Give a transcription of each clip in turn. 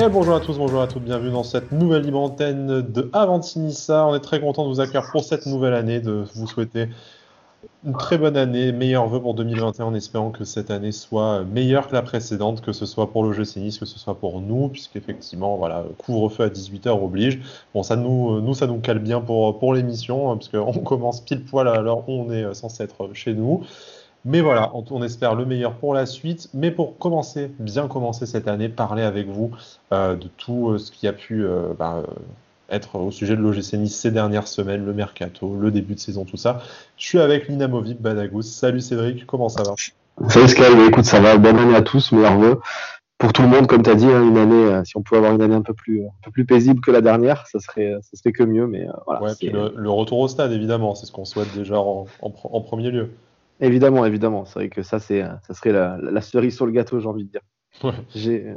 Et bonjour à tous, bonjour à toutes, bienvenue dans cette nouvelle libre antenne de Avantinissa. On est très content de vous accueillir pour cette nouvelle année, de vous souhaiter une très bonne année, meilleurs vœux pour 2021 en espérant que cette année soit meilleure que la précédente, que ce soit pour le jeu Nice, que ce soit pour nous, puisqu'effectivement, voilà, couvre-feu à 18h oblige. Bon, ça nous, nous, ça nous cale bien pour, pour l'émission, hein, puisqu'on commence pile poil à l'heure où on est censé être chez nous. Mais voilà, on, espère le meilleur pour la suite. Mais pour commencer, bien commencer cette année, parler avec vous euh, de tout euh, ce qui a pu euh, bah, être au sujet de l'OGC Nice ces dernières semaines, le mercato, le début de saison, tout ça. Je suis avec l'inamovible Badagous. Salut Cédric, comment ça va? Salut Scal, écoute, ça va. Bonne année à tous, meilleurs vœux. Pour tout le monde, comme tu as dit, hein, une année, si on pouvait avoir une année un peu plus, un peu plus paisible que la dernière, ça serait, ça serait que mieux. Mais voilà. Ouais, puis le, retour au stade, évidemment, c'est ce qu'on souhaite déjà en premier lieu. Évidemment, évidemment. C'est vrai que ça, c'est, ça serait la, cerise sur le gâteau, j'ai envie de dire. J'ai,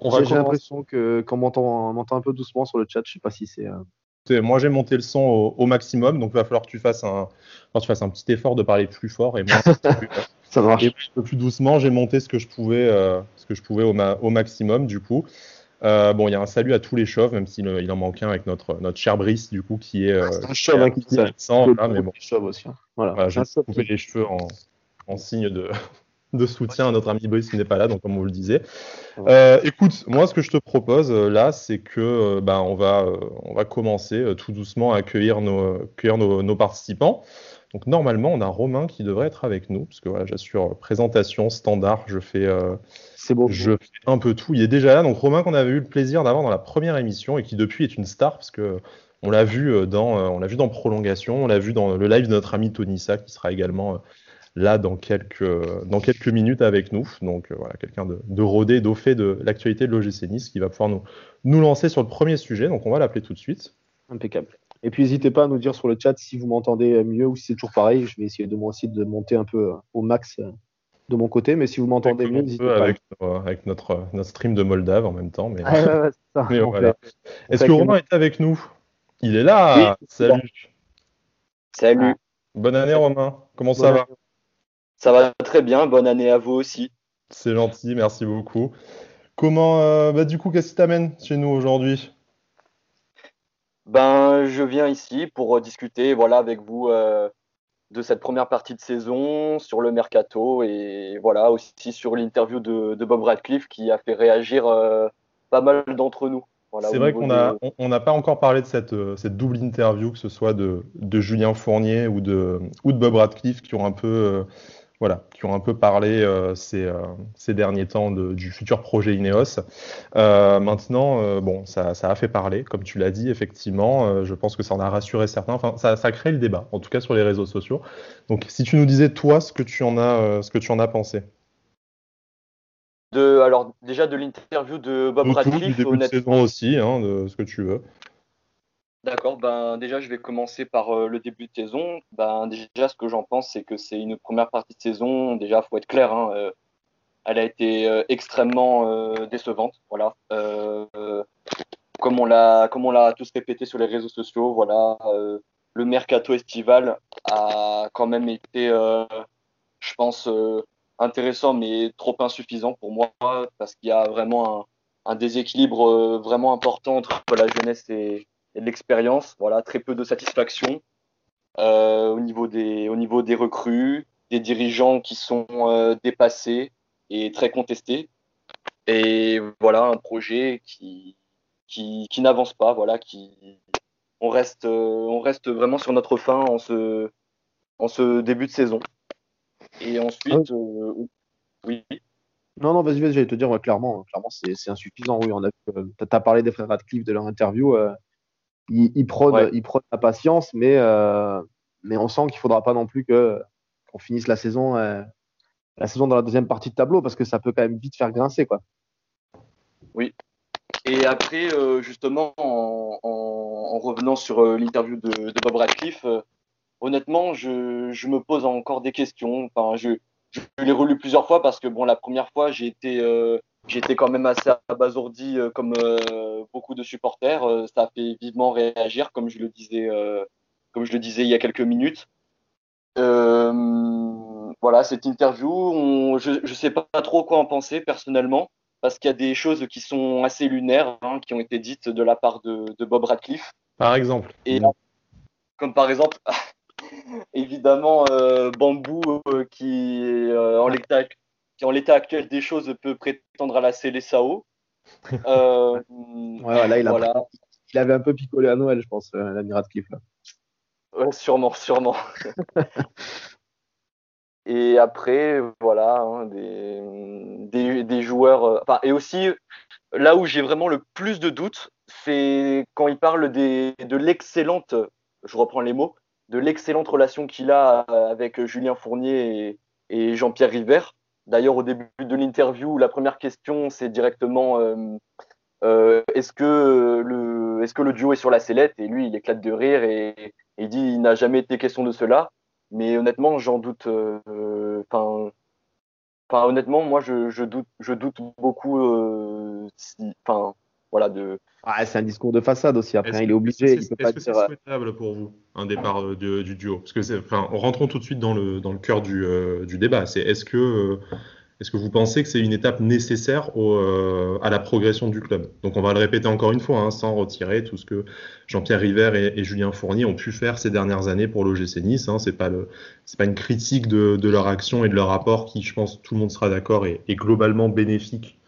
l'impression que m'entend, m'entend un peu doucement sur le chat. Je sais pas si c'est. Euh, moi, j'ai monté le son au, maximum, donc il va falloir que tu fasses un, tu fasses un petit effort de parler plus fort et moi, ça marche. un peu plus doucement. J'ai monté ce que je pouvais, euh, ce que je pouvais au, au maximum, du coup. Euh, bon, il y a un salut à tous les chauves, même s'il il en manque un avec notre, notre cher Brice, du coup, qui est. Euh, un chauve, hein, qui mais bon. Chauve aussi. Hein. Voilà. j'ai coupé les cheveux en, en signe de, de, soutien à notre ami Brice qui n'est pas là, donc comme vous le. Euh, écoute, moi, ce que je te propose là, c'est que bah, on, va, on va commencer tout doucement à accueillir nos, accueillir nos, nos participants. Donc normalement, on a Romain qui devrait être avec nous, parce que voilà, j'assure présentation standard, je fais, euh, je fais un peu tout. Il est déjà là. Donc Romain qu'on avait eu le plaisir d'avoir dans la première émission et qui depuis est une star, parce que on l'a vu euh, dans, euh, on l'a vu dans prolongation, on l'a vu dans le live de notre ami Tonissa qui sera également là dans quelques, dans quelques minutes avec nous. Donc voilà, quelqu'un de, de rodé, d'au fait de l'actualité de l'OGC Nice qui va pouvoir nous, nous lancer sur le premier sujet. Donc on va l'appeler tout de suite. Impeccable. Et puis n'hésitez pas à nous dire sur le chat si vous m'entendez mieux ou si c'est toujours pareil. Je vais essayer de moi aussi de monter un peu euh, au max euh, de mon côté, mais si vous m'entendez mieux, n'hésitez pas. Avec, avec notre, notre, stream de Moldave en même temps. Mais, voilà. Est-ce que Romain est avec nous? Il est là. Salut. Salut. Bonne année Romain, comment ça va Ça va très bien, bonne année à vous aussi. C'est gentil, merci beaucoup. Comment, euh, bah, du coup, qu'est-ce qui t'amène chez nous aujourd'hui? Ben, je viens ici pour euh, discuter voilà, avec vous euh, de cette première partie de saison, sur le mercato et voilà aussi sur l'interview de, Bob Radcliffe qui a fait réagir euh, pas mal d'entre nous. c'est vrai qu'on n'a on, pas encore parlé de cette, cette, double interview, que ce soit de, de Julien Fournier ou de, ou de Bob Radcliffe, qui ont un peu voilà, qui ont un peu parlé euh, ces, euh, ces, derniers temps de, du futur projet Ineos. Euh, maintenant, bon, ça, ça, a fait parler, comme tu l'as dit, effectivement. je pense que ça en a rassuré certains. Enfin, ça, ça, a créé le débat, en tout cas sur les réseaux sociaux. Donc, si tu nous disais toi ce que tu en as, ce que tu en as pensé. De, alors déjà de l'interview de Bob Radcliffe, du début de saison aussi, hein, de ce que tu veux. D'accord, ben déjà je vais commencer par euh, le début de saison. Ben déjà ce que j'en pense c'est que c'est une première partie de saison. Déjà faut être clair, hein, euh, elle a été euh, extrêmement décevante. Voilà, comme on l'a comme on l'a tous répété sur les réseaux sociaux. Voilà, le mercato estival a quand même été, je pense, intéressant mais trop insuffisant pour moi parce qu'il y a vraiment un, un déséquilibre vraiment important entre la jeunesse et et de l'expérience. Voilà, très peu de satisfaction euh, au, niveau des, au niveau des recrues, des dirigeants qui sont euh, dépassés et très contestés. Et voilà, un projet qui, qui, qui n'avance pas. Voilà, qui, on, reste, on reste vraiment sur notre fin en ce, en ce début de saison. Et ensuite, ah euh, oui. Non, non, vas-y, vas-y, j'allais te dire, clairement, clairement c'est insuffisant. Oui, on a, tu as parlé des frères Radcliffe de leur interview il, il, prône, la patience, mais, euh, mais on sent qu'il ne faudra pas non plus qu'on finisse la saison, euh, la saison dans la deuxième partie de tableau parce que ça peut quand même vite faire grincer. Quoi. Oui. Et après, euh, justement, en, en, revenant sur l'interview de, de, Bob Radcliffe, honnêtement, je, je, me pose encore des questions. Enfin, je, je l'ai relu plusieurs fois parce que bon, la première fois, j'ai été J'étais quand même assez abasourdi euh, comme euh, beaucoup de supporters. Euh, ça a fait vivement réagir, comme je le disais, comme je le disais il y a quelques minutes. voilà, cette interview, je ne sais pas trop quoi en penser personnellement. parce qu'il y a des choses qui sont assez lunaires, hein, qui ont été dites de la part de, Bob Radcliffe. Par exemple. Et, Comme par exemple, évidemment, euh, Bambou, euh, qui, euh, en qui, en l'état actuel des choses, peut prétendre à la CLSAO. ouais, là, il, a, il, avait un peu picolé à Noël, je pense, l'ami Radcliffe. Là. sûrement, sûrement. Et après, voilà, hein, des, des, joueurs. Euh, et aussi, là où j'ai vraiment le plus de doutes, c'est quand il parle des, de l'excellente, je reprends les mots, de l'excellente relation qu'il a avec Julien Fournier et, et Jean-Pierre River. D'ailleurs, au début de l'interview, la première question, c'est directement euh, euh, est-ce que, le, duo est sur la sellette? Et lui, il éclate de rire et, il dit il n'a jamais été question de cela. Mais honnêtement, j'en doute. Euh, enfin, honnêtement, moi, je, doute, beaucoup. Enfin, voilà, de. Ah, c'est un discours de façade aussi. Après, il est obligé. Est-ce que c'est euh, souhaitable pour vous un départ du duo? Parce que, enfin, rentrons tout de suite dans le dans le cœur du, du débat. C'est est-ce que est-ce que vous pensez que c'est une étape nécessaire euh, à la progression du club? Donc on va le répéter encore une fois, hein, sans retirer tout ce que Jean-Pierre River et, Julien Fournier ont pu faire ces dernières années pour l'OGC Nice. Hein, c'est pas le, c'est pas une critique de, leur action et de leur rapport qui, je pense, tout le monde sera d'accord, est, globalement bénéfique euh,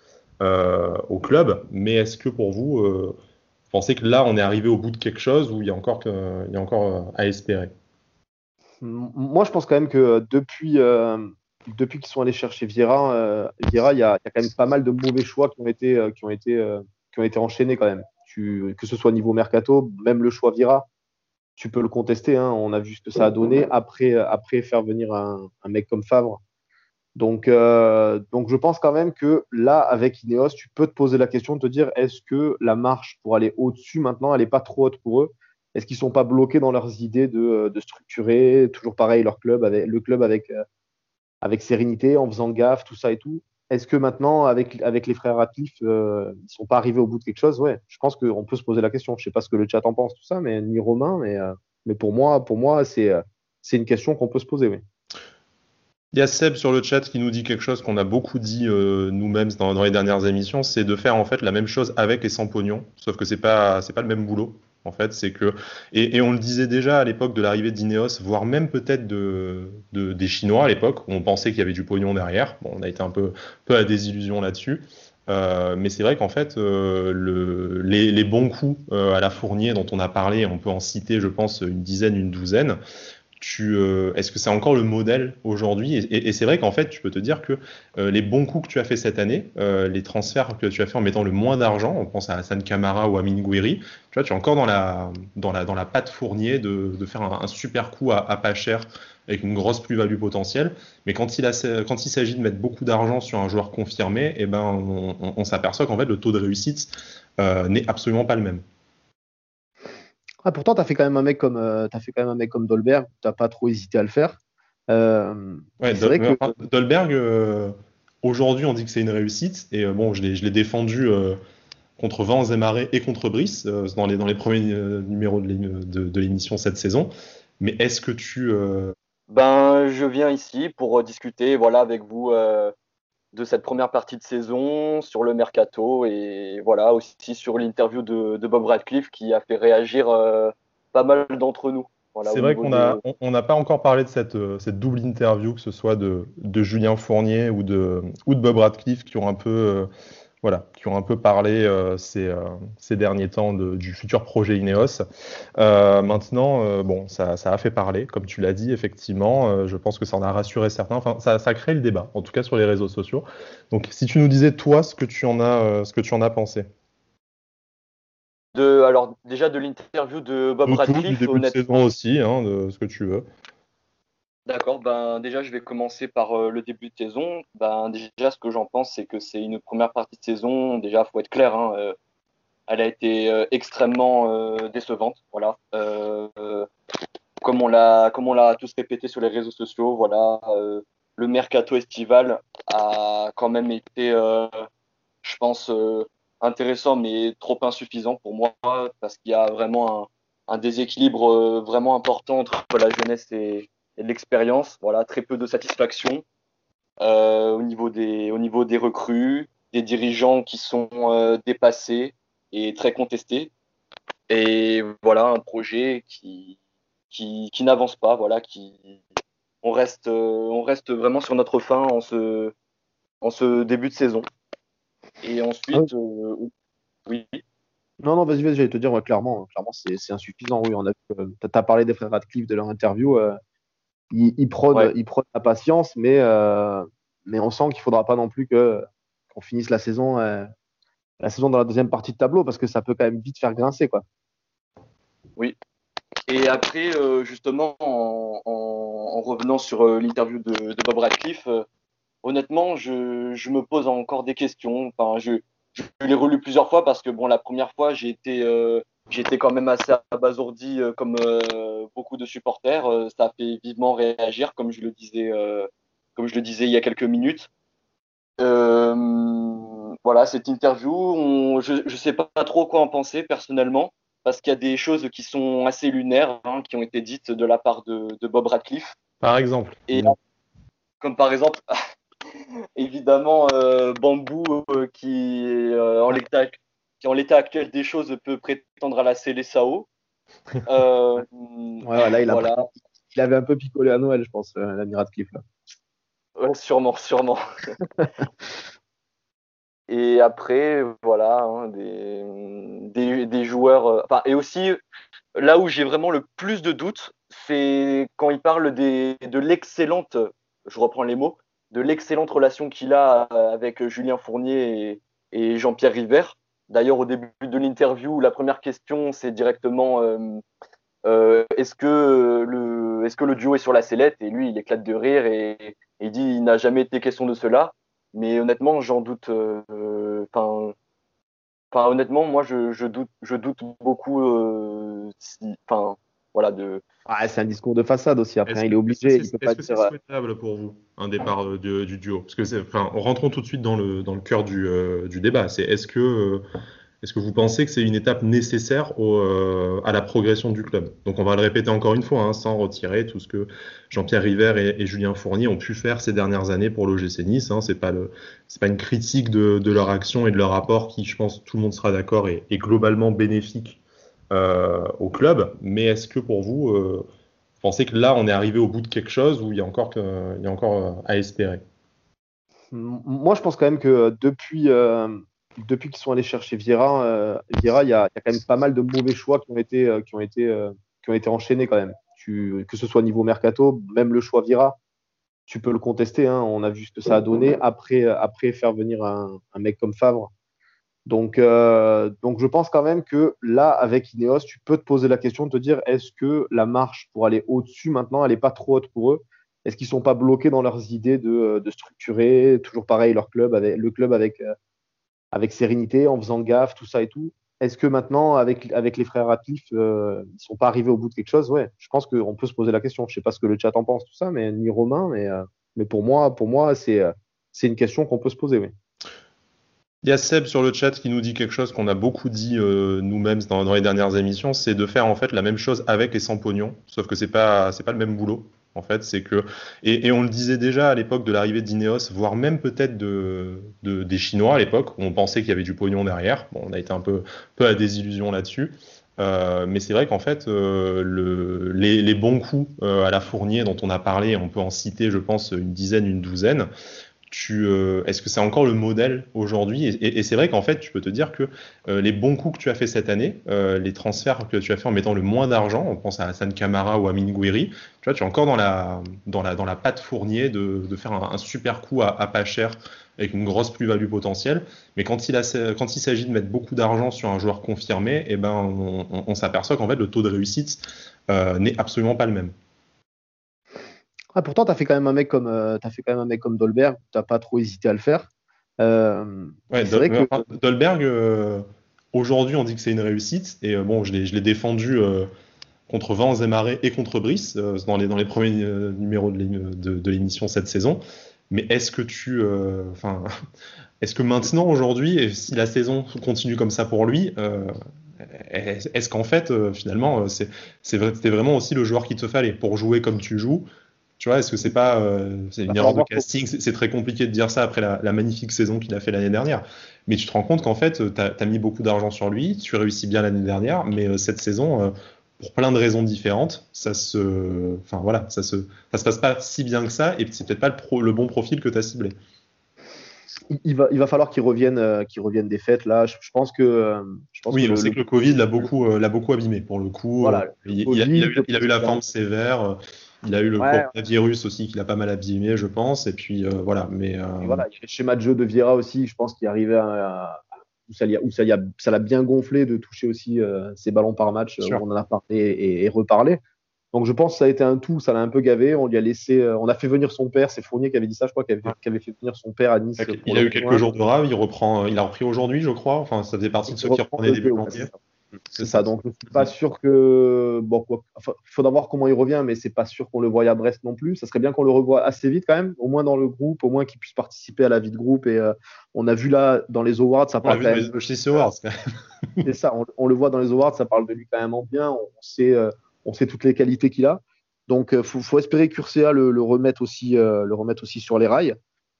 au club. Mais est-ce que pour vous, euh, vous pensez que là, on est arrivé au bout de quelque chose ou il y a encore, il y a encore à espérer? Moi, je pense quand même que depuis depuis qu'ils sont allés chercher Vieira, euh, Vieira, il y, a, quand même pas mal de mauvais choix qui ont été, euh, qui ont été, euh, qui ont été enchaînés quand même. Tu, que ce soit niveau mercato, même le choix Vieira, tu peux le contester. Hein, on a vu ce que ça a donné après, après faire venir un, un mec comme Favre. Donc, donc, je pense quand même que là, avec Ineos, tu peux te poser la question de te dire est-ce que la marche pour aller au-dessus maintenant, elle n'est pas trop haute pour eux? Est-ce qu'ils ne sont pas bloqués dans leurs idées de, de, structurer? Toujours pareil leur club avec, le club avec avec sérénité, en faisant gaffe, tout ça et tout. Est-ce que maintenant, avec, avec les frères Ratcliffe, euh, ils sont pas arrivés au bout de quelque chose? Ouais, je pense qu'on peut se poser la question. Je sais pas ce que le chat en pense, tout ça, mais ni Romain, mais, euh, mais pour moi, pour moi c'est euh, c'est une question qu'on peut se poser, oui. Il y a Seb sur le chat qui nous dit quelque chose qu'on a beaucoup dit euh, nous-mêmes dans, les dernières émissions, c'est de faire en fait la même chose avec et sans pognon, sauf que c'est pas pas le même boulot. En fait, c'est que et, on le disait déjà à l'époque de l'arrivée d'Ineos, voire même peut-être de, des Chinois à l'époque, où on pensait qu'il y avait du pognon derrière. Bon, on a été un peu, peu à désillusion là-dessus. Euh, mais c'est vrai qu'en fait, euh, le, les, bons coups à la Fournier dont on a parlé, on peut en citer, je pense, une dizaine, une douzaine. Euh, est-ce que c'est encore le modèle aujourd'hui Et, c'est vrai qu'en fait, tu peux te dire que euh, les bons coups que tu as fait cette année, euh, les transferts que tu as fait en mettant le moins d'argent, on pense à Hassan Kamara ou à Minguiri, tu vois, tu es encore dans la, dans la, dans la patte fournier de, de faire un, super coup à, pas cher avec une grosse plus-value potentielle. Mais quand il, quand il s'agit de mettre beaucoup d'argent sur un joueur confirmé, eh ben, on s'aperçoit qu'en fait, le taux de réussite n'est absolument pas le même. Ah, pourtant, tu as fait quand même un mec comme, euh, as fait quand même un mec comme Dolberg, tu n'as pas trop hésité à le faire. Euh, vrai que... Dolberg, euh, aujourd'hui, on dit que c'est une réussite. Et bon, je l'ai défendu contre Vans et Marais et contre Brice dans, les, dans les premiers numéros de l'émission cette saison. Mais est-ce que tu. Ben, je viens ici pour discuter voilà, avec vous de cette première partie de saison, sur le mercato et voilà aussi sur l'interview de, Bob Radcliffe qui a fait réagir euh, pas mal d'entre nous. c'est vrai qu'on n'a on, n'a pas encore parlé de cette, euh, cette, double interview, que ce soit de, de Julien Fournier ou de, ou de Bob Radcliffe, qui ont un peu euh, voilà, qui ont un peu parlé euh, ces, euh, ces, derniers temps de, du futur projet Ineos. Euh, maintenant, bon, ça, ça, a fait parler, comme tu l'as dit, effectivement. je pense que ça en a rassuré certains. Enfin, ça, ça crée le débat, en tout cas sur les réseaux sociaux. Donc, si tu nous disais toi ce que tu en as, ce que tu en as pensé. De, alors déjà de l'interview de Bob Radcliffe, du début de saison aussi, hein, de ce que tu veux. D'accord, ben déjà je vais commencer par euh, le début de saison. Ben déjà ce que j'en pense c'est que c'est une première partie de saison. Déjà faut être clair, hein, euh, elle a été euh, extrêmement décevante. Voilà, comme on l'a comme on l'a tous répété sur les réseaux sociaux. Voilà, le mercato estival a quand même été, je pense, intéressant mais trop insuffisant pour moi parce qu'il y a vraiment un, un déséquilibre vraiment important entre la jeunesse et et de l'expérience. Voilà, très peu de satisfaction euh, au, niveau des, au niveau des recrues. des dirigeants qui sont dépassés et très contestés. Et voilà un projet qui, qui, qui n'avance pas, voilà, qui, on reste, on reste vraiment sur notre fin en ce, en ce début de saison. Et ensuite, ah oui. Non, non, vas-y, vas-y, j'allais te dire, clairement, clairement c'est insuffisant. Oui, on a, tu as parlé des frères Radcliffe de leur interview. Euh, ils, ils, prônent, la patience, mais, euh, mais on sent qu'il ne faudra pas non plus qu'on finisse la saison, euh, la saison dans la deuxième partie de tableau, parce que ça peut quand même vite faire grincer. Quoi. Oui. Et après, justement, en, revenant sur l'interview de, Bob Radcliffe, honnêtement, je, je, me pose encore des questions. Enfin, je, je l'ai relu plusieurs fois parce que bon, la première fois, j'ai été, euh, j'étais quand même assez abasourdi euh, comme euh, beaucoup de supporters. ça a fait vivement réagir, comme je le disais, comme je le disais il y a quelques minutes. voilà, cette interview, je ne sais pas trop quoi en penser personnellement, parce qu'il y a des choses qui sont assez lunaires, hein, qui ont été dites de la part de, de Bob Radcliffe. Par exemple. Et, comme par exemple, évidemment euh, Bambou euh, qui, euh, en qui en l'état actuel des choses peut prétendre à la CLSAO. voilà, il, a, il avait un peu picolé à Noël, je pense, l'ami Radcliffe. Là. sûrement, sûrement. et après, voilà, hein, des, des, joueurs. Enfin, et aussi, là où j'ai vraiment le plus de doutes, c'est quand il parle des, de l'excellente, je reprends les mots, de l'excellente relation qu'il a euh, avec Julien Fournier et, Jean-Pierre River. D'ailleurs, au début de l'interview, la première question, c'est directement euh, euh, est-ce que, le, duo est sur la sellette? Et lui, il éclate de rire et, il dit il n'a jamais été question de cela. Mais honnêtement, j'en doute. Enfin, honnêtement, moi, je, doute, je doute beaucoup. Enfin, voilà, de, ah, c'est un discours de façade aussi. Après, il est obligé. Est-ce que c'est euh, souhaitable pour vous un départ euh, du, duo? Parce que, enfin, rentrons tout de suite dans le dans le cœur du, euh, du débat. C'est est-ce que est-ce que vous pensez que c'est une étape nécessaire au, à la progression du club? Donc on va le répéter encore une fois, hein, sans retirer tout ce que Jean-Pierre River et, Julien Fournier ont pu faire ces dernières années pour l'OGC Nice. Hein, c'est pas le, c'est pas une critique de, de, leur action et de leur rapport qui, je pense, tout le monde sera d'accord, est, est globalement bénéfique au club. Mais est-ce que pour vous, euh, vous pensez que là, on est arrivé au bout de quelque chose ou il y a encore, il y a encore euh, à espérer? Moi, je pense quand même que depuis, depuis qu'ils sont allés chercher Vieira, Vieira, il y, a, quand même pas mal de mauvais choix qui ont été, qui ont été, qui ont été enchaînés quand même. Tu, que ce soit niveau mercato, même le choix Vieira, tu peux le contester. Hein. on a vu ce que ça a donné après, après faire venir un, un mec comme Favre. Donc, euh, donc, je pense quand même que là, avec Ineos, tu peux te poser la question de te dire est-ce que la marche pour aller au-dessus maintenant, elle n'est pas trop haute pour eux? Est-ce qu'ils ne sont pas bloqués dans leurs idées de, de, structurer? Toujours pareil leur club, avec, le club avec, euh, avec sérénité, en faisant gaffe, tout ça et tout Est-ce que maintenant, avec, avec les frères Ratcliffe, euh, ils ne sont pas arrivés au bout de quelque chose? Ouais, je pense qu'on peut se poser la question. Je ne sais pas ce que le chat en pense, tout ça, mais ni Romain, mais, mais pour moi, pour moi c'est une question qu'on peut se poser. Oui. Il y a Seb sur le chat qui nous dit quelque chose qu'on a beaucoup dit euh, nous-mêmes dans, les dernières émissions, c'est de faire en fait la même chose avec et sans pognon, sauf que c'est pas c'est pas le même boulot. En fait, c'est que et, on le disait déjà à l'époque de l'arrivée d'Ineos, voire même peut-être de, des Chinois à l'époque, où on pensait qu'il y avait du pognon derrière. Bon, on a été un peu peu à désillusion là-dessus. Euh, mais c'est vrai qu'en fait, euh, le, les, les, bons coups à la Fournier dont on a parlé, on peut en citer, je pense, une dizaine, une douzaine. Euh, est-ce que c'est encore le modèle aujourd'hui Et, c'est vrai qu'en fait, tu peux te dire que euh, les bons coups que tu as fait cette année, euh, les transferts que tu as fait en mettant le moins d'argent, on pense à Hassan Kamara ou à Minguiri, tu vois, tu es encore dans la, dans la, dans la patte fournier de, de faire un, super coup à, pas cher avec une grosse plus-value potentielle. Mais quand il, il s'agit de mettre beaucoup d'argent sur un joueur confirmé, eh ben, on s'aperçoit qu'en fait, le taux de réussite n'est absolument pas le même. Ah, pourtant, tu as fait quand même un mec comme, euh, as fait quand même un mec comme Dolberg, tu n'as pas trop hésité à le faire. Euh, vrai que... Dolberg, euh, aujourd'hui, on dit que c'est une réussite. Et euh, bon, je l'ai défendu contre Vans et Marais et contre Brice dans, les, dans les premiers numéros de l'émission cette saison. Mais est-ce que tu. Enfin. est-ce que maintenant, aujourd'hui, si la saison continue comme ça pour lui, est-ce qu'en fait, finalement, c'était vraiment aussi le joueur qu'il te fallait pour jouer comme tu joues Tu vois, est-ce que c'est pas c'est une bah, erreur de casting C'est très compliqué de dire ça après la, magnifique saison qu'il a fait l'année dernière. Mais tu te rends compte qu'en fait, tu as, mis beaucoup d'argent sur lui, tu réussis bien l'année dernière, mais cette saison, pour plein de raisons différentes, ça se, enfin voilà, ça se, ça se passe pas si bien que ça, et c'est peut-être pas le, le bon profil que tu as ciblé il va, il va falloir qu'il revienne, euh, qu'il revienne des fêtes. Là, je, pense que. Euh, oui, on sait que le Covid l'a beaucoup, euh, l'a beaucoup abîmé pour le coup. Voilà, il, a, eu, il, a, eu, la forme sévère. Il a eu le coronavirus aussi qui l'a pas mal abîmé, je pense. Et puis voilà, mais. Voilà, il y a le schéma de jeu de Vieira aussi, je pense qu'il arrivait à, où ça, où ça, ça l'a bien gonflé de toucher aussi ses ballons par match. on en a parlé et, et reparlé. Donc je pense que ça a été un tout, ça l'a un peu gavé. On lui a laissé, euh, on a fait venir son père, c'est Fournier qui avait dit ça, je crois, qui avait, fait venir son père à Nice. Il a eu quelques jours de rave, il reprend, il a repris aujourd'hui, je crois. Enfin, ça faisait partie de ceux qui reprenaient début janvier. C'est ça, donc je suis pas sûr que. Bon, il faudra voir comment il revient, mais c'est pas sûr qu'on le voie à Brest non plus. Ça serait bien qu'on le revoie assez vite quand même, au moins dans le groupe, au moins qu'il puisse participer à la vie de groupe. Et euh, on a vu là dans les awards, ça parle. On vu Awards c'est ça, on, le voit dans les awards, ça parle de lui quand même en bien. On sait, euh, on sait toutes les qualités qu'il a. Donc, il euh, faut, espérer qu'Urcea le, le, remette aussi, euh, le remette aussi sur les rails,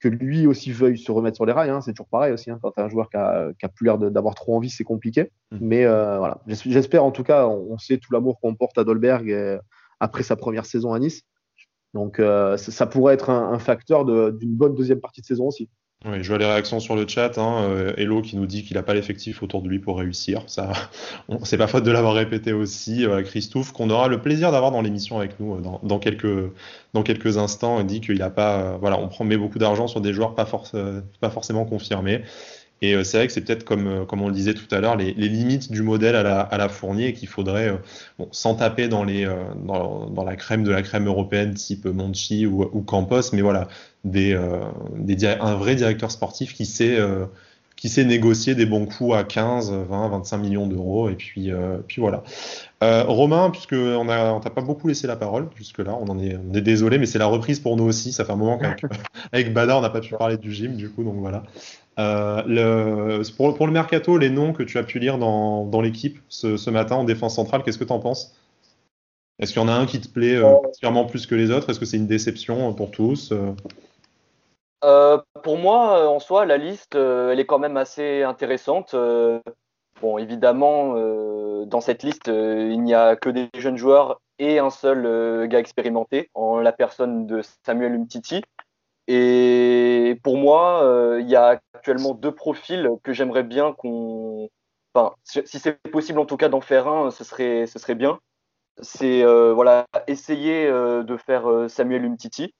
que lui aussi veuille se remettre sur les rails. Hein. c'est toujours pareil aussi. Hein. quand tu as un joueur qui a, qui a plus l'air d'avoir trop envie, c'est compliqué. Mm. Mais euh, voilà, j'espère en tout cas, on, sait tout l'amour qu'on porte à Dolberg après sa première saison à Nice. Donc, ça, pourrait être un, un facteur d'une bonne deuxième partie de saison aussi. Oui, je vois les réactions sur le chat. Hein. Euh, Hello qui nous dit qu'il n'a pas l'effectif autour de lui pour réussir. Ça, c'est pas faute de l'avoir répété aussi. Euh, Christophe, qu'on aura le plaisir d'avoir dans l'émission avec nous euh, dans, quelques, dans quelques instants, dit qu'il a pas, voilà, on prend met beaucoup d'argent sur des joueurs pas, pas forcément confirmés. Et c'est vrai que c'est peut-être comme, comme on le disait tout à l'heure, les, limites du modèle à la, à la Fournier et qu'il faudrait, bon, sans taper dans, les, dans, dans, la crème de la crème européenne type Monchi ou, ou Campos, mais voilà, des, euh, un vrai directeur sportif qui sait, euh, qui sait négocier des bons coups à 15, 20, 25 millions d'euros. Et puis, euh, puis voilà. Romain, puisque on a, on t'a pas beaucoup laissé la parole jusque-là, on en est, on est désolé, mais c'est la reprise pour nous aussi. Ça fait un moment qu'avec avec Bada, on n'a pas pu parler du gym, du coup, donc voilà. Le, pour, le mercato, les noms que tu as pu lire dans, l'équipe ce, matin en défense centrale, qu'est-ce que tu en penses? Est-ce qu'il y en a un qui te plaît particulièrement plus que les autres? Est-ce que c'est une déception pour tous euh, pour moi, euh, en soi, la liste, euh, elle est quand même assez intéressante. bon, évidemment, dans cette liste, il n'y a que des jeunes joueurs et un seul gars expérimenté, en la personne de Samuel Umtiti. Et pour moi, il y a actuellement deux profils que j'aimerais bien qu'on. Enfin, si c'est possible en tout cas d'en faire un, ce serait, ce serait bien. C'est voilà, essayer de faire Samuel Umtiti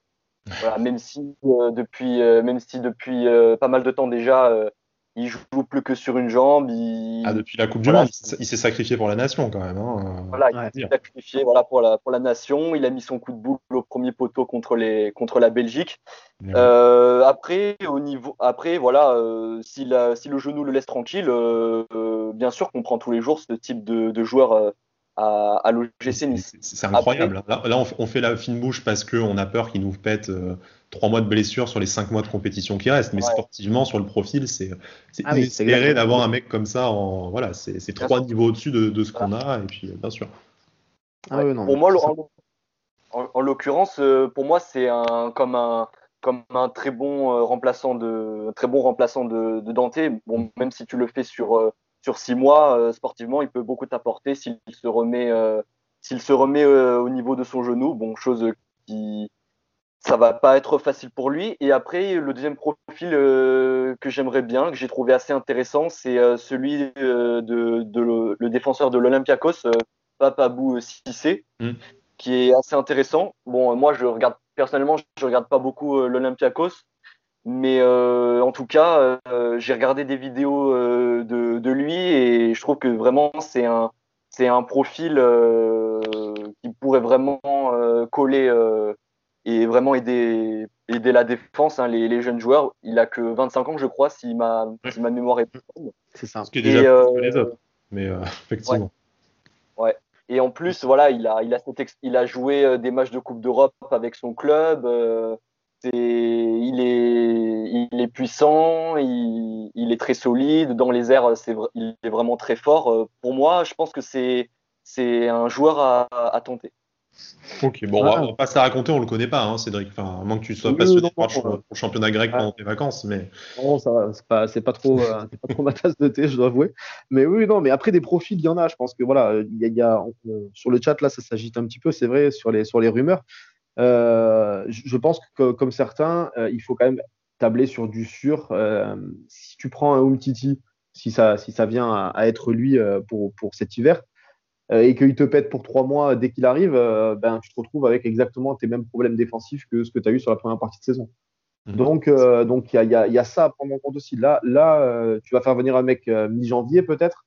même si euh, depuis, euh, même si depuis euh, pas mal de temps déjà, il joue plus que sur une jambe. Ah, depuis la Coupe du Monde, il s'est sacrifié pour la nation quand même. Hein. Voilà, il s'est sacrifié voilà, pour, la, pour la nation. Il a mis son coup de boule au premier poteau contre, les, contre la Belgique. après, au niveau, après, voilà, si, la, si le genou le laisse tranquille, bien sûr qu'on prend tous les jours ce type de, de joueur à, l'OGC Nice. C'est incroyable. là, on, fait la fine bouche parce qu'on a peur qu'il nous pète euh, trois mois de blessure sur les cinq mois de compétition qui restent. Mais sportivement, sur le profil, c'est ah inespéré d'avoir un mec comme ça. En, voilà, c'est trois niveaux au-dessus de, ce qu'on a. Et puis, bien sûr. Ah pour moi, en, l'occurrence, euh, pour moi, c'est un, comme un comme un très bon euh, remplaçant de très bon remplaçant de, de Dante. Bon, même si tu le fais sur sur six mois, euh, sportivement, il peut beaucoup t'apporter s'il se remet, euh, s'il se remet euh, au niveau de son genou. Bon, chose qui, ça va pas être facile pour lui. Et après, le deuxième profil que j'aimerais bien, que j'ai trouvé assez intéressant, c'est celui de, le, défenseur de l'Olympiakos, Papabou Sissé, mm. qui est assez intéressant. Bon, moi, je regarde personnellement, je regarde pas beaucoup l'Olympiakos, mais euh, en tout cas, euh, j'ai regardé des vidéos euh, de, de, lui et je trouve que vraiment c'est un, c'est un profil qui pourrait vraiment coller et vraiment aider, aider la défense, hein, les, les, jeunes joueurs. Il a que 25 ans, je crois, si ma, si ma mémoire est bonne. C'est ça. Ce qui est déjà plus que les autres. Mais effectivement. Ouais. Et en plus, voilà, il a, il a, il a joué des matchs de Coupe d'Europe avec son club il est, il est puissant, il, est très solide. Dans les airs, c'est, il est vraiment très fort. Euh, pour moi, je pense que c'est, c'est un joueur à, tenter. Ok, bon, on, va, pas se la raconter, on le connaît pas, hein, Cédric. Enfin, à moins que tu sois passionné par le championnat grec pendant tes vacances, mais. Non, c'est pas, c'est pas trop, euh, pas trop ma tasse de thé, je dois avouer. Mais oui, non, mais après des profils, il y en a. Je pense que voilà, il y a, sur le chat là, ça s'agite un petit peu, c'est vrai, sur les, sur les rumeurs. Euh, je pense que comme certains, euh, il faut quand même tabler sur du sûr. si tu prends un Umtiti, si ça, si ça vient à, à être lui pour, pour cet hiver, et qu'il te pète pour trois mois dès qu'il arrive, euh, ben, tu te retrouves avec exactement tes mêmes problèmes défensifs que ce que tu as eu sur la première partie de saison. Mhm. Donc, euh, donc il y a, y a, ça à prendre en compte aussi. Là, là tu vas faire venir un mec mi-janvier peut-être.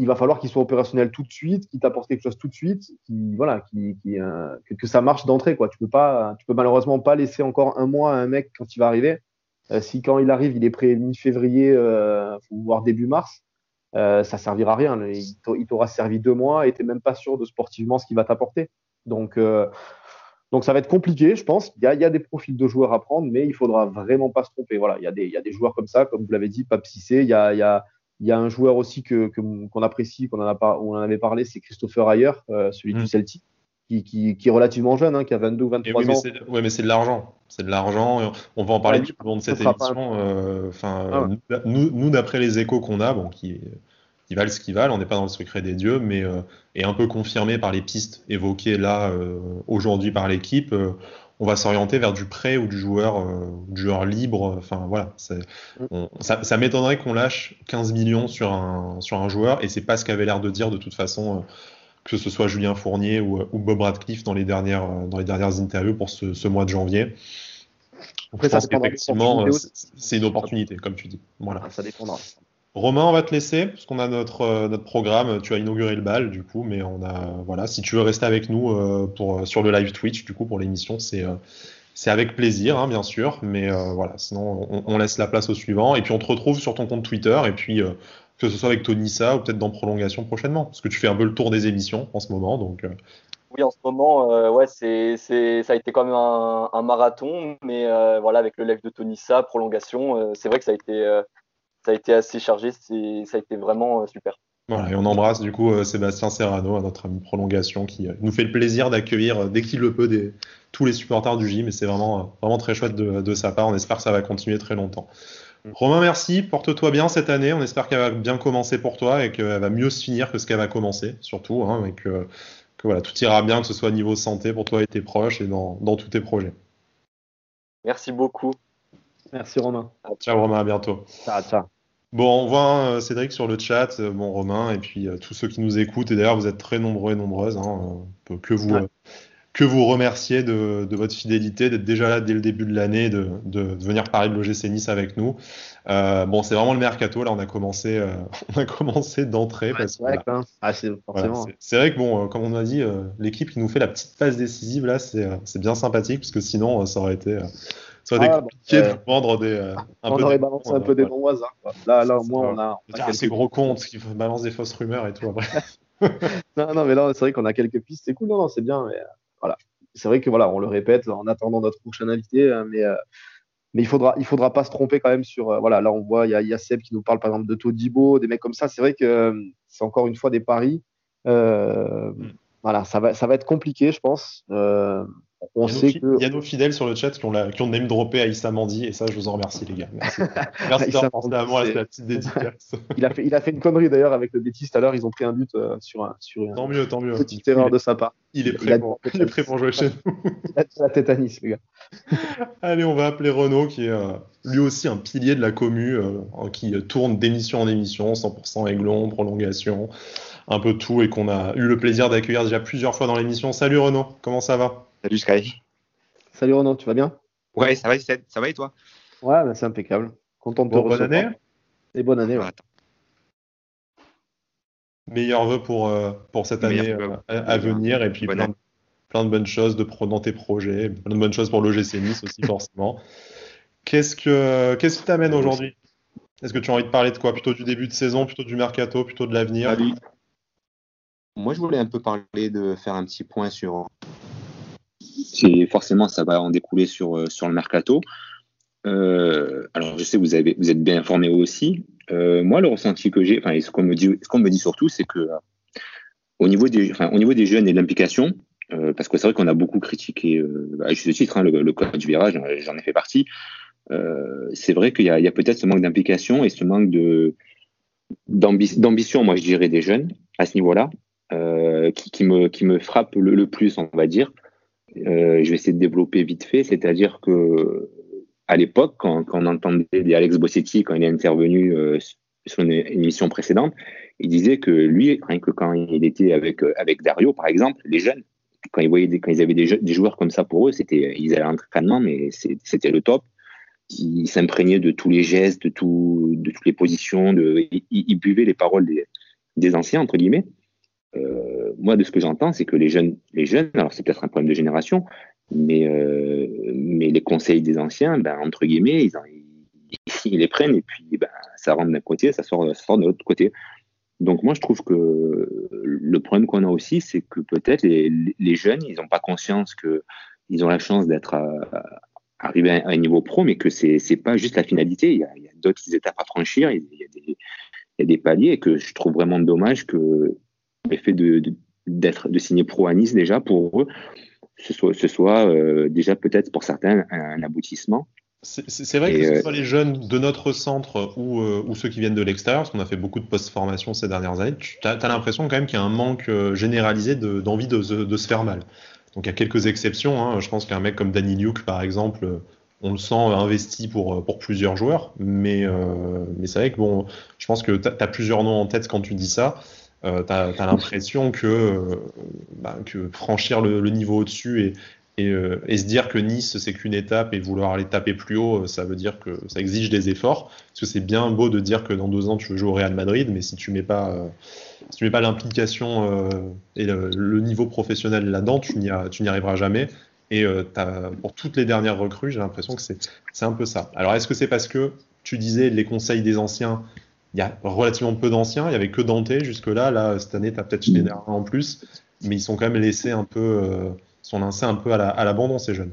Il va falloir qu'il soit opérationnel tout de suite, qu'il t'apporte quelque chose tout de suite, qui, voilà, qui, qui que, que, ça marche d'entrée. Quoi. Tu peux pas, tu peux malheureusement pas laisser encore un mois à un mec quand il va arriver. si quand il arrive, il est prêt mi-février, voire début mars, euh, ça servira à rien. Il t'aura servi deux mois et tu n'es même pas sûr de sportivement ce qu'il va t'apporter. Donc, euh, donc ça va être compliqué, je pense. Il y, a, il y, a, des profils de joueurs à prendre, mais il faudra vraiment pas se tromper. Voilà, il y a des, il y a des joueurs comme ça, comme vous l'avez dit, Pape Cissé. Il y a, il y a, il y a un joueur aussi que, qu'on apprécie, qu'on en, a on en avait parlé, c'est Christopher Ayer, euh, celui du mmh. Celtic qui, est relativement jeune, hein, qui a 22 ou 23 ans. Oui, mais c'est de l'argent. C'est de l'argent. On va en parler tout au long de cette émission. Euh, enfin, ah nous, nous d'après les échos qu'on a, bon, qui, qui valent ce qu'ils valent, on n'est pas dans le secret des dieux, mais euh, est un peu confirmé par les pistes évoquées là euh, aujourd'hui par l'équipe. on va s'orienter vers du prêt ou du joueur, du joueur libre. Enfin voilà, mm. ça, ça m'étonnerait qu'on lâche 15 millions sur un, sur un joueur, et c'est pas ce qu'avait l'air de dire de toute façon que ce soit Julien Fournier ou, Bob Radcliffe dans les dernières, euh, dans les dernières interviews pour ce, mois de janvier. Après, ça effectivement, euh, c'est une opportunité, comme tu dis. Voilà. Ah, ça dépendra. Romain, on va te laisser parce qu'on a notre, euh, notre programme. Tu as inauguré le bal, du coup, mais on a voilà. Si tu veux rester avec nous pour sur le live Twitch, du coup, pour l'émission, c'est c'est avec plaisir, hein, bien sûr. Mais voilà, sinon on, on, laisse la place au suivant. Et puis on te retrouve sur ton compte Twitter. Et puis que ce soit avec Tonissa ou peut-être dans prolongation prochainement, parce que tu fais un peu le tour des émissions en ce moment. Donc, euh. Oui, en ce moment, euh, ouais, c'est, c'est, ça a été quand même un, marathon, mais euh, voilà, avec le live de Tonissa, prolongation, c'est vrai que ça a été, ça a été assez chargé, c'est, ça a été vraiment super. Voilà, et on embrasse du coup Sébastien Serrano, notre ami prolongation, qui nous fait le plaisir d'accueillir dès qu'il le peut des, tous les supporters du gym, et c'est vraiment, vraiment très chouette de, de sa part. On espère que ça va continuer très longtemps. Romain, merci. Porte-toi bien cette année. On espère qu'elle va bien commencer pour toi et qu'elle va mieux se finir que ce qu'elle va commencer, surtout. Hein, et que, voilà, tout ira bien, que ce soit au niveau santé pour toi et tes proches et dans, tous tes projets. Merci beaucoup. Merci Romain. Ciao Romain, à bientôt. Ciao, ciao. Bon, on voit euh, Cédric sur le chat, euh, bon Romain, et puis euh, tous ceux qui nous écoutent. Et d'ailleurs, vous êtes très nombreux et nombreuses. Hein, que vous que vous remercier de, votre fidélité, d'être déjà là dès le début de l'année, de, venir parler de l'OGC Nice avec nous. Euh, bon, c'est vraiment le mercato. Là, on a commencé, euh, on a commencé d'entrée. c'est vrai, hein. ah, vrai, que bon, euh, comme on a dit, l'équipe qui nous fait la petite passe décisive là, c'est bien sympathique parce que sinon, ça aurait été, ça aurait été ah, compliqué de vendre des. un on peu aurait balancé un peu des bons hasards. Là, là, au moins, on a. On a ces gros comptes qui balancent des fausses rumeurs et tout après. non, non, mais là, c'est vrai qu'on a quelques pistes. C'est cool, non, non, c'est bien. Mais voilà. C'est vrai que voilà, on le répète en attendant notre prochaine invité, mais, euh, mais il faudra, il faudra pas se tromper quand même sur. Euh, voilà, là on voit, il y, a Seb qui nous parle par exemple de Todibo, des mecs comme ça. C'est vrai que euh, c'est encore une fois des paris. Mm. Voilà, ça va, ça va être compliqué, je pense. On il, sait que... il y a nos fidèles sur le chat qui ont, la, qui ont name droppé à Issa Mandi et ça, je vous en remercie, les gars. Merci, Merci d'avoir pensé à moi, la petite dédicace. il, a fait, il a fait une connerie d'ailleurs avec le Bétis tout à l'heure. Ils ont pris un but euh, sur, un, sur tant mieux, tant mieux. petite erreur de sa part. Il est prêt, il pour, il est prêt pour jouer chez nous. il a la tête à Nice, les gars. Allez, on va appeler Renaud, qui est euh, lui aussi un pilier de la commu, euh, qui tourne d'émission en émission, 100% aiglon, prolongation, un peu tout, et qu'on a eu le plaisir d'accueillir déjà plusieurs fois dans l'émission. Salut Renaud, comment ça va? Salut Sky. Salut Renaud, tu vas bien? Ouais, ça va, ça va et toi? Ouais, bah, c'est impeccable. Content de te bon, Bonne année. Et bonne année, ouais. Meilleurs vœux pour, euh, pour cette année euh, à, venir et puis plein de, plein de, bonnes choses de dans tes projets, plein de bonnes choses pour l'OGC Nice aussi forcément. Qu'est-ce que qu'est-ce qui t'amène aujourd'hui? Est-ce que tu as envie de parler de quoi? Plutôt du début de saison, plutôt du mercato, plutôt de l'avenir? Moi, je voulais un peu parler de faire un petit point sur c'est forcément ça va en découler sur, euh, sur le mercato. Euh, alors je sais que vous, avez, vous êtes bien informé aussi. Euh, moi, le ressenti que j'ai, enfin, ce qu'on me dit, me dit surtout, c'est que au niveau des, enfin, au niveau des jeunes et de l'implication, parce que c'est vrai qu'on a beaucoup critiqué, à juste titre, hein, le, le coach virage, j'en ai fait partie. c'est vrai qu'il y a, peut-être ce manque d'implication et ce manque d'ambition, moi je dirais, des jeunes à ce niveau-là, qui, me, qui me frappe le, plus, on va dire. je vais essayer de développer vite fait, c'est-à-dire que à l'époque, quand, on entendait Alex Bossetti, quand il est intervenu sur une émission précédente, il disait que lui, rien que quand il était avec, euh, avec Dario, par exemple, les jeunes, quand ils, voyaient quand ils avaient des, des, joueurs comme ça pour eux, c'était, ils allaient à l'entraînement, mais c'était le top. Ils s'imprégnaient de tous les gestes, de, tout, de toutes les positions, de, ils, buvaient les paroles des, des anciens, entre guillemets. Euh, moi, de ce que j'entends, c'est que les jeunes, les jeunes, alors c'est peut-être un problème de génération, mais, euh, mais les conseils des anciens, ben, entre guillemets, ils, ils, les prennent et puis ben, ça rentre d'un côté, ça sort, ça sort de l'autre côté. Donc moi, je trouve que le problème qu'on a aussi, c'est que peut-être les, jeunes, ils n'ont pas conscience qu'ils ont la chance d'être arrivés à un niveau pro, mais que c'est n'est pas juste la finalité. Il y a, d'autres étapes à franchir, il y, a des, paliers, et que je trouve vraiment dommage que le fait de, d'être de signer pro à Nice déjà pour eux, ce soit, ce soit euh, déjà peut-être pour certains un aboutissement. C'est vrai que ce euh, soit les jeunes de notre centre ou, euh, ou ceux qui viennent de l'extérieur, parce qu'on a fait beaucoup de post-formation ces dernières années, tu as, l'impression quand même qu'il y a un manque généralisé d'envie de, de, se faire mal. Donc il y a quelques exceptions. Hein. Je pense qu'un mec comme Danny Luke, par exemple, on le sent investi pour, pour plusieurs joueurs. Mais, mais c'est vrai que bon, je pense que tu as, plusieurs noms en tête quand tu dis ça. Euh, tu as, l'impression que, bah, que franchir le, niveau au-dessus et, euh, et, se dire que Nice, c'est qu'une étape et vouloir aller taper plus haut, euh, ça veut dire que ça exige des efforts. Parce que c'est bien beau de dire que dans deux ans, tu veux jouer au Real Madrid, mais si tu mets pas, euh, si mets pas l'implication et le, niveau professionnel là-dedans, tu n'y arriveras jamais. Et pour toutes les dernières recrues, j'ai l'impression que c'est un peu ça. Alors, est-ce que c'est parce que tu disais les conseils des anciens il y a relativement peu d'anciens, il y avait que Dante jusque-là. Là, cette année, tu as peut-être Schneider en plus, mais ils sont quand même laissés un peu sont lancés un peu à l'abandon, ces jeunes.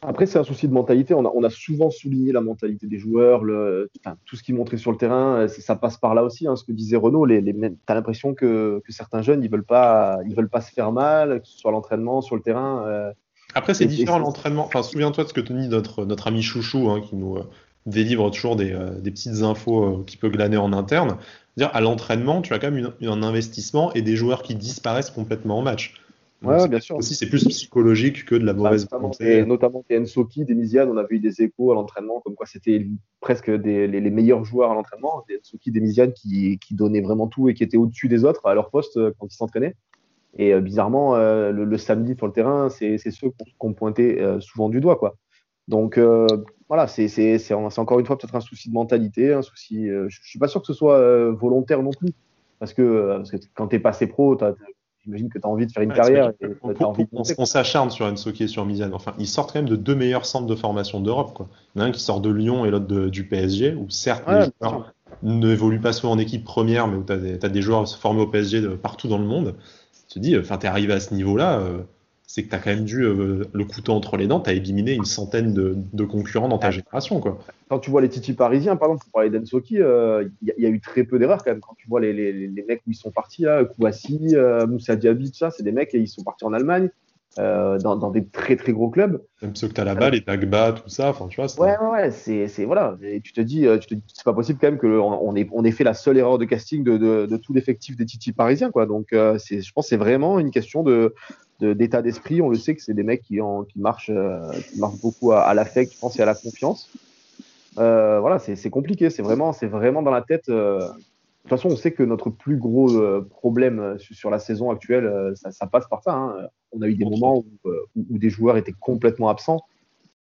Après, c'est un souci de mentalité. On a, on a, souvent souligné la mentalité des joueurs, le, tout ce qu'ils montraient sur le terrain. Euh, ça passe par là aussi. Hein, ce que disait Renaud, les, les, tu as l'impression que, que, certains jeunes, ils veulent pas, ils veulent pas se faire mal, que ce soit l'entraînement, sur le terrain. Euh, Après, c'est différent l'entraînement. Enfin, souviens-toi de ce que te dit notre, notre ami Chouchou, hein, qui nous euh, délivre toujours des, des petites infos qu'il peut glaner en interne. Dire, à l'entraînement, tu as quand même un investissement et des joueurs qui disparaissent complètement en match. Ouais, bien sûr. Aussi, c'est plus psychologique que de la mauvaise bah, volonté. Notamment Ensoki, des on a vu des échos à l'entraînement, comme quoi c'était presque des, les, meilleurs joueurs à l'entraînement. Des Ensoki, des qui, qui, donnaient vraiment tout et qui étaient au-dessus des autres à leur poste euh, quand ils s'entraînaient. Et euh, bizarrement, euh, le, samedi sur le terrain, c'est ceux qu'on pointait souvent du doigt. Quoi. Donc voilà, c'est encore une fois peut-être un souci de mentalité, un souci. je suis pas sûr que ce soit volontaire non plus. Parce que, parce que quand tu es passé pro, j'imagine que tu as envie de faire une carrière. Et, on, s'acharne sur Ensoki et sur Misiane. Enfin, ils sortent quand même de deux meilleurs centres de formation d'Europe. Quoi. Il y en a un qui sort de Lyon et l'autre du PSG, où certes, les joueurs n'évoluent pas souvent en équipe première, mais où tu as, des joueurs formés au PSG de partout dans le monde. Tu te dis, enfin, tu es arrivé à ce niveau-là. Euh, c'est que tu as quand même dû, euh, le couteau entre les dents, tu as éliminé une centaine de, concurrents dans ta génération. Quoi. Quand tu vois les Titi parisiens, par exemple, pour parler d'Ensoki, il euh, y, a eu très peu d'erreurs quand même. Quand tu vois les, les, les, mecs où ils sont partis, là, Kouassi, euh, Moussa Diaby, ça, c'est des mecs et ils sont partis en Allemagne. Euh, dans, dans, des très très gros clubs. Même ceux que tu as là-bas, les Dagba, tout ça, enfin tu vois. Ouais, ouais, ouais, c'est, c'est voilà. Et tu te dis, tu te dis, c'est pas possible quand même qu'on on ait, on ait fait la seule erreur de casting de, de, de tout l'effectif des Titi parisiens, quoi. Donc, c'est, je pense que c'est vraiment une question de, d'état d'esprit. On le sait que c'est des mecs qui, en, qui, marchent, euh, qui marchent beaucoup à, à l'affect, je pense, et à la confiance. Euh, voilà, c'est compliqué. C'est vraiment, c'est vraiment dans la tête. Euh. De toute façon, on sait que notre plus gros problème sur la saison actuelle, ça, ça, passe par ça. Hein. On a eu des moments où, où, des joueurs étaient complètement absents.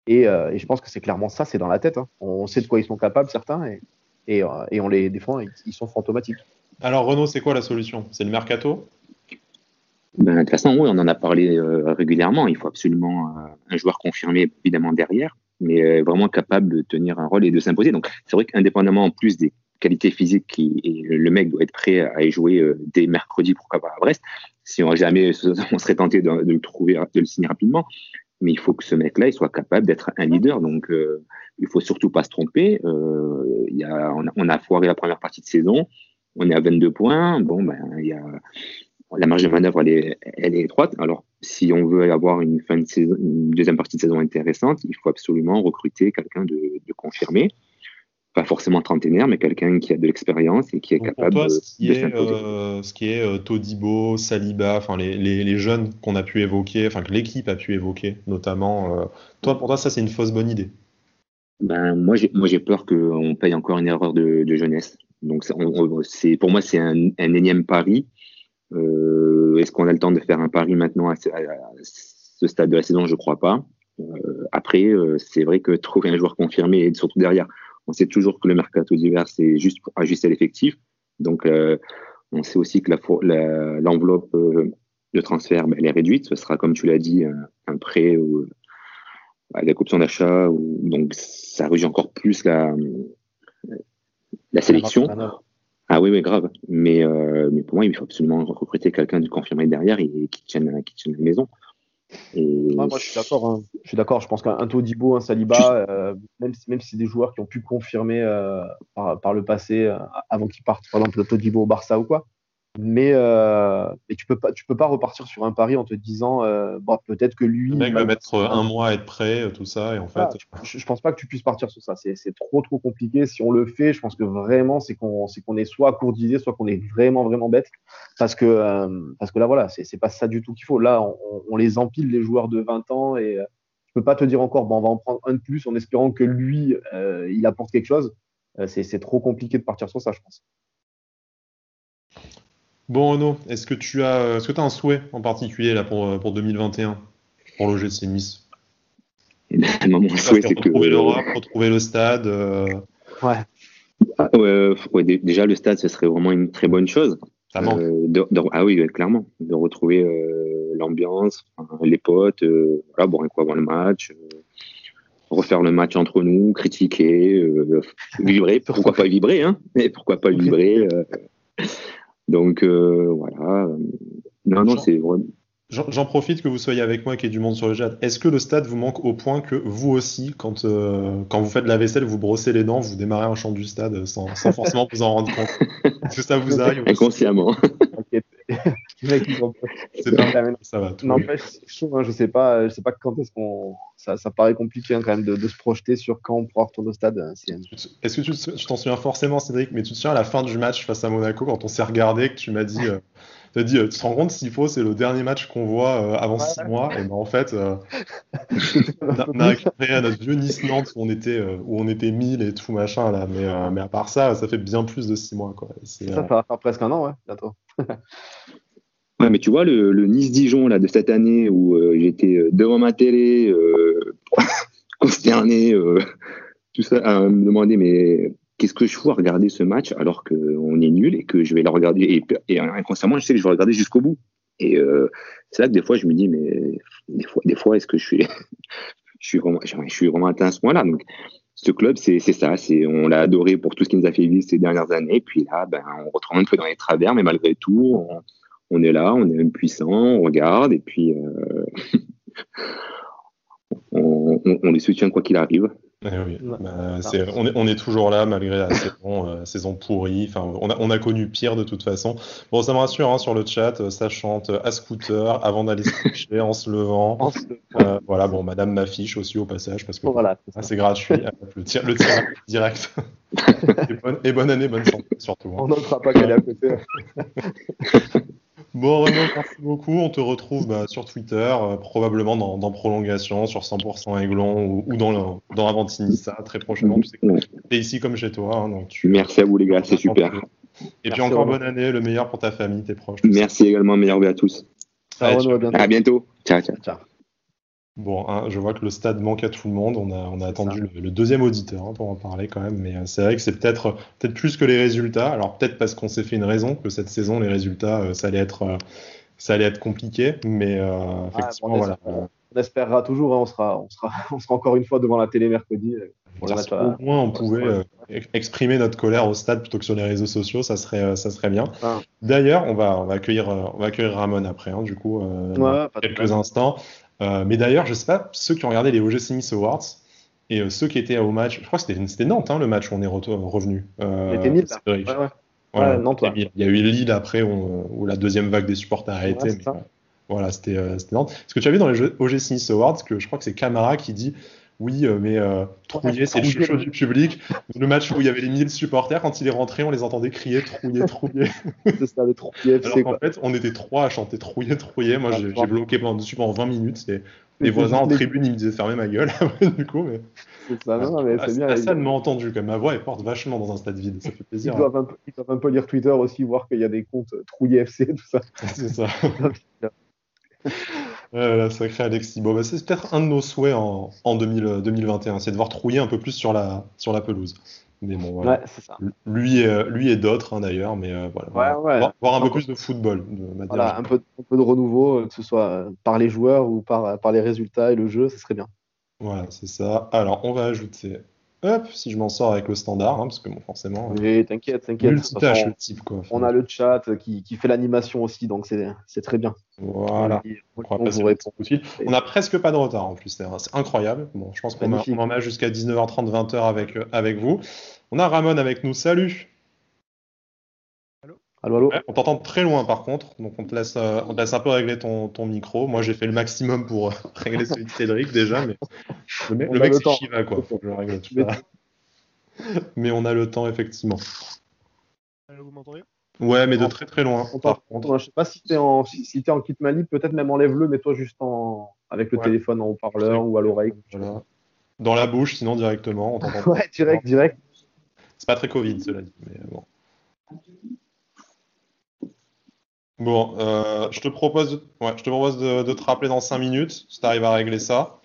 Et, et je pense que c'est clairement ça, c'est dans la tête. Hein. On sait de quoi ils sont capables, certains, et, et, et on les défend, ils sont fantomatiques. Alors Renaud, c'est quoi la solution? C'est le mercato? Ben, de toute façon, oui, on en a parlé euh, régulièrement. Il faut absolument euh, un joueur confirmé, évidemment, derrière, mais euh, vraiment capable de tenir un rôle et de s'imposer. Donc, c'est vrai qu'indépendamment en plus des qualités physiques, qui, et le mec doit être prêt à y jouer dès mercredi, pourquoi pas à Brest. Si on jamais, on serait tenté de, le trouver, de le signer rapidement. Mais il faut que ce mec-là, il soit capable d'être un leader. Donc, il faut surtout pas se tromper. il y a, on, a, on a foiré la première partie de saison. On est à 22 points. Bon, ben, il y a la marge de manœuvre, elle est, elle est étroite. Alors, si on veut avoir une, fin de saison, une deuxième partie de saison intéressante, il faut absolument recruter quelqu'un de, de confirmé pas forcément trentenaire, mais quelqu'un qui a de l'expérience et qui est capable pour toi, ce qui est, euh, ce qui est euh, Todibo, Saliba, enfin les, les, les, jeunes qu'on a pu évoquer, enfin que l'équipe a pu évoquer, notamment. Euh, toi, pour toi, ça c'est une fausse bonne idée? Ben moi, j'ai peur qu'on paye encore une erreur de, de jeunesse. Donc c'est pour moi c'est un, un, énième pari. Est-ce qu'on a le temps de faire un pari maintenant à ce, stade de la saison? Je crois pas. après, c'est vrai que trouver un joueur confirmé et surtout derrière on sait toujours que le mercato d'hiver, c'est juste pour ajuster l'effectif. Donc, euh, on sait aussi que l'enveloppe euh, de transfert, ben, elle est réduite. Ce sera, comme tu l'as dit, un, prêt ou avec option d'achat. Donc, ça réduit encore plus la sélection. Ah oui, oui, grave. Mais, euh, mais pour moi, il faut absolument recruter quelqu'un de confirmé derrière et qui tienne, qui tienne la maison moi, je suis d'accord. Hein. Je suis d'accord. Je pense qu'un Todibo, un Saliba, euh, même, même si c'est des joueurs qui ont pu confirmer euh, par, par, le passé, avant qu'ils partent, par exemple, le Todibo au Barça ou quoi, mais, euh, tu peux pas tu peux pas repartir sur un pari en te disant euh, bon, peut-être que lui le mec va mettre un mois à être prêt tout ça et en fait je, je, pense pas que tu puisses partir sur ça. C'est trop trop compliqué. Si on le fait je pense que vraiment c'est qu'on c'est qu'on est soit court d'idées soit qu'on est vraiment vraiment bête. Parce que euh, parce que là voilà c'est pas ça du tout qu'il faut. Là on, on, les empile les joueurs de 20 ans et euh, je peux pas te dire encore bon on va en prendre un de plus en espérant que lui euh, il apporte quelque chose. C'est trop compliqué de partir sur ça je pense Bon, Renaud, est-ce que tu as, est-ce que as un souhait en particulier là, pour, pour 2021 pour l'OGC Nice eh ben, Mon souhait, c'est que. L'Europe, retrouver le stade. Euh... Ouais. Ah, ouais, ouais, déjà, le stade, ce serait vraiment une très bonne chose. Ça manque. Euh, de, de, ah oui, clairement. De retrouver euh, l'ambiance, les potes, euh, voilà, boire un coup avant le match, euh, refaire le match entre nous, critiquer, euh, vibrer. Pourquoi pas vibrer, hein Mais pourquoi pas vibrer donc euh, voilà. Non, non, c'est vraiment. J'en profite que vous soyez avec moi, qu'il y ait du monde sur le chat. Est-ce que le stade vous manque au point que vous aussi, quand, euh, quand vous faites la vaisselle, vous brossez les dents, vous démarrez un chant du stade sans, sans forcément vous en rendre compte? Est-ce que ça vous arrive Inconsciemment. c'est pas ça va. N'empêche, hein, je sais pas, je sais pas quand est-ce qu'on. Ça, ça, paraît compliqué hein, quand même de, de, se projeter sur quand on pourra retourner au stade. Hein, est-ce que tu t'en souviens forcément, Cédric Mais tu te souviens à la fin du match face à Monaco, quand on s'est regardé, que tu m'as dit. Euh, tu as dit, tu te rends compte s'il faut, c'est le dernier match qu'on voit euh, avant six mois. Et ben en fait, euh, on a récupéré notre vieux Nice-Nantes où on était euh, où on était 1000 et tout machin là. Mais, euh, mais à part ça, ça fait bien plus de six mois quoi. Ça, ça va faire presque un an, ouais, bientôt. Ouais, mais tu vois, le, le Nice-Dijon là, de cette année où euh, j'étais euh, devant ma télé, euh, consterné, euh, tout ça, à me demander, mais qu'est-ce que je fous à regarder ce match alors qu'on est nul et que je vais le regarder, et, inconsciemment, je sais que je vais regarder jusqu'au bout. Et euh, c'est là que des fois, je me dis, mais des fois, est-ce que je suis, je, suis vraiment, je suis vraiment atteint à ce point-là? Donc, ce club, c'est ça. C'est on l'a adoré pour tout ce qui nous a fait vivre ces dernières années. Puis là, ben, on retrouve un peu dans les travers, mais malgré tout, on, est là, on est impuissant, on regarde et puis euh, on, les soutient quoi qu'il arrive. Eh oui. bah, est, on, est, on, est, toujours là malgré la saison, euh, saison pourrie. Enfin, on a, on a, connu pire de toute façon. Bon, ça me rassure hein, sur le chat, euh, ça chante à scooter avant d'aller se coucher en se levant. euh, voilà, bon, Madame m'affiche aussi au passage parce que voilà, c'est gratuit. le tir, le tir direct. et, bonne, et, bonne, année, bonne santé surtout. Hein. On notera pas qu'elle est à côté. Bon, Renaud, merci beaucoup. On te retrouve bah, sur Twitter, euh, probablement dans, dans, Prolongation, sur 100% Aiglon ou, ou dans, le, dans Avantinissa très prochainement. Tu sais que es ici comme chez toi. Hein, donc tu... Merci à vous, les gars, c'est super. Et merci puis encore bonne année, le meilleur pour ta famille, tes proches. Merci également, meilleur à tous. Allez, Renaud, à bientôt. Ciao, ciao. ciao. Bon, hein, je vois que le stade manque à tout le monde. On a, on a attendu le, le, deuxième auditeur hein, pour en parler quand même. Mais euh, c'est vrai que c'est peut-être peut plus que les résultats. Alors peut-être parce qu'on s'est fait une raison que cette saison, les résultats, euh, ça allait être, euh, ça allait être compliqué. Mais euh, effectivement, ah, bon, voilà. On espérera toujours. Hein, on, sera, on, sera, on sera encore une fois devant la télé mercredi. Au moins, on pouvait euh, exprimer notre colère au stade plutôt que sur les réseaux sociaux. Ça serait, ça serait bien. Ah. D'ailleurs, on va, on, va accueillir, on va accueillir Ramon après, hein, du coup, ouais, quelques instants. Euh, mais d'ailleurs, je sais pas, ceux qui ont regardé les OGC Nice Awards et euh, ceux qui étaient au match, je crois que c'était Nantes hein, le match où on est re revenu. Euh, C'était Nil, là. Ouais, ouais. Il y a eu Lille après où, la deuxième vague des supporters a été. voilà, c'était énorme. Ce que tu as vu dans les OG Smith Awards, que je crois que c'est Camara qui dit oui, euh, mais euh, Trouillet, c'est le chouchou du public. Le match où il y avait les 1000 supporters, quand il est rentré, on les entendait crier Trouillet, Trouillet. c'est ça, le Trouillet Alors en fait, on était trois à chanter Trouillet, Trouillet. Moi, j'ai bloqué pendant, dessus pendant 20 minutes. Et les voisins en tribune, ils me disaient fermer ma gueule. du coup, mais. C'est ça, non, mais c'est bien. La salle m'a entendu, quand même. Ma voix, elle porte vachement dans un stade vide. Ça fait plaisir. Ils doivent, un, peu, ils doivent un peu lire Twitter aussi, voir qu'il y a des comptes Trouillet FC, tout ça. c'est ça. La sacrée Alexis. Bon, bah, c'est peut-être un de nos souhaits en, en 2021, c'est de voir trouiller un peu plus sur la, sur la pelouse. Mais bon, voilà. ouais, ça. Lui et, lui et d'autres hein, d'ailleurs, mais euh, voilà. Voir, voir, un peu plus de football. De voilà, un peu, un peu, de renouveau, euh, que ce soit euh, par les joueurs ou par, par les résultats et le jeu, ça serait bien. Voilà, c'est ça. Alors, on va ajouter Hop, si je m'en sors avec le standard, hein, parce que bon, forcément. Oui, t'inquiète, t'inquiète. Multitâche, le type, quoi. On a le chat qui, qui fait l'animation aussi, donc c'est très bien. Voilà. On, on, on a presque pas de retard en plus, c'est incroyable. Bon, je pense qu'on en a jusqu'à 19h30, 20h avec, euh, avec vous. On a Ramon avec nous, salut Allô, allô On t'entend très loin par contre, donc on te laisse, euh, on te laisse un peu régler ton, ton micro. Moi j'ai fait le maximum pour euh, régler celui de Cédric déjà, mais le, mec, le mec c'est Shiva quoi. Faut que je règle tout mais... mais on a le temps effectivement. Allô, vous m'entendez? Ouais, mais de très très loin. On par contre. Je sais pas si t'es en, si, si es en kit Mali, peut-être même enlève-le, mets-toi juste en, avec le ouais. téléphone en haut-parleur ou à l'oreille. Voilà. Dans la bouche, sinon directement. On ouais, direct, direct. C'est pas très Covid, cela dit, mais bon. Bon, euh, je te propose, de, ouais, je te, propose de, de, te rappeler dans 5 minutes si tu arrives à régler ça.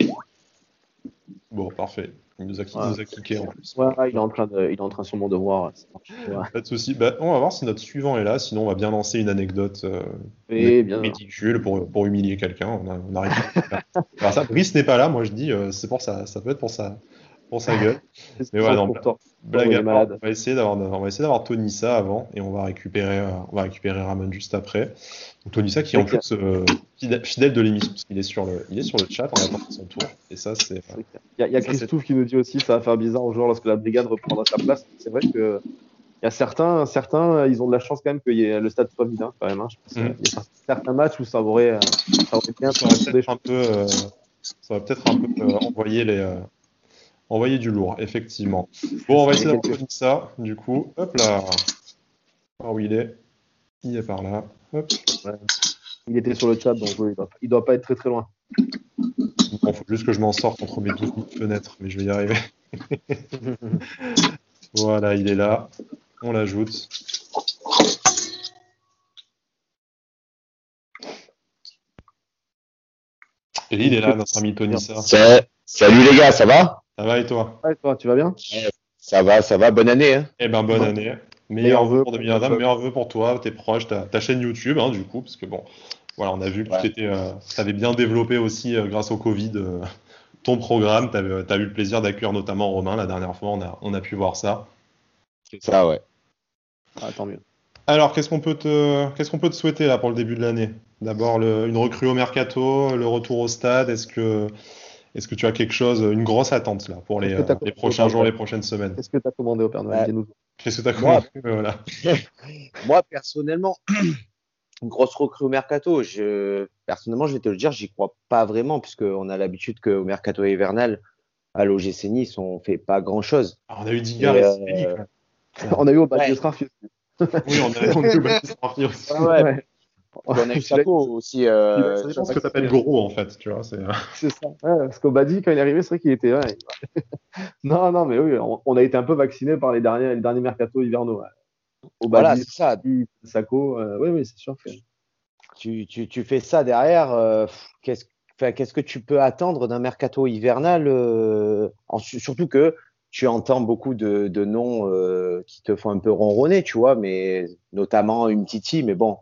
Bon, parfait. Il nous a, ouais. il nous a en plus. Ouais, il est en train, de, il est en train sûrement de voir. Pas de souci. Bah, on va voir si notre suivant est là. Sinon, on va bien lancer une anecdote euh, bien. ridicule pour, pour humilier quelqu'un. On, a, on arrive. Alors ça, Brice n'est pas là. Moi, je dis, euh, c'est pour ça. Ça peut être pour ça pour sa gueule. Mais ouais, non, blague à part, on va essayer d'avoir, on va essayer d'avoir Tonissa avant et on va récupérer, euh, on va récupérer Ramon juste après. Donc Tonissa qui est en plus euh, fidèle de l'émission parce qu'il est sur le, il est sur le chat en attendant son tour. Et ça c'est. Il y a, y a Christophe qui nous dit aussi ça va faire bizarre aux joueurs lorsque la brigade reprendra sa place. C'est vrai que il y a certains, certains, ils ont de la chance quand même que y ait le stade soit vide hein, quand même. Hein. Je pense mm. Il y a certains matchs où ça aurait, ça aurait bien. Ça aurait peut-être un peu, euh, ça va peut-être un peu euh, envoyer les. Envoyer du lourd, effectivement. Bon, on va essayer d'avoir ça, du coup. Hop là. Par où il est Il est par là. Hop. Ouais. Il était sur le chat, donc oui, il doit, il doit pas être très très loin. Bon, faut juste que je m'en sorte entre mes 12 fenêtres, mais je vais y arriver. voilà, il est là. On l'ajoute. Et il est là, notre ami Tony Salut les gars, ça va? Ça va et toi Ouais, toi, tu vas bien Ça va, ça va. Bonne année. Hein eh ben, bonne année. Meilleur vœu pour 2020, meilleur vœu pour toi, tes proches, ta, ta chaîne YouTube, hein, du coup, parce que bon, voilà, on a vu que ouais. tu euh, avais bien développé aussi, euh, grâce au Covid, euh, ton programme. Tu as, eu le plaisir d'accueillir notamment Romain la dernière fois, on a, on a pu voir ça. Ça, ouais. Ah, tant mieux. Alors, qu'est-ce qu'on peut, te, qu'est-ce qu'on peut te souhaiter là pour le début de l'année? D'abord, une recrue au mercato, le retour au stade. Est-ce que est-ce que tu as quelque chose, une grosse attente là pour les, euh, les prochains jours, les prochaines semaines? Qu'est-ce que tu as commandé au Père Noël? Ouais. Qu'est-ce que tu as commandé Moi, voilà. Moi, personnellement, une grosse recrue au mercato. Je, personnellement, je vais te le dire, j'y crois pas vraiment, puisqu'on a l'habitude qu'au mercato hivernal, à l'OGC Nice, on fait pas grand chose. Ah, on a eu Digard et, et euh... On a eu au Baptiste ouais. Oui, on a, eu au Baptiste Rafi aussi. Ah ouais. On a eu aussi. Euh, c'est ce que tu appelles gros, en fait. Tu vois, c'est... Euh. c'est ça. Ouais, parce qu'au Badi, quand il est arrivé, c'est vrai qu'il était. Ouais. non, non, mais oui, on, on, a été un peu vacciné par les derniers, les derniers mercato hivernaux. Ouais. Voilà, c'est ça. Euh, oui, oui, c'est sûr que. Tu, tu, tu, fais ça derrière. Euh, qu'est-ce, qu'est-ce que tu peux attendre d'un mercato hivernal euh, en, Surtout que tu entends beaucoup de, de noms euh, qui te font un peu ronronner, tu vois, mais notamment une Titi, mais bon,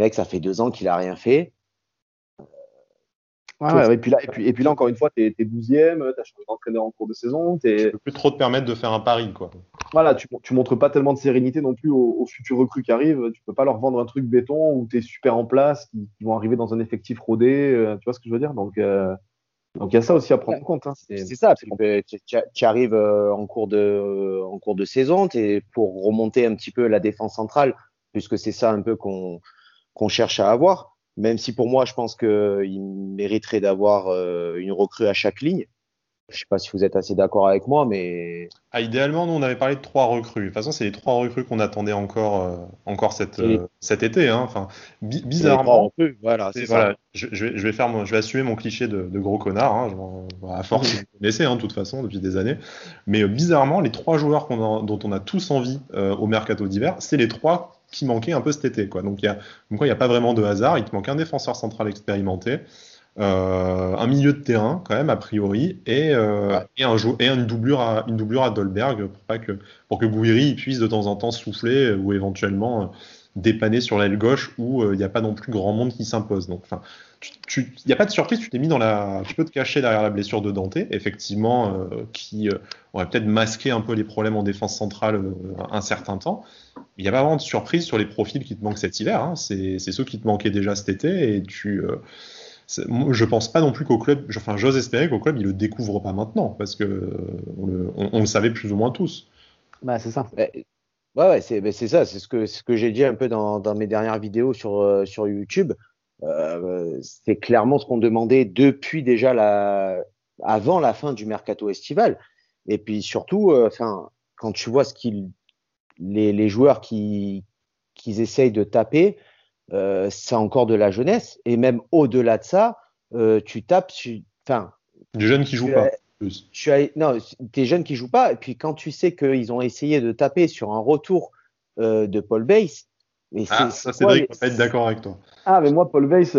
mec, ça fait deux ans qu'il a rien fait. Ouais, ouais, et, puis là, et, puis, et puis là, encore une fois, tu es, 12e, tu as changé d'entraîneur en cours de saison. Tu peux plus trop te permettre de faire un pari. Quoi. Voilà, tu, tu montres pas tellement de sérénité non plus aux, aux, futurs recrues qui arrivent. Tu peux pas leur vendre un truc béton où tu es super en place, qui, qui, vont arriver dans un effectif rodé. Euh, tu vois ce que je veux dire? Donc, euh, Donc il y a ça aussi à prendre en compte. Hein. C'est ça, tu arrives euh, en cours de, en cours de saison, es pour remonter un petit peu la défense centrale, puisque c'est ça un peu qu'on qu'on cherche à avoir. Même si pour moi, je pense qu'il mériterait d'avoir euh, une recrue à chaque ligne. Je sais pas si vous êtes assez d'accord avec moi, mais. Ah, idéalement, nous, on avait parlé de trois recrues. De toute façon, c'est les trois recrues qu'on attendait encore, euh, encore cette, euh, cet été. Hein. Enfin, bizarrement. Voilà, c'est. Je, je, vais, je, vais faire je vais assumer mon cliché de, de gros connard. Hein. à force, vous connaissez, hein, de toute façon, depuis des années. Mais euh, bizarrement, les trois joueurs dont on a tous envie au mercato d'hiver, c'est les trois qui manquaient un peu cet été. Quoi. Donc, il n'y a, a pas vraiment de hasard. Il te manque un défenseur central expérimenté. Euh, un milieu de terrain quand même a priori et, euh, et, un et une doublure à une doublure à Dolberg pour pas que pour que Gouiri puisse de temps en temps souffler ou éventuellement euh, dépanner sur l'aile gauche où il n'y a pas non plus grand monde qui s'impose. Donc enfin il n'y a pas de surprise, tu t'es mis dans la, tu peux te cacher derrière la blessure de Dante, effectivement, qui aurait peut-être masqué un peu les problèmes en défense centrale un certain temps. Il n'y a pas vraiment de surprise sur les profils qui te manquent cet hiver. Hein. C'est ceux qui te manquaient déjà cet été et tu, je pense pas non plus qu'au club, enfin j'ose espérer qu'au club il le découvre pas maintenant parce que on le, savait plus ou moins tous. Bah c'est ça. Ouais, ouais c'est ça, c'est ce que ce que j'ai dit un peu dans, dans mes dernières vidéos sur euh, sur YouTube. Euh, c'est clairement ce qu'on demandait depuis déjà la avant la fin du mercato estival. Et puis surtout, euh, enfin quand tu vois ce qu'ils les, les joueurs qui qu'ils essayent de taper, euh, c'est encore de la jeunesse. Et même au-delà de ça, euh, tu tapes, enfin. Des jeunes qui jouent pas. Tu as, non, des jeunes qui jouent pas. Et puis quand tu sais qu'ils ont essayé de taper sur un retour euh, de Paul Bass. Mais ah, ça, Cédric, on va être d'accord avec toi. Ah, mais moi, Paul Bass,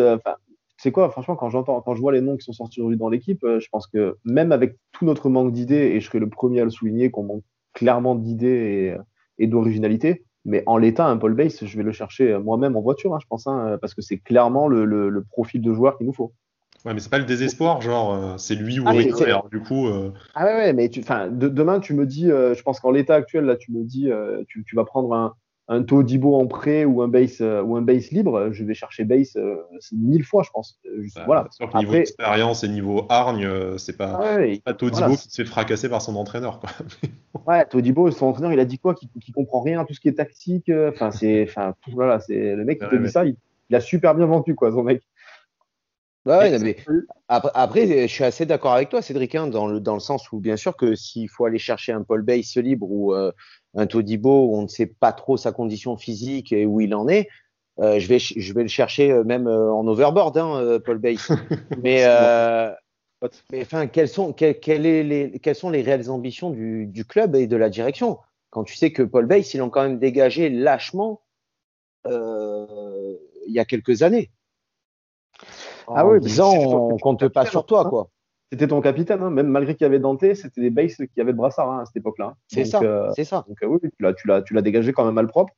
c'est quoi, franchement, quand j'entends, quand je vois les noms qui sont sortis aujourd'hui dans l'équipe, je pense que même avec tout notre manque d'idées, et je serais le premier à le souligner, qu'on manque clairement d'idées et, et d'originalité, mais en l'état, un Paul Base, je vais le chercher moi-même en voiture, hein, je pense, hein, parce que c'est clairement le, le, profil de joueur qu'il nous faut. Ouais, mais c'est pas le désespoir, genre euh, c'est lui ou ah, du coup. Euh... Ah ouais, ouais mais tu, de, demain tu me dis, euh, je pense qu'en l'état actuel là, tu me dis, euh, tu, tu, vas prendre un, un Todibo en prêt ou un base euh, ou un base libre, je vais chercher base euh, mille fois, je pense. Euh, juste, bah, voilà. Sûr que niveau expérience et niveau hargne, c'est pas, pas Todibo qui se fait fracasser par son entraîneur. Quoi. ouais, Todibo, son entraîneur, il a dit quoi? Qui, comprend rien, tout ce qui est tactique. Enfin, c'est, enfin, voilà, c'est le mec qui te dit ça, il, il, a super bien vendu quoi, son mec. Ouais, mais après, je suis assez d'accord avec toi, Cédric, hein, dans, le, dans le sens où, bien sûr, que s'il faut aller chercher un Paul Base libre ou euh, un Todibo où on ne sait pas trop sa condition physique et où il en est, euh, je, vais, je vais le chercher euh, même en overboard, hein, Paul Base. mais, mais enfin, quelles sont, quelles, les, quelles sont les réelles ambitions du, du, club et de la direction? Quand tu sais que Paul Base, ils l'ont quand même dégagé lâchement il y a quelques années. Ah oui, disant, on compte pas sur toi, quoi. C'était ton capitaine, hein. même malgré qu'il y avait Dante, c'était des bases qui avaient le brassard hein, à cette époque-là. C'est ça, euh, c'est ça. Donc euh, oui, tu l'as, tu l'as, dégagé quand même mal propre.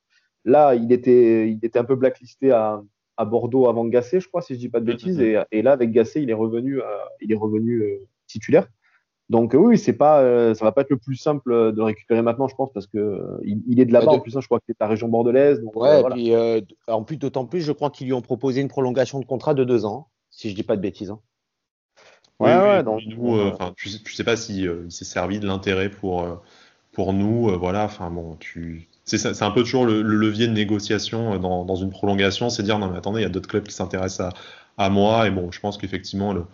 Là, il était, il était un peu blacklisté à, à Bordeaux avant Gassé, je crois, si je dis pas de bêtises. Et, et là, avec Gassé, il est revenu, euh, il est revenu titulaire. Donc oui, c'est pas, ça va pas être le plus simple de le récupérer maintenant, je pense, parce que il, est de là-bas. En plus, hein, je crois que c'est la région bordelaise. Donc, ouais, puis, en plus, d'autant plus, je crois qu'ils lui ont proposé une prolongation de contrat de deux ans si je dis pas de bêtises. Ouais, ouais, donc, nous, euh, tu, sais, sais pas si euh, il s'est servi de l'intérêt pour euh, pour nous, voilà. Enfin bon, tu, c'est un peu toujours le, levier de négociation dans, dans une prolongation, c'est dire non mais attendez, il y a d'autres clubs qui s'intéressent à, à moi et bon, je pense qu'effectivement le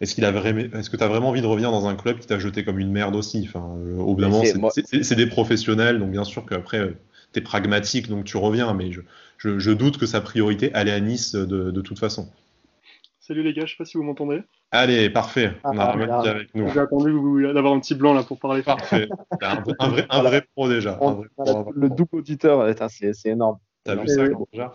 est-ce qu'il a vraiment, est-ce que tu as vraiment envie de revenir dans un club qui t'a jeté comme une merde aussi Enfin, au bout d'un moment, c'est des professionnels, donc bien sûr qu'après, tu es pragmatique, donc tu reviens, mais je, je, je, doute que sa priorité allait à Nice de, de toute façon. Salut les gars, je sais pas si vous m'entendez. Allez, parfait. On a ah, avec nous. J'ai attendu d'avoir un petit blanc là pour parler. Parfait. un, vrai, un vrai pro déjà. le double auditeur, c'est énorme. T'as vu ça déjà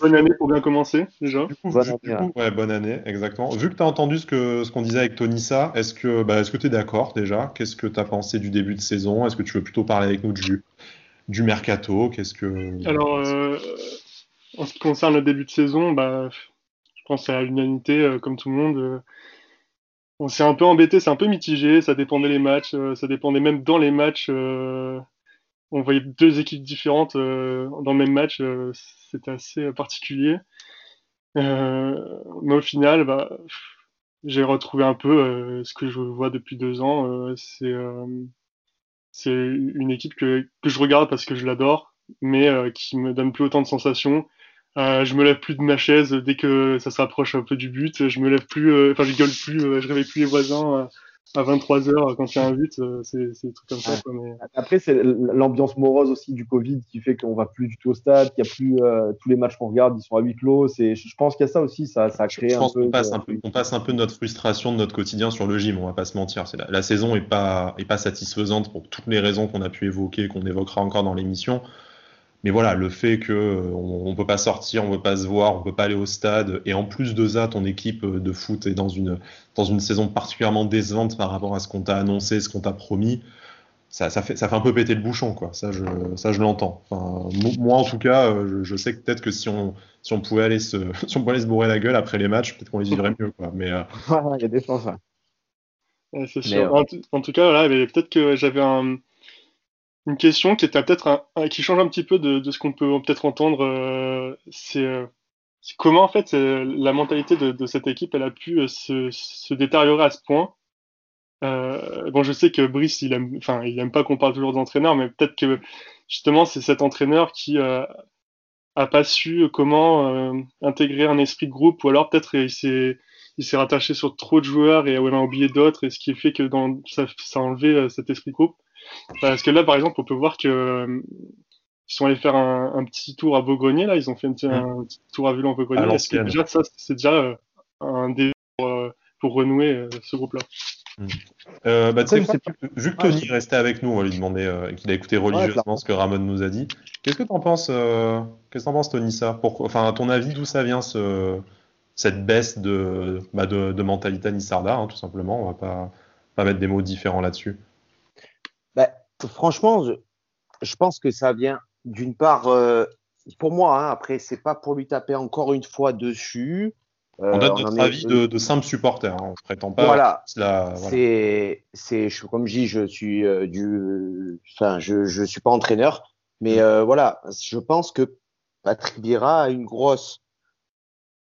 Bonne année pour bien commencer déjà. bonne, année, ouais, bonne année, exactement. Vu que tu as entendu ce qu'on ce qu'on disait avec Tonissa, est-ce que bah, tu es d'accord déjà? Qu'est-ce que tu as pensé du début de saison? Est-ce que tu veux plutôt parler avec nous du, du mercato? Qu'est-ce que Alors, euh, en ce qui concerne le début de saison, bah, je pense à l'unanimité, euh, comme tout le monde. Euh, on s'est un peu embêté, c'est un peu mitigé, ça dépendait les matchs, euh, ça dépendait même dans les matchs. on voyait deux équipes différentes dans le même match, c'était assez particulier. mais au final, bah, j'ai retrouvé un peu ce que je vois depuis deux ans. c'est une équipe que je regarde parce que je l'adore, mais qui me donne plus autant de sensations. Euh, je me lève plus de ma chaise dès que ça s'approche un peu du but. Je me lève plus, enfin je gueule plus, je réveille plus les voisins à 23h quand il y a un but, euh, c'est des trucs comme ça. mais... Après, c'est l'ambiance morose aussi du Covid qui fait qu'on va plus du tout au stade, qu'il y a plus euh, tous les matchs qu'on regarde, ils sont à huis clos. Je pense qu'il y a ça aussi, ça, ça a créé je pense un, peu, passe un peu. On passe un peu notre frustration de notre quotidien sur le gym, on va pas se mentir. La, la, saison est pas, est pas satisfaisante pour toutes les raisons qu'on a pu évoquer, qu'on évoquera encore dans l'émission. Mais voilà, le fait que euh, on, ne peut pas sortir, on ne peut pas se voir, on peut pas aller au stade, et en plus de ça, ton équipe euh, de foot est dans une dans une saison particulièrement décevante par rapport à ce qu'on t'a annoncé, ce qu'on t'a promis. Ça, ça, fait, ça fait un peu péter le bouchon, quoi. Ça, je, ça, je l'entends. Enfin, moi, en tout cas, euh, je, sais que peut-être que si on, si on pouvait aller se, si on pouvait aller se bourrer la gueule après les matchs, peut-être qu'on les vivrait mieux, quoi. Mais il y a des chances. c'est sûr. En, en, tout cas, voilà, peut-être que j'avais un une question qui était peut-être qui change un petit peu de, ce qu'on peut peut-être entendre. Euh, euh, c'est comment en fait euh, la mentalité de, cette équipe elle a pu se, se détériorer à ce point. bon, je sais que Brice il aime, enfin il aime pas qu'on parle toujours d'entraîneur, mais peut-être que justement c'est cet entraîneur qui a pas su comment intégrer un esprit de groupe, ou alors peut-être il s'est il s'est rattaché sur trop de joueurs et a oublié d'autres, et ce qui fait que dans, ça, ça a enlevé cet esprit de groupe. Parce que là, par exemple, on peut voir que euh, ils sont allés faire un, un, petit tour à Beaugrenier. Là, ils ont fait un petit, un petit tour à Villon-Beaugrenier. Est-ce que déjà ça, c'est déjà euh, un début pour, euh, pour renouer ce groupe-là? Mmh. Euh, bah, vu que Tony restait avec nous, on va lui demander euh, qu'il a écouté religieusement ce que Ramon nous a dit. Qu'est-ce que tu en penses euh, Qu'est-ce que t'en penses, Tony, ça? Pour, Enfin, à ton avis, d'où ça vient ce, cette baisse de, bah, de, de mentalité Nissarda, hein, tout simplement? On va pas, pas mettre des mots différents là-dessus. Franchement, je, pense que ça vient d'une part, euh, pour moi, hein, après, c'est pas pour lui taper encore une fois dessus. Euh, on donne notre avis de, de simple supporter, hein, on ne prétend pas. Voilà, voilà. c'est, comme je dis, je suis euh, du, enfin, je, je suis pas entraîneur, mais voilà, je pense que Patrick Vieira a une grosse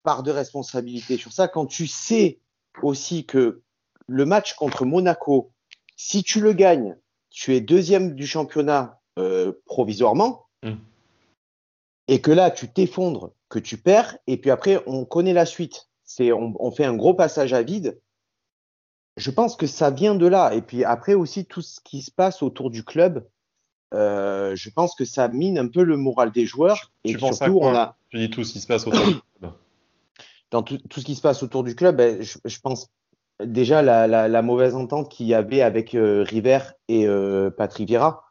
part de responsabilité sur ça. Quand tu sais aussi que le match contre Monaco, si tu le gagnes, tu es deuxième du championnat euh, provisoirement, mm. et que là, tu t'effondres, que tu perds, et puis après, on connaît la suite. C'est, on, on, fait un gros passage à vide. Je pense que ça vient de là. Et puis après aussi, tout ce qui se passe autour du club, euh, je pense que ça mine un peu le moral des joueurs. Tu et surtout, on a. Tu dis tout ce qui se passe autour du club. Dans tout, tout, ce qui se passe autour du club, ben, je, je pense déjà la, la, la, mauvaise entente qu'il y avait avec euh, River et euh, Patrick Vieira,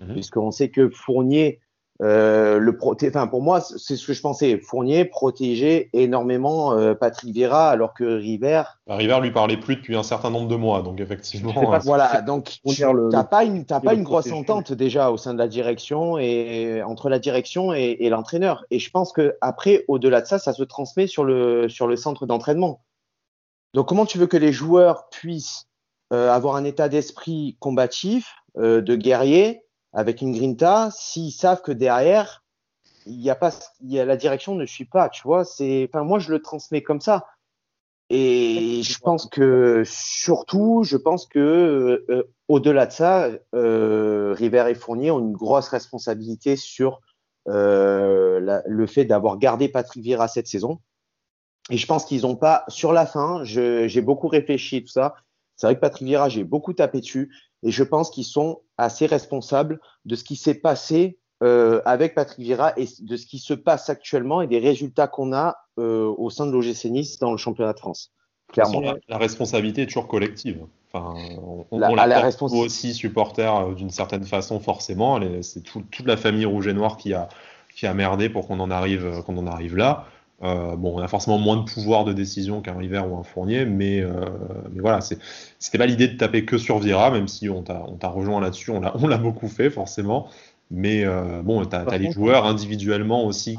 mhm. puisqu'on sait que Fournier, euh, le enfin pour moi c'est ce que je pensais, Fournier protégeait énormément euh, Patrick Vieira alors que River. Bah, River lui parlait plus depuis un certain nombre de mois, donc effectivement. voilà, donc t'as pas une t'as pas une grosse entente déjà au sein de la direction et entre la direction et, et l'entraîneur. Et je pense que après au-delà de ça, ça se transmet sur le sur le centre d'entraînement. Donc, comment tu veux que les joueurs puissent euh, avoir un état d'esprit combatif, euh, de guerrier, avec une grinta, s'ils savent que derrière, il y a pas, il y a, la direction ne suit pas, tu vois? C'est, enfin, moi, je le transmets comme ça. Et je pense que surtout, je pense que euh, euh au-delà de ça, River et Fournier ont une grosse responsabilité sur le fait d'avoir gardé Patrick Vieira cette saison. Et je pense qu'ils n'ont pas, sur la fin, j'ai beaucoup réfléchi tout ça. C'est vrai que Patrick Vieira, j'ai beaucoup tapé dessus. Et je pense qu'ils sont assez responsables de ce qui s'est passé euh, avec Patrick Vieira et de ce qui se passe actuellement et des résultats qu'on a euh, au sein de l'OGC Nice dans le championnat de France. Clairement. La, responsabilité est toujours collective. Enfin, on, la, on la, la aussi supporter euh, d'une certaine façon, forcément. C'est toute la famille rouge et noire qui a, qui a merdé pour qu'on en arrive, qu'on en arrive là. Euh, bon, on a forcément moins de pouvoir de décision qu'un River ou un Fournier, mais, euh, mais voilà, c'était pas l'idée de taper que sur Vira, même si on t'a rejoint là-dessus, on l'a beaucoup fait forcément. Mais euh, bon, tu as, les joueurs individuellement aussi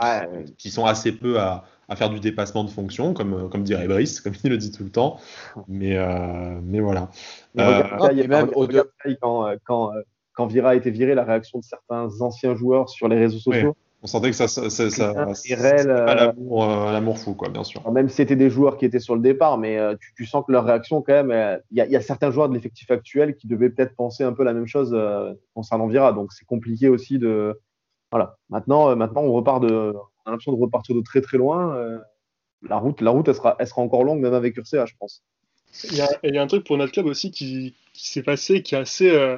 qui, sont assez peu à, à, faire du dépassement de fonction, comme, comme dirait Brice, comme il le dit tout le temps. Mais, euh, mais voilà. Mais regarde, euh, même quand, quand, quand Vira a été viré, la réaction de certains anciens joueurs sur les réseaux sociaux. On sentait que ça, ça, ça, ça pas l'amour fou, quoi, bien sûr. Même si c'était des joueurs qui étaient sur le départ, mais tu, tu, sens que leur réaction, quand même, il y, y, a certains joueurs de l'effectif actuel qui devaient peut-être penser un peu la même chose concernant Vira. Donc c'est compliqué aussi de. Voilà. Maintenant, maintenant on repart de. On a l'impression de repartir de très très loin. la route, la route, elle sera, elle sera encore longue, même avec Urca, je pense. Il y, a, il y, a, un truc pour notre club aussi qui, qui s'est passé, qui est assez euh,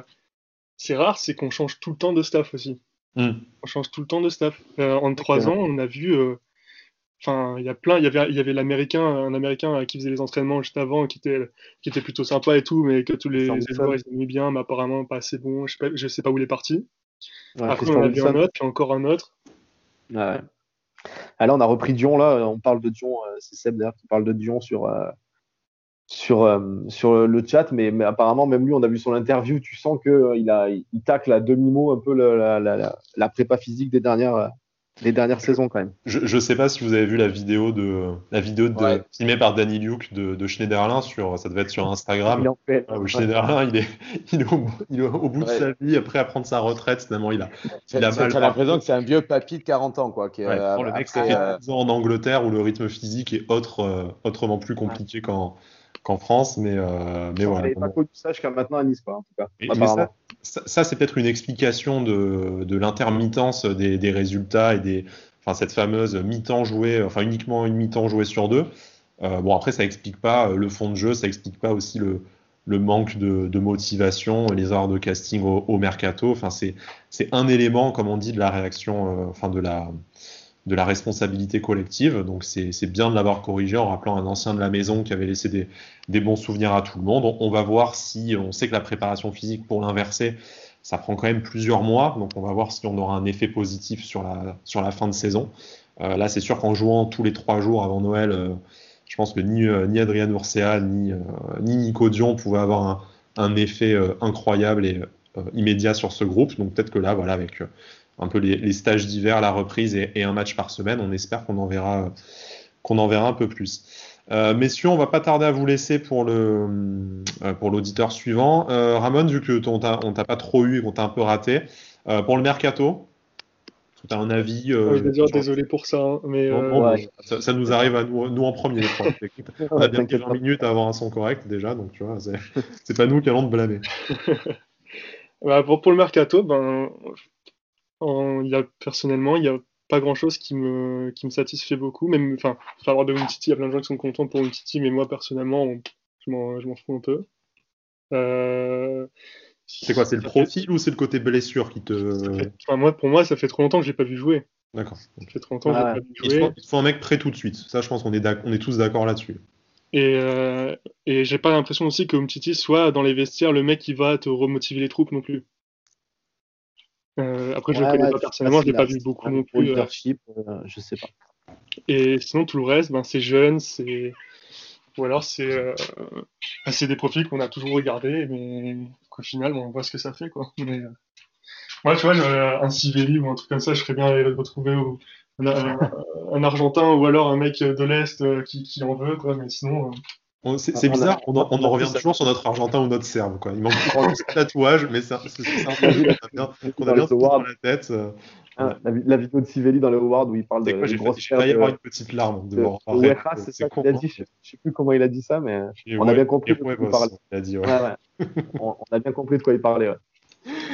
c'est rare, c'est qu'on change tout le temps de staff aussi. Mm. On change tout le temps de staff. Euh, en trois ans, on a vu. Euh, enfin, il y a plein. Il y avait, il y avait l'américain, un américain qui faisait les entraînements juste avant, qui était, qui était plutôt sympa et tout, mais que tous les, joueurs ils aimaient bien, mais apparemment pas assez bon. Je sais pas, je sais pas où il est parti. Après, on a vu un autre, puis encore un autre. Ouais. Ah, là, on a repris Dion. Là, on parle de Dion. C'est Seb d'ailleurs qui parle de Dion sur sur, euh, sur le chat, mais, mais, apparemment, même lui, on a vu son interview, tu sens qu'il euh, il a, il tacle à demi-mot un peu la, la, la, prépa physique des dernières, des dernières saisons quand même. Je ne sais pas si vous avez vu la vidéo de la vidéo de, filmée par Danny Luke de, de, Schneiderlin sur ça devait être sur Instagram. Il où Schneiderlin il est, il est, au, il est au, bout de sa vie après à prendre sa retraite tellement il a il a mal. L'impression que c'est un vieux papy de 40 ans quoi. Qui le mec c'est fait en Angleterre où le rythme physique est autre, euh, autrement plus compliqué qu'en qu'en France, mais, euh, mais voilà. pas connu ça jusqu'à maintenant à Nice, quoi, en tout cas. ça, ça, c'est peut-être une explication de, de l'intermittence des, des, résultats et des, enfin, cette fameuse mi-temps jouée, enfin uniquement une mi-temps jouée sur deux. Euh, bon, après, ça explique pas euh, le fond de jeu, ça explique pas aussi le, le manque de, de, motivation, les erreurs de casting au, au mercato. Enfin, c'est un élément, comme on dit, de la réaction, euh, enfin de la de la responsabilité collective. Donc c'est bien de l'avoir corrigé en rappelant un ancien de la maison qui avait laissé des, des bons souvenirs à tout le monde. On, va voir si on sait que la préparation physique pour l'inverser, ça prend quand même plusieurs mois. Donc on va voir si on aura un effet positif sur la, sur la fin de saison. Euh, là, c'est sûr qu'en jouant tous les trois jours avant Noël, euh, je pense que ni, euh, ni Adrien Urcea ni, ni Nico Dion pouvaient avoir un, un effet incroyable et immédiat sur ce groupe. Donc peut-être que là, voilà, avec un peu les, stages d'hiver, la reprise et, un match par semaine. On espère qu'on en verra, qu'on en verra un peu plus. Euh, messieurs, on va pas tarder à vous laisser pour le euh, pour l'auditeur suivant. Euh, Ramon, vu que on t'a pas trop eu et qu'on t'a un peu raté, euh, pour le mercato, tu as un avis Je vais dire désolé pour ça, hein, mais ça, nous arrive à nous, nous en premier. on a bien 20 minutes à avoir un son correct déjà, donc tu vois, c'est pas nous qui allons te blâmer. Bah, pour, pour, le mercato, ben il y a, personnellement, il n'y a pas grand chose qui me, qui me satisfait beaucoup. Même, enfin, avoir de Titi, il y a plein de gens qui sont contents pour Titi, mais moi personnellement, je m'en fous un peu. Euh, c'est quoi C'est le profil ou c'est le côté blessure qui te. moi, pour moi, ça fait trop longtemps que j'ai pas vu jouer. D'accord. Ça fait trop longtemps que j'ai pas vu jouer. Il faut, un mec prêt tout de suite. Ça, je pense qu'on est, on est tous d'accord là-dessus. Et, euh, et j'ai pas l'impression aussi que Titi soit dans les vestiaires le mec qui va te remotiver les troupes non plus. Euh, après, je ne connais pas personnellement, je l'ai pas vu beaucoup non plus. Euh. Leadership, euh, je sais pas. Et sinon, tout le reste, ben, c'est jeune, c'est ou alors c'est ben, c'est des profils qu'on a toujours regardés, mais qu'au final, on voit ce que ça fait, quoi. Mais, moi, tu vois, un Sivelli ou un truc comme ça, je serais bien allé retrouver un, Argentin ou alors un mec de l'Est qui, qui, en veut, quoi. Mais sinon, c'est bizarre, on, en, on, revient toujours sur notre Argentin ou notre Serbe. Quoi. Il manque un tatouage, mais c'est un peu qu'on a bien, dans la tête. Euh, ah, la, vidéo de Sivelli dans le Howard où il parle de, quoi, J'ai failli avoir une petite larme de, voir. c'est ça qu'il a dit. Je ne sais plus comment il a dit ça, mais on a bien compris de quoi il parlait. On a bien compris de quoi il parlait.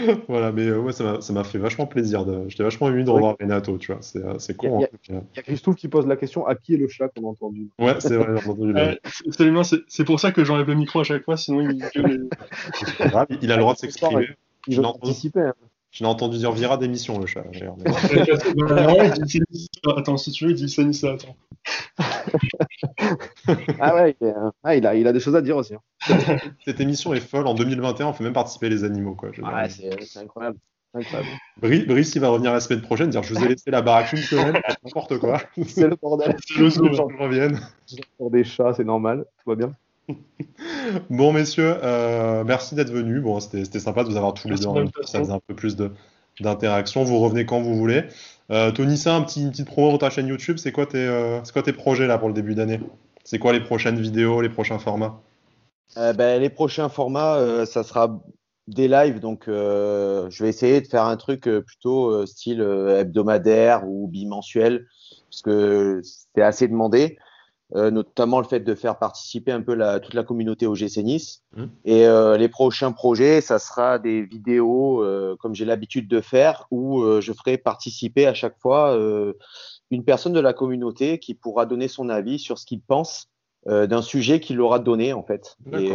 voilà, mais euh, ça m'a fait vachement plaisir. J'étais vachement ému de revoir Renato, tu vois. C'est euh, con. Il y, a Christophe qui pose la question à qui est le chat qu'on a entendu? Ouais, c'est vrai, j'ai entendu. absolument, c'est pour ça que j'enlève le micro à chaque fois, sinon il. il a le droit de s'exprimer. Il va participer. Hein. Je l'ai entendu dire Vira d'émission, le chat. attends, si tu veux, il dit ça, attends. ah ouais, il, ah, il, a, il, a, des choses à dire aussi. Hein. Cette émission est folle. En 2021, on fait même participer les animaux. Quoi, ouais, c'est incroyable. incroyable. Brice, il va revenir la semaine prochaine, dire Je vous ai laissé la baraque une semaine, n'importe quoi. C'est le bordel. C'est le jour où revienne. Pour des chats, c'est normal, tout va bien. bon, messieurs, euh, merci d'être venus. Bon, c'était sympa de vous avoir tous les deux en même temps. Ça faisait un peu plus d'interaction. Vous revenez quand vous voulez. Euh, Tony, ça, un petit, une petite promo pour ta chaîne YouTube. C'est quoi, tes, euh, quoi tes projets là pour le début d'année? C'est quoi les prochaines vidéos, les prochains formats? Ben, Les prochains formats, ça sera des lives, donc je vais essayer de faire un truc plutôt style hebdomadaire ou bimensuel, parce que c'est assez demandé. Euh, notamment le fait de faire participer un peu la, toute la communauté au GC Nice. Mmh. Et euh, les prochains projets, ça sera des vidéos, euh, comme j'ai l'habitude de faire, où je ferai participer à chaque fois une personne de la communauté qui pourra donner son avis sur ce qu'il pense d'un sujet qu'il aura donné en fait. Et,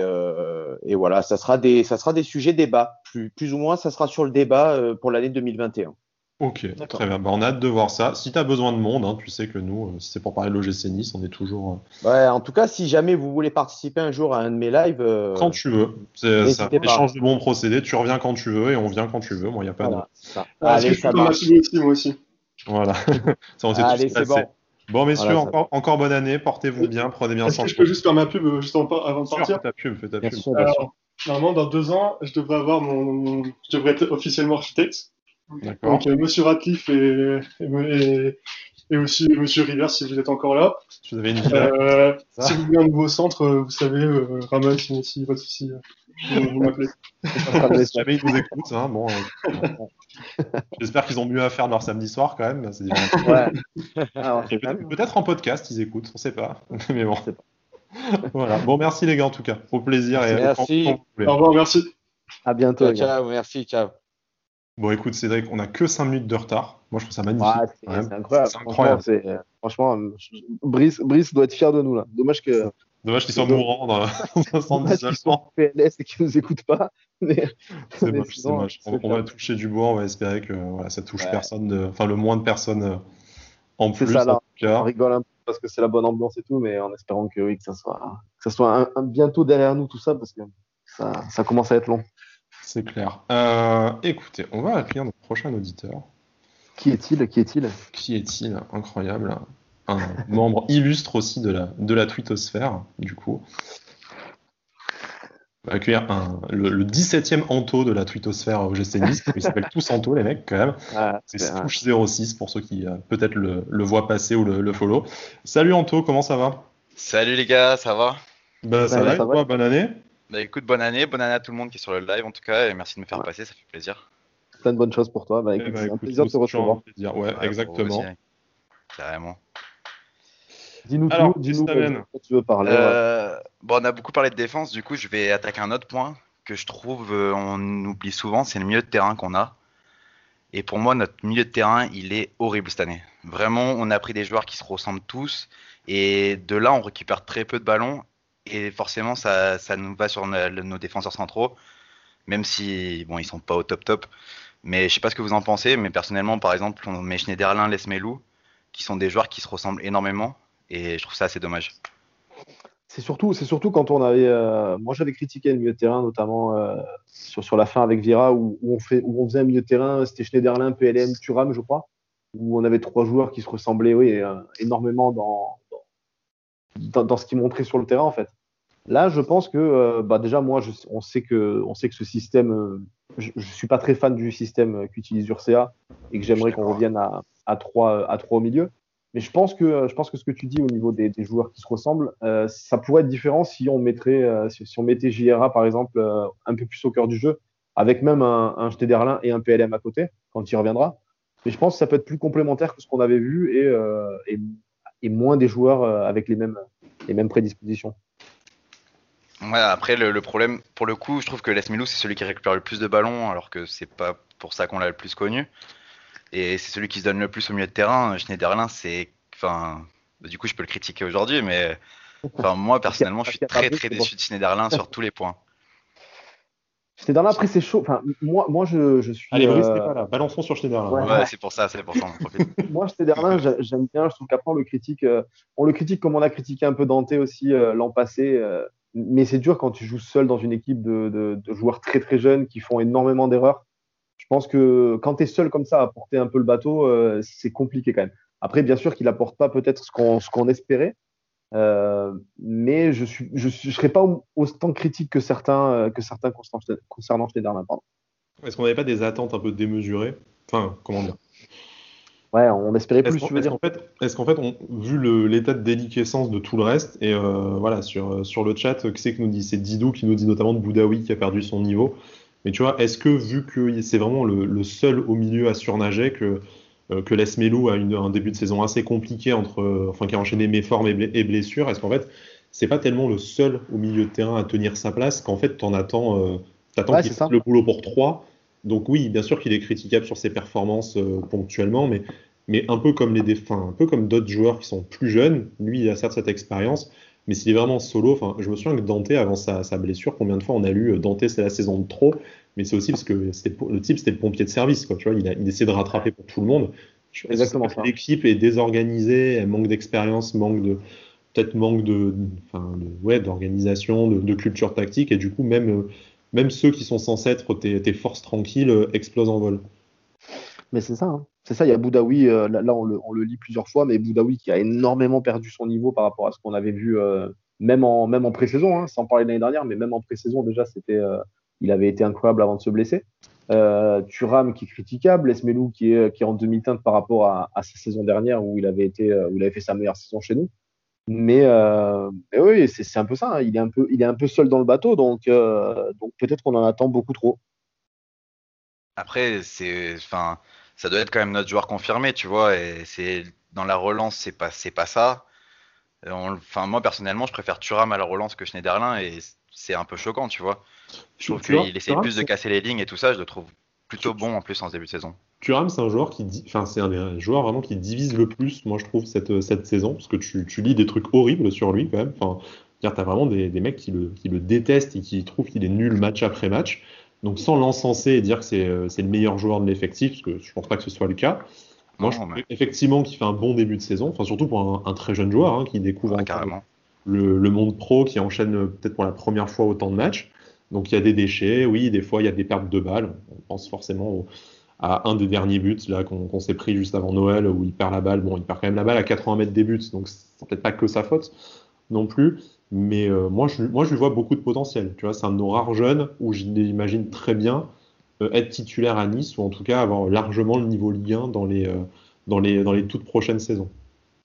et, voilà, ça sera des, ça sera des sujets débat. Plus, plus ou moins, ça sera sur le débat pour l'année 2021. Ok, très bien. Bah, on a hâte de voir ça. Si tu as besoin de monde, hein, tu sais que nous, euh, si c'est pour parler de l'OGC Nice, on est toujours. Euh, ouais, en tout cas, si jamais vous voulez participer un jour à un de mes lives. Euh, quand tu veux. C'est ça. Échange de bons procédés. Tu reviens quand tu veux et on vient quand tu veux. Moi, il n'y a pas de. Ça. Allez, ça marche. Aussi, moi aussi. Voilà. ça, on Allez, c'est bon. Bon, messieurs, encore, encore, bonne année. Portez-vous bien. Prenez bien soin de vous. Je peux juste faire ma pub juste avant de partir Fais ta pub, fais ta pub. normalement, dans deux ans, je devrais avoir mon. Je devrais être officiellement architecte. Donc, euh, Monsieur Ratcliffe et, et, et, aussi Monsieur River, si vous êtes encore là. Vous avez une euh, si vous voulez un nouveau centre, euh, vous savez, euh, Ramon, si, si pas de souci, euh, vous, m'appelez. si jamais ils nous écoutent, hein, bon. J'espère qu'ils ont mieux à faire leur samedi soir quand même. Ouais. Peut-être en podcast, ils écoutent, on sait pas. Mais bon. voilà. Bon, merci les gars en tout cas. Au plaisir et merci. Au revoir, merci. À bientôt. Ciao, ciao merci, ciao. Bon, écoute, Cédric, on a que 5 minutes de retard. Moi, je trouve ça magnifique. c'est incroyable. incroyable. Franchement, Brice, Brice, doit être fier de nous. là. Dommage que. Dommage qu'ils soient mourants dans, un centre d'isolement. PLS et qu'ils nous écoutent pas. C'est moche, c'est moche. On, va toucher du bois, on va espérer que voilà, ça touche personne, de... enfin le moins de personnes euh, en plus. Ça, là. On rigole un peu parce que c'est la bonne ambiance et tout, mais en espérant que oui, que ça soit, que ça soit un, bientôt derrière nous tout ça parce que ça, ça commence à être long. C'est clair. Euh, écoutez, on va accueillir notre prochain auditeur. Qui est-il Qui est-il? Qui est-il? Incroyable. Un membre illustre aussi de la, de la twittosphère, du coup. On va accueillir le, 17e Anto de la twittosphère au GC Nice. Ils s'appellent tous Anto, les mecs, quand même. Ah, c'est Stouche06 pour ceux qui euh, peut-être le, le, voient passer ou le, follow. Salut Anto, comment ça va? Salut les gars, ça va? Bah, ça, va, ça va, bonne année bah écoute, bonne année, bonne année à tout le monde qui est sur le live en tout cas, et merci de me faire passer, ça fait plaisir. Plein de bonnes choses pour toi, bah, eh écoute, c'est un plaisir de te recevoir. Ouais, exactement. Carrément. Dis-nous tout, dis-nous quoi tu veux parler. Euh, bon, on a beaucoup parlé de défense, du coup, je vais attaquer un autre point que je trouve euh, on oublie souvent, c'est le milieu de terrain qu'on a. Et pour moi, notre milieu de terrain, il est horrible cette année. Vraiment, on a pris des joueurs qui se ressemblent tous. Et de là, on récupère très peu de ballons et forcément ça, ça nous va sur nos, défenseurs centraux, même si bon ils sont pas au top top. Mais je sais pas ce que vous en pensez, mais personnellement par exemple on met Schneiderlin, Lesmelou, qui sont des joueurs qui se ressemblent énormément, et je trouve ça assez dommage. C'est surtout, c'est surtout quand on avait, euh, moi j'avais critiqué le milieu de terrain notamment euh, sur, sur la fin avec Vira où, on faisait un milieu de terrain, c'était Schneiderlin, PLM, Thuram je crois, où on avait trois joueurs qui se ressemblaient oui, euh, énormément dans, dans, ce qu'il montrait sur le terrain en fait. Là, je pense que euh, bah déjà moi, on sait que on sait que ce système, euh, je, ne suis pas très fan du système qu'utilise Urca et que j'aimerais qu'on revienne à, à 3 à trois au milieu. Mais je pense que je pense que ce que tu dis au niveau des, des joueurs qui se ressemblent, euh, ça pourrait être différent si on mettrait si, on mettait JRA par exemple un peu plus au cœur du jeu, avec même un, un Stederlin et un PLM à côté quand il reviendra. Mais je pense que ça peut être plus complémentaire que ce qu'on avait vu et, et et moins des joueurs euh, avec les mêmes, les mêmes prédispositions. Ouais, après, le, problème, pour le coup, je trouve que Lesmelou, c'est celui qui récupère le plus de ballons, alors que c'est pas pour ça qu'on l'a le plus connu. Et c'est celui qui se donne le plus au milieu de terrain. Schneiderlin, c'est. Enfin, du coup, je peux le critiquer aujourd'hui, mais enfin, moi, personnellement, je suis très, très déçu de Schneiderlin sur tous les points. Schneiderlin, après, c'est chaud. Enfin, moi, moi je, je suis. Allez, Brice, euh... pas là. Balançons sur Schneiderlin. Ouais, c'est pour ça, c'est pour ça. moi, Schneiderlin, j'aime bien. Je trouve qu'après, on le critique. Euh, on le critique comme on a critiqué un peu Dante aussi euh, l'an passé. Euh, mais c'est dur quand tu joues seul dans une équipe de, joueurs très très jeunes qui font énormément d'erreurs. Je pense que quand tu es seul comme ça à porter un peu le bateau, c'est compliqué quand même. Après, bien sûr qu'il apporte pas peut-être ce qu'on espérait. Euh, mais je suis, je, serais pas autant critique que certains, euh, concernant Schneiderlin. Est-ce qu'on n'avait pas des attentes un peu démesurées? Enfin, comment dire? Ouais, on espérait plus. Est-ce qu'en fait, est qu'en fait, on, vu l'état de déliquescence de tout le reste, et euh, voilà, sur, sur le chat, qui c'est qui nous dit? C'est Didou qui nous dit notamment de Boudaoui qui a perdu son niveau. Mais tu vois, est-ce que vu que c'est vraiment le, seul au milieu à surnager, que, euh, que Lesmelou a une, un début de saison assez compliqué, entre, enfin, qui a enchaîné méformes et, et blessures, est-ce qu'en fait, c'est pas tellement le seul au milieu de terrain à tenir sa place qu'en fait, t'en attends, euh, t'attends qu'il fasse le boulot pour trois. Donc oui, bien sûr qu'il est critiquable sur ses performances euh, ponctuellement, mais, mais un peu comme les défunts, un peu comme d'autres joueurs qui sont plus jeunes, lui, il a certes cette expérience, mais s'il est vraiment solo, enfin, je me souviens que Dante, avant sa, blessure, combien de fois on a lu euh, Dante, c'est la saison de trop, mais c'est aussi parce que le type, c'était le pompier de service, quoi, tu vois, il, a, il essaie de rattraper pour tout le monde. Exactement L'équipe est désorganisée, elle manque d'expérience, manque de peut-être manque de, enfin, ouais, d'organisation, de, culture tactique, et du coup même, euh, même ceux qui sont censés être tes, forces tranquilles euh, explosent en vol. Mais c'est ça, hein. c'est ça. Il y a Boudaoui, euh, là, on, le, lit plusieurs fois, mais Boudaoui qui a énormément perdu son niveau par rapport à ce qu'on avait vu, même en, même en pré-saison, hein, sans parler de l'année dernière, mais même en pré-saison déjà, c'était, il avait été incroyable avant de se blesser. Euh, Thuram qui est critiquable, Esmelou qui est, qui est en demi-teinte par rapport à, à, sa saison dernière où il avait été, où il avait fait sa meilleure saison chez nous. Mais, euh, oui, c'est un peu ça. Hein. Il, est un peu, il est un peu seul dans le bateau, donc, euh, donc peut-être qu'on en attend beaucoup trop. Après, c'est, enfin, ça doit être quand même notre joueur confirmé, tu vois. Et c'est dans la relance, c'est pas, c'est pas ça. Enfin, moi personnellement, je préfère Thuram à la relance que Schneiderlin, et c'est un peu choquant, tu vois. Je trouve qu'il essaie plus de casser les lignes et tout ça. Je le trouve plutôt bon en plus en début de saison. Thuram, c'est un joueur qui, enfin, c'est un des joueurs vraiment qui divise le plus, moi je trouve cette, cette saison, parce que tu, tu lis des trucs horribles sur lui quand même. Enfin, t'as vraiment des, des, mecs qui le, qui le détestent et qui trouvent qu'il est nul match après match. Donc sans l'encenser et dire que c'est le meilleur joueur de l'effectif, parce que je pense pas que ce soit le cas. Moi, je trouve effectivement qu'il fait un bon début de saison, enfin surtout pour un, très jeune joueur hein, qui découvre le, le, monde pro, qui enchaîne peut-être pour la première fois autant de matchs. Donc il y a des déchets, oui, des fois il y a des pertes de balles. On pense forcément à un des derniers buts là qu'on s'est pris juste avant Noël où il perd la balle. Bon, il perd quand même la balle à 80 mètres des buts, donc c'est peut-être pas que sa faute non plus. Mais euh, moi, je, moi, je lui vois beaucoup de potentiel. Tu vois, c'est un de nos rares jeunes où je l'imagine très bien euh, être titulaire à Nice ou en tout cas avoir largement le niveau Ligue 1 dans les, euh, dans les, dans les toutes prochaines saisons.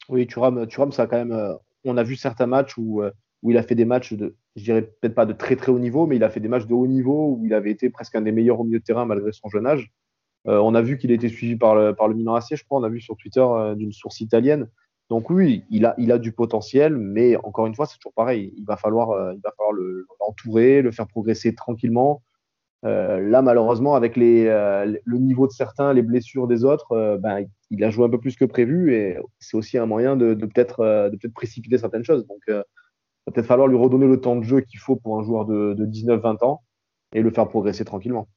Oui, tu Thuram, ça quand même. on a vu certains matchs où où il a fait des matchs de, je dirais peut-être pas de très très haut niveau, mais il a fait des matchs de haut niveau où il avait été presque un des meilleurs au milieu de terrain malgré son jeune âge. Euh, on a vu qu'il été suivi par le, par le Milan AC, je crois, on a vu sur Twitter euh, d'une source italienne. Donc oui, il a, il a du potentiel, mais encore une fois, c'est toujours pareil. Il va falloir, euh, il va falloir l'entourer, le, faire progresser tranquillement. là, malheureusement, avec les, le niveau de certains, les blessures des autres, ben, il a joué un peu plus que prévu et c'est aussi un moyen de, de peut-être peut précipiter certaines choses. Donc, va peut-être falloir lui redonner le temps de jeu qu'il faut pour un joueur de, 19-20 ans et le faire progresser tranquillement.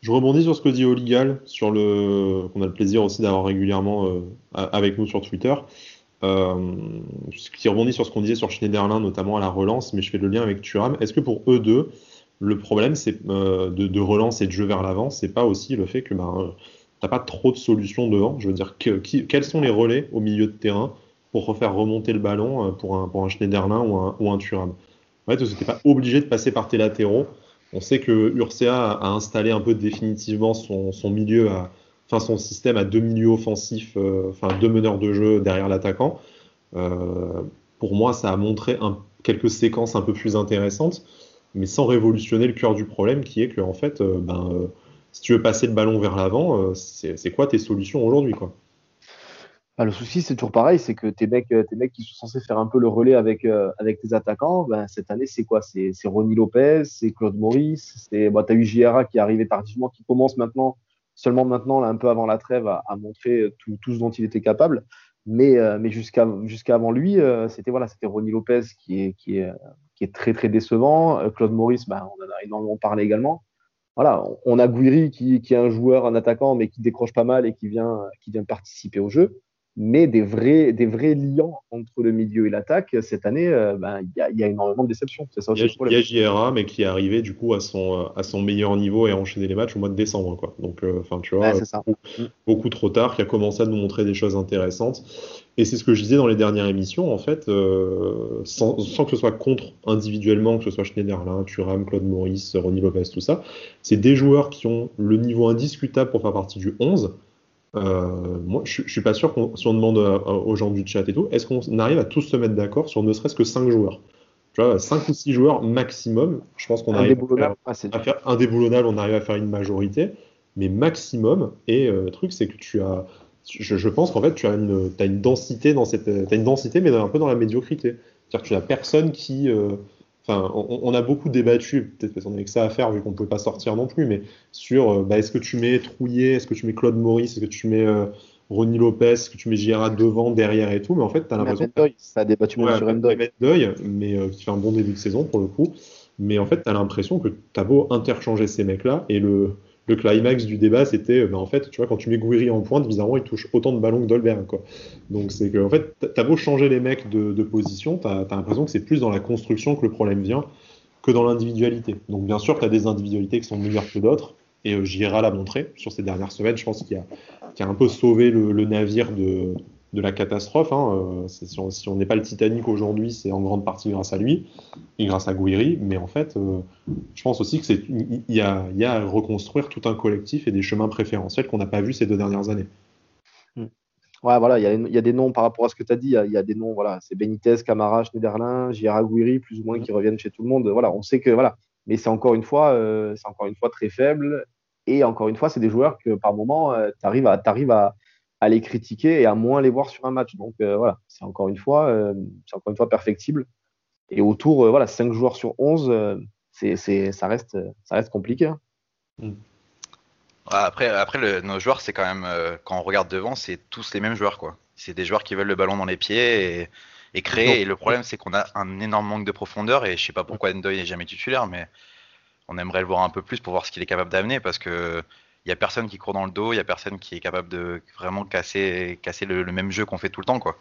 Je rebondis sur ce que dit Oligal, sur le qu'on a le plaisir aussi d'avoir régulièrement euh, avec nous sur Twitter. Euh, qui rebondit sur ce qu'on disait sur Schneiderlin, notamment à la relance, mais je fais le lien avec Thuram. Est-ce que pour eux deux, le problème c'est euh, de, relance et de jeu vers l'avant, c'est pas aussi le fait que ben, t'as pas trop de solutions devant? Je veux dire, quels sont les relais au milieu de terrain pour refaire remonter le ballon pour un, pour un Schneiderlin ou un, Thuram? En fait, tu pas obligé de passer par tes latéraux. On sait que Urcea a installé un peu définitivement son, milieu, à, enfin son système à deux milieux offensifs, euh, enfin deux meneurs de jeu derrière l'attaquant. Euh, pour moi, ça a montré quelques séquences un peu plus intéressantes, mais sans révolutionner le cœur du problème, qui est que en fait, ben, si tu veux passer le ballon vers l'avant, c'est quoi tes solutions aujourd'hui, quoi? Bah, le souci, c'est toujours pareil, c'est que tes mecs, tes mecs qui sont censés faire un peu le relais avec, euh, avec tes attaquants, ben, cette année, c'est quoi? C'est Ronny Lopez, c'est Claude Maurice, c'est bah, as eu JRA qui est arrivé tardivement, qui commence maintenant, seulement maintenant, là, un peu avant la trêve, à, montrer tout, tout, ce dont il était capable. Mais, euh, mais jusqu'à jusqu'à avant lui, euh, c'était voilà, c'était Ronny Lopez qui est, qui, est, qui est très très décevant. Claude Maurice, ben, on en a énormément parlé également voilà, on a Guiri qui, qui, est un joueur, un attaquant, mais qui décroche pas mal et qui vient, qui vient participer au jeu mais des vrais, des vrais liants entre le milieu et l'attaque, cette année, euh, ben, il y, a, y, a énormément de déceptions. il, y a, JRA, mais qui est arrivé du coup à son, euh, à son meilleur niveau et a enchaîné les matchs au mois de décembre. Quoi. Donc, euh, enfin, tu vois, beaucoup, trop tard, qui a commencé à nous montrer des choses intéressantes. Et c'est ce que je disais dans les dernières émissions, en fait, sans, sans, que ce soit contre individuellement, que ce soit Schneiderlin, Thuram, Claude Maurice, Ronnie Lopez, tout ça, c'est des joueurs qui ont le niveau indiscutable pour faire partie du 11 euh, moi, je, je, suis pas sûr qu'on, si on demande aux gens du chat et tout, est-ce qu'on arrive à tous se mettre d'accord sur ne serait-ce que 5 joueurs? Tu vois, 5 ou 6 joueurs maximum. Je pense qu'on arrive à faire, un déboulonnable, on arrive à faire une majorité, mais maximum. Et le truc, c'est que tu as. Je, pense qu'en fait, tu as une, as une densité dans cette. As une densité, mais un peu dans la médiocrité. C'est-à-dire que tu n'as personne qui. Enfin, on, a beaucoup débattu, peut-être parce qu'on avait que ça à faire vu qu'on ne pouvait pas sortir non plus, mais sur bah, est-ce que tu mets Trouillet, est-ce que tu mets Claude Maurice, est-ce que tu mets Ronnie Lopez, que tu mets Gira devant, derrière et tout, mais en fait, tu as l'impression. Ça a débattu ouais, sur Deuil, mais euh, qui fait un bon début de saison pour le coup. Mais en fait, tu as l'impression que tu as beau interchanger ces mecs-là, et le, le climax du débat, c'était, bah, en fait, tu vois, quand tu mets Gouiri en pointe, bizarrement, il touche autant de ballons que Dolberg, quoi. Donc, c'est que, en fait, tu as beau changer les mecs de, position, tu as, l'impression que c'est plus dans la construction que le problème vient que dans l'individualité. Donc, bien sûr, tu as des individualités qui sont meilleures que d'autres, et euh, l'a montré sur ces dernières semaines. Je pense qu'il a, un peu sauvé le, navire de, de, la catastrophe. Hein. Euh, si on n'est pas le Titanic aujourd'hui, c'est en grande partie grâce à lui et grâce à Guiri. Mais en fait, euh, je pense aussi qu'il y, a, y a à reconstruire tout un collectif et des chemins préférentiels qu'on n'a pas vus ces deux dernières années. Hmm. Ouais, voilà, il y, y, a des noms par rapport à ce que tu as dit. Il y, a des noms, voilà, c'est Benitez, Camara, Schneiderlin, Gira Guiri, plus ou moins qui reviennent chez tout le monde. Voilà, on sait que voilà, mais c'est encore une fois, c'est encore une fois très faible. Et encore une fois, c'est des joueurs que par moment, euh, tu arrives, à, arrives à, à, les critiquer et à moins les voir sur un match. Donc euh, voilà, c'est encore une fois, euh, c'est encore une fois perfectible. Et autour, voilà, 5 joueurs sur 11, c'est, c'est, ça, reste, ça reste compliqué. Hein. Mm. Après, après nos joueurs, c'est quand même, quand on regarde devant, c'est tous les mêmes joueurs. quoi. C'est des joueurs qui veulent le ballon dans les pieds et, et créer. Et le problème, c'est qu'on a un énorme manque de profondeur. Et je sais pas pourquoi Ndoye n'est jamais titulaire, mais on aimerait le voir un peu plus pour voir ce qu'il est capable d'amener parce que il y a personne qui court dans le dos, il y a personne qui est capable de vraiment casser, le, même jeu qu'on fait tout le temps, quoi.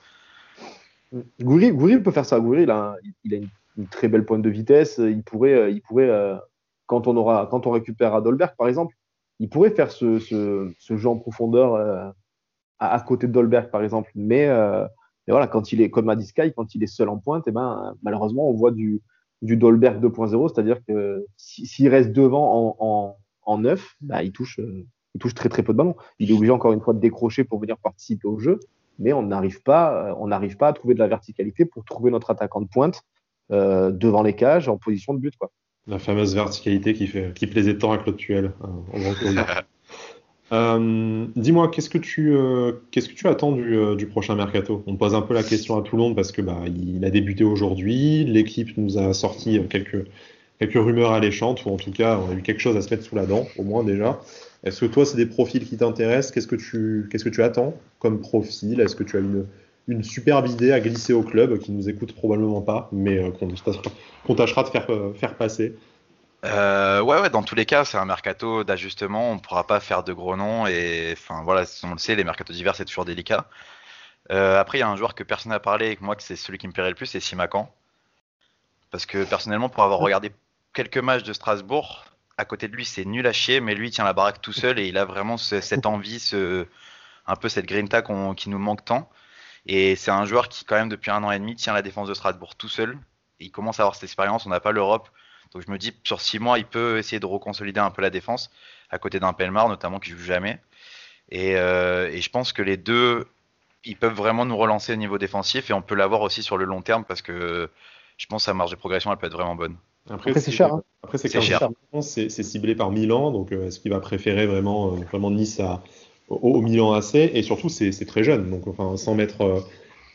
Goury, peut faire ça. Goury, il a, une, très belle pointe de vitesse. Il pourrait, il pourrait euh, quand on aura, quand on récupère Adolberg, par exemple, il pourrait faire ce, jeu en profondeur euh, à, côté de Dolberg, par exemple. Mais, euh, voilà, quand il est comme à Sky, quand il est seul en pointe, et eh ben, malheureusement, on voit du, du Dolberg 2.0, c'est-à-dire que s'il reste devant en, neuf, bah, il, touche, euh, il touche très très peu de ballons. Il est obligé encore une fois de décrocher pour venir participer au jeu, mais on n'arrive pas, euh, on n'arrive pas à trouver de la verticalité pour trouver notre attaquant de pointe euh, devant les cages en position de but. Quoi. La fameuse verticalité qui, fait, qui plaisait tant à Claude Tuel. Euh, dis-moi, qu'est-ce que tu euh, qu'est-ce que tu attends du, euh, du, prochain mercato? On pose un peu la question à tout le monde parce que bah il a débuté aujourd'hui, l'équipe nous a sorti quelques quelques rumeurs alléchantes ou en tout cas on a eu quelque chose à se mettre sous la dent au moins déjà. Est-ce que toi c'est des profils qui t'intéressent? Qu'est-ce que tu qu'est-ce que tu attends comme profil? Est-ce que tu as une une superbe idée à glisser au club qui nous écoute probablement pas, mais qu'on tâchera de faire faire passer? Euh, ouais, ouais, dans tous les cas, c'est un mercato d'ajustement. On ne pourra pas faire de gros noms. Et enfin, voilà, on le sait, les mercatos d'hiver, c'est toujours délicat. Euh, après, il y a un joueur que personne n'a parlé et que moi, que c'est celui qui me plairait le plus, c'est Simacan. Parce que personnellement, pour avoir regardé quelques matchs de Strasbourg, à côté de lui, c'est nul à chier, mais lui, il tient la baraque tout seul et il a vraiment cette envie, un peu cette grinta qui nous manque tant. Et c'est un joueur qui, quand même, depuis un an et demi, tient la défense de Strasbourg tout seul. il commence à avoir cette expérience. On n'a pas l'Europe. Donc je me dis, sur six mois, il peut essayer de reconsolider un peu la défense, à côté d'un Pelmar notamment qui joue jamais. Et, euh, et, je pense que les deux, ils peuvent vraiment nous relancer au niveau défensif et on peut l'avoir aussi sur le long terme parce que je pense que sa marge de progression, elle peut être vraiment bonne. Après, c'est cher. Hein. Après, c'est cher. C'est ciblé par Milan, donc euh, est-ce qu'il va préférer vraiment, euh, vraiment Nice à, au, Milan AC? Et surtout, c'est très jeune, donc enfin, sans mettre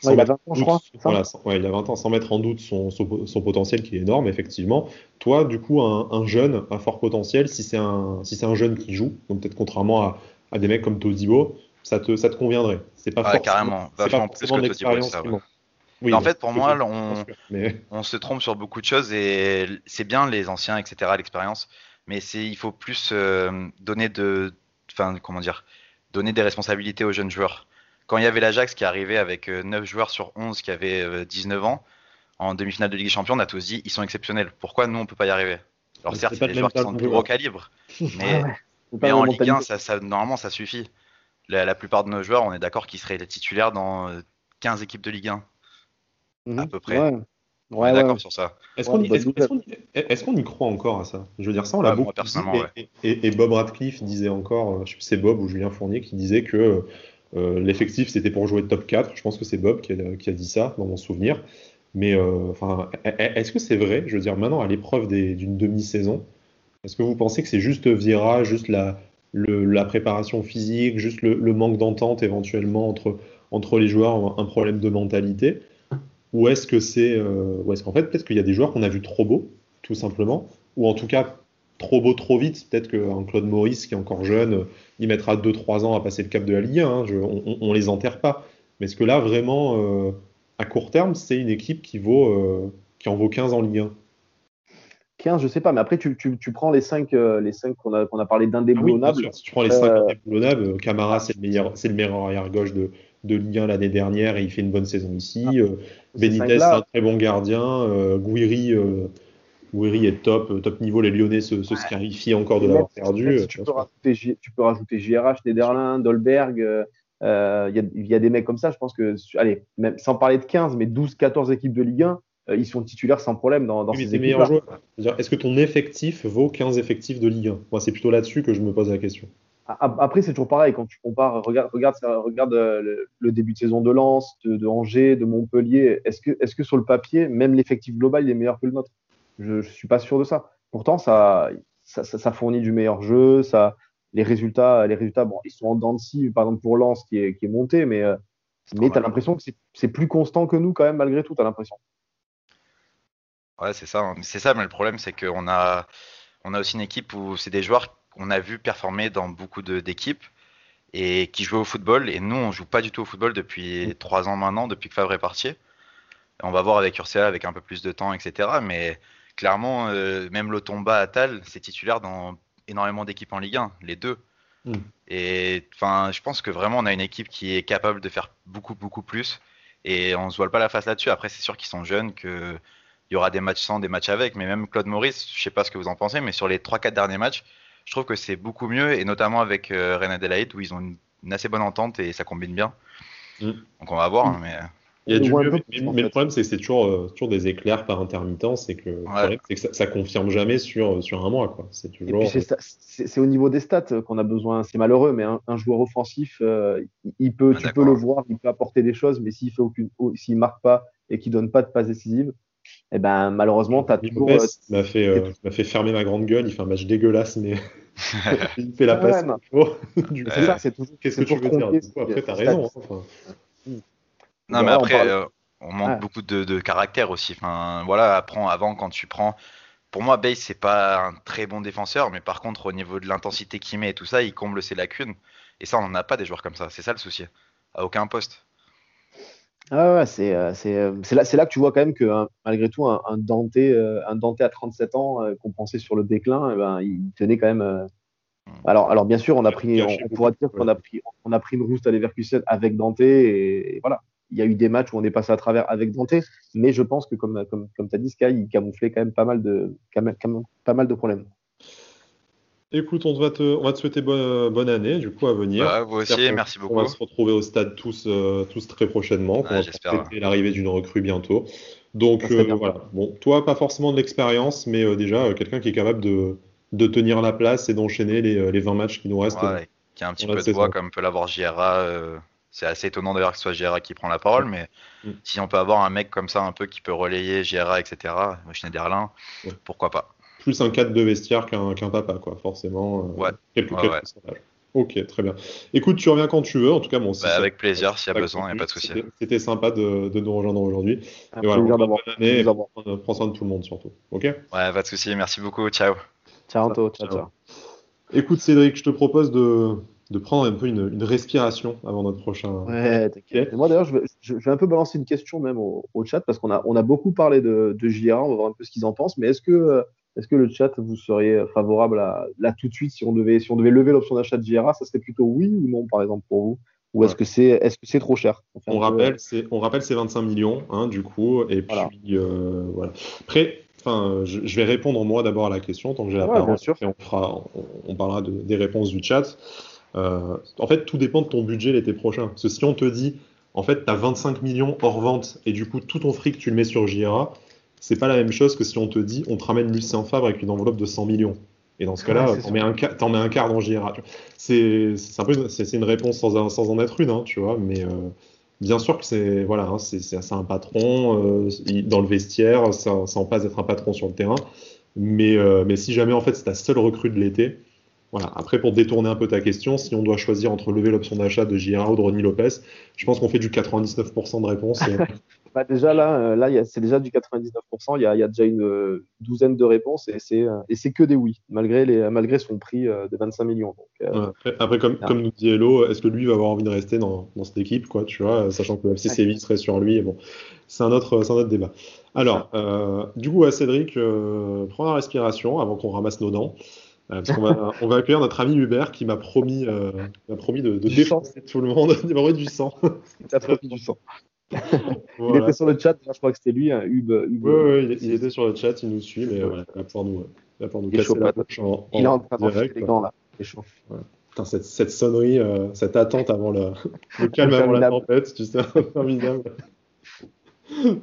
il a 20 ans, je crois. Voilà, ouais, il a 20 ans, sans mettre en doute son, son, potentiel qui est énorme, effectivement. Toi, du coup, un, un jeune à fort potentiel, si c'est un, si un jeune qui joue, donc peut-être contrairement à, à, des mecs comme Todibo, ça te, ça te conviendrait. C'est pas ouais, carrément, vachement plus que Todibo, ça. Oui, en fait, pour moi, on, on, se trompe sur beaucoup de choses et c'est bien les anciens, etc., l'expérience, mais il faut plus euh, donner de, enfin, comment dire, donner des responsabilités aux jeunes joueurs quand il y avait l'Ajax qui arrivait avec 9 euh, joueurs sur 11 qui avaient 19 euh, ans, en demi-finale de Ligue des Champions, on a tous dit ils sont exceptionnels. Pourquoi nous on peut pas y arriver? Alors certes, c'est des joueurs qui sont de plus gros calibre, mais, en Ligue 1, ça, normalement ça suffit. La, plupart de nos joueurs, on est d'accord qu'ils seraient les titulaires dans 15 euh, équipes de Ligue 1, à mhm. peu près. Ouais. D'accord sur ça. Est-ce qu'on y, croit encore à ça? Je veux dire, ça, on l'a beaucoup dit. Et, et, Bob Radcliffe disait encore, je sais Bob ou Julien Fournier qui disait que euh, l'effectif, c'était pour jouer top 4. Je pense que c'est Bob qui a, dit ça, dans mon souvenir. Mais enfin, est-ce que c'est vrai? Je veux dire, maintenant, à l'épreuve d'une demi-saison, est-ce que vous pensez que c'est juste Vieira, juste la, la préparation physique, juste le, manque d'entente éventuellement entre, entre les joueurs, un problème de mentalité? Ou est-ce que c'est. Euh, ou est-ce qu'en fait, peut-être qu'il y a des joueurs qu'on a vu trop beaux, tout simplement, ou en tout cas trop beaux trop vite. Peut-être qu'un Claude Maurice, qui est encore jeune, il mettra 2-3 ans à passer le cap de la Ligue 1. Hein, on, ne les enterre pas. Mais est-ce que là, vraiment, euh, à court terme, c'est une équipe qui, vaut, euh, qui en vaut 15 en Ligue 1 15, je sais pas, mais après, tu, prends les 5, les cinq qu'on a, parlé d'indéboulonnables. Ah si tu prends les 5 indéboulonnables, Camara, c'est le meilleur, c'est le meilleur arrière-gauche de, de Ligue 1 l'année dernière et il fait une bonne saison ici. Ah, euh, Benitez, un très bon gardien. Euh, Gouiri, euh, est top, top niveau. Les Lyonnais se, se scarifient encore de l'avoir perdu. tu, peux rajouter, tu peux rajouter JRH, Nederland, Dolberg. Il y, a des mecs comme ça. Je pense que, allez, même, sans parler de 15, mais 12-14 équipes de Ligue 1, ils sont titulaires sans problème dans, dans ces équipes. Est-ce que ton effectif vaut 15 effectifs de Ligue 1 Moi, c'est plutôt là-dessus que je me pose la question. Après, c'est toujours pareil. Quand tu compares, regarde, regarde, regarde euh, le, début de saison de Lens, de, Angers, de Montpellier. Est-ce que, est que sur le papier, même l'effectif global, il est meilleur que le nôtre? Je ne suis pas sûr de ça. Pourtant, ça, ça, fournit du meilleur jeu. Ça, les résultats, les résultats bon, ils sont en dents de par exemple pour Lens qui est, qui est monté, mais, euh, mais tu as l'impression que c'est plus constant que nous quand même, malgré tout, tu as l'impression. Ouais, c'est ça. Hein. C'est ça, mais le problème, c'est qu'on a, on a aussi une équipe où c'est des joueurs on a vu performer dans beaucoup d'équipes et qui jouaient au football. Et nous, on joue pas du tout au football depuis trois ans maintenant, depuis que Favre est parti. On va voir avec Ursula avec un peu plus de temps, etc. Mais clairement, euh, même Lotomba Atal, c'est titulaire dans énormément d'équipes en Ligue 1, les deux. Hmm. Et enfin, je pense que vraiment, on a une équipe qui est capable de faire beaucoup, beaucoup plus. Et on se voile pas la face là-dessus. Après, c'est sûr qu'ils sont jeunes, qu'il y aura des matchs sans, des matchs avec. Mais même Claude Maurice, je sais pas ce que vous en pensez, mais sur les 3-4 derniers matchs, je trouve que c'est beaucoup mieux, et notamment avec euh, René Adelaide, où ils ont une, assez bonne entente et ça combine bien. Mm. Donc on va voir, hein, mais. Il y a du mieux, mais, le problème, c'est que c'est toujours, euh, toujours des éclairs par intermittence, c'est que, que ça, ne confirme jamais sur, sur un mois. C'est toujours... c'est au niveau des stats qu'on a besoin. C'est malheureux, mais un, joueur offensif, euh, il peut, tu peux le voir, il peut apporter des choses, mais s'il ne marque pas et qu'il donne pas de passe décisive, et eh ben malheureusement, tu as toujours. Euh, m'a fait, euh, m'a fait fermer ma grande gueule. Il fait un match dégueulasse, mais il fait la passe. c'est ça, c'est toujours. Qu'est-ce que tu veux dire Après, tu as raison. Hein, non, mais après, on, euh, on manque beaucoup de, de, caractère aussi. Enfin, voilà, apprends avant quand tu prends. Pour moi, Base, c'est pas un très bon défenseur, mais par contre, au niveau de l'intensité qu'il met et tout ça, il comble ses lacunes. Et ça, on n'en a pas des joueurs comme ça. C'est ça le souci. À aucun poste. Ah ouais, c'est euh, euh, là, là, que tu vois quand même que hein, malgré tout, un, un, Dante, euh, un Dante à 37 ans qu'on pensait sur le déclin, eh ben, il tenait quand même. Alors, alors bien sûr, on a pris, on, pourra dire qu'on a pris, on a pris une rousse à Leverkusen avec Dante et, voilà. Il y a eu des matchs où on est passé à travers avec Dante, mais je pense que comme, comme, comme tu as dit, Sky, il camouflait quand même pas mal de, quand même, pas mal de problèmes. Écoute, on va te, on va te souhaiter bonne, bonne année, du coup, à venir. Bah, vous aussi, merci beaucoup. On va se retrouver au stade tous, euh, tous très prochainement. Ouais, on va l'arrivée d'une recrue bientôt. Donc, euh, voilà. Bon, toi, pas forcément de l'expérience, mais euh, déjà, quelqu'un qui est capable de, de tenir la place et d'enchaîner les, les 20 matchs qui nous restent. Ouais, qui a un petit peu de voix, comme peut l'avoir JRA. c'est assez étonnant d'ailleurs que ce soit JRA qui prend la parole, mais mm. si on peut avoir un mec comme ça, un peu qui peut relayer JRA, etc., Schneiderlin, pourquoi pas plus un cadre de vestiaire qu'un papa, quoi, forcément. Euh, ouais. Ok, très bien. Écoute, tu reviens quand tu veux. En tout cas, bon, bah, avec plaisir, s'il y a besoin, il n'y a pas de souci. C'était sympa de, de, nous rejoindre aujourd'hui. Et voilà, bonne année. Prends soin de tout le monde surtout. Ok? Ouais, pas de souci. Merci beaucoup. Ciao. Ciao, ciao, ciao. ciao. Écoute, Cédric, je te propose de, de prendre un peu une, une, respiration avant notre prochain. Ouais, t'inquiète. Moi, d'ailleurs, je, je, vais un peu balancer une question même au, au chat parce qu'on a, on a beaucoup parlé de, de JRA. On va voir un peu ce qu'ils en pensent. Mais est-ce que euh, est-ce que le chat, vous seriez favorable à, là tout de suite, si on devait, si on devait lever l'option d'achat de JRA, ça serait plutôt oui ou non, par exemple, pour vous? Ou est-ce que c'est est -ce c'est trop cher? On, rappelle, c'est, on rappelle ces 25 millions, hein, du coup, et puis euh, voilà. Après, enfin, je, vais répondre moi d'abord à la question, tant que j'ai la parole, et on, fera, on, parlera des réponses du chat. Euh, en fait, tout dépend de ton budget l'été prochain. Parce que si on te dit, en fait, tu as 25 millions hors vente, et du coup, tout ton fric, tu le mets sur JRA, c'est pas la même chose que si on te dit on te ramène Lucien Favre avec une enveloppe de 100 millions. Et dans ce cas-là, t'en mets, un, mets un quart dans JRA. C'est un peu c'est une réponse sans, sans en être une, hein, tu vois, mais, euh, Bien sûr que c'est voilà, hein, c'est un patron euh, dans le vestiaire, ça, ça en passe d'être un patron sur le terrain. Mais, euh, mais si jamais en fait c'est ta seule recrue de l'été, voilà. Après, pour détourner un peu ta question, si on doit choisir entre lever l'option d'achat de Gira ou de Ronnie Lopez, je pense qu'on fait du 99% de réponses. bah déjà, là, euh, là c'est déjà du 99%. Il y a, y a déjà une euh, douzaine de réponses et c'est, euh, et c'est que des oui, malgré, les, malgré son prix de 25 millions. Donc, après, comme, comme, nous dit Hello, est-ce que lui va avoir envie de rester dans, dans cette équipe, quoi, tu vois, sachant que le FC Séville serait sur lui. Et bon, c'est un, autre, c'est un autre débat. Alors, du coup, à Cédric, prends la respiration avant qu'on ramasse nos dents. Euh, parce qu'on va, on va accueillir notre ami Hubert qui m'a promis, euh, promis de, de défoncer tout le monde. Il m'a envoyé du sang. Il promis du sang. Il était sur le chat, je crois que c'était lui, hein, Hub. Oui, ouais, il, était sur le chat, il nous suit, mais voilà, il va pouvoir nous, il va pouvoir nous casser la poche en, Il est en train de les gants là, chaud. Ouais. Putain, cette, cette sonnerie, euh, cette attente avant le, le calme avant la tempête, tu sais, formidable.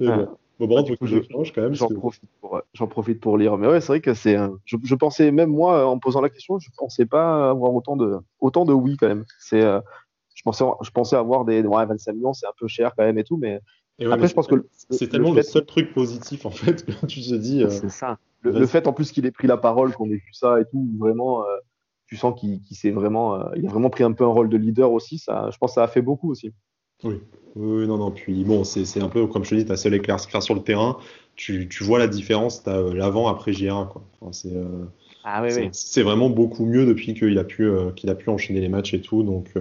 Mais bon. Bon, bon, du coup, je, quand même. J'en profite, pour, j'en profite pour lire. Mais ouais, c'est vrai que c'est. Je, je, pensais, même moi, en posant la question, je pensais pas avoir autant de, autant de oui quand même. C'est, euh, je, pensais, je pensais avoir des. Ouais, 25 millions, c'est un peu cher quand même et tout, mais. Et ouais, après, mais je pense que. C'est tellement le, seul truc positif, en fait, que tu te dis. Euh, c'est ça. Le, fait, en plus, qu'il ait pris la parole, qu'on ait vu ça et tout, vraiment. Euh, tu sens qu'il, s'est vraiment. Euh, il a vraiment pris un peu un rôle de leader aussi. Ça, je pense que ça a fait beaucoup aussi. Oui. Oui, non, non. Puis bon, c'est un peu comme je te dis, ta seule éclair sur le terrain. Tu, tu vois la différence, tu as euh, l'avant après GR. Quoi. Enfin, c'est ah, oui, oui. c'est vraiment beaucoup mieux depuis qu'il a, pu, qu'il a pu enchaîner les matchs et tout. Donc,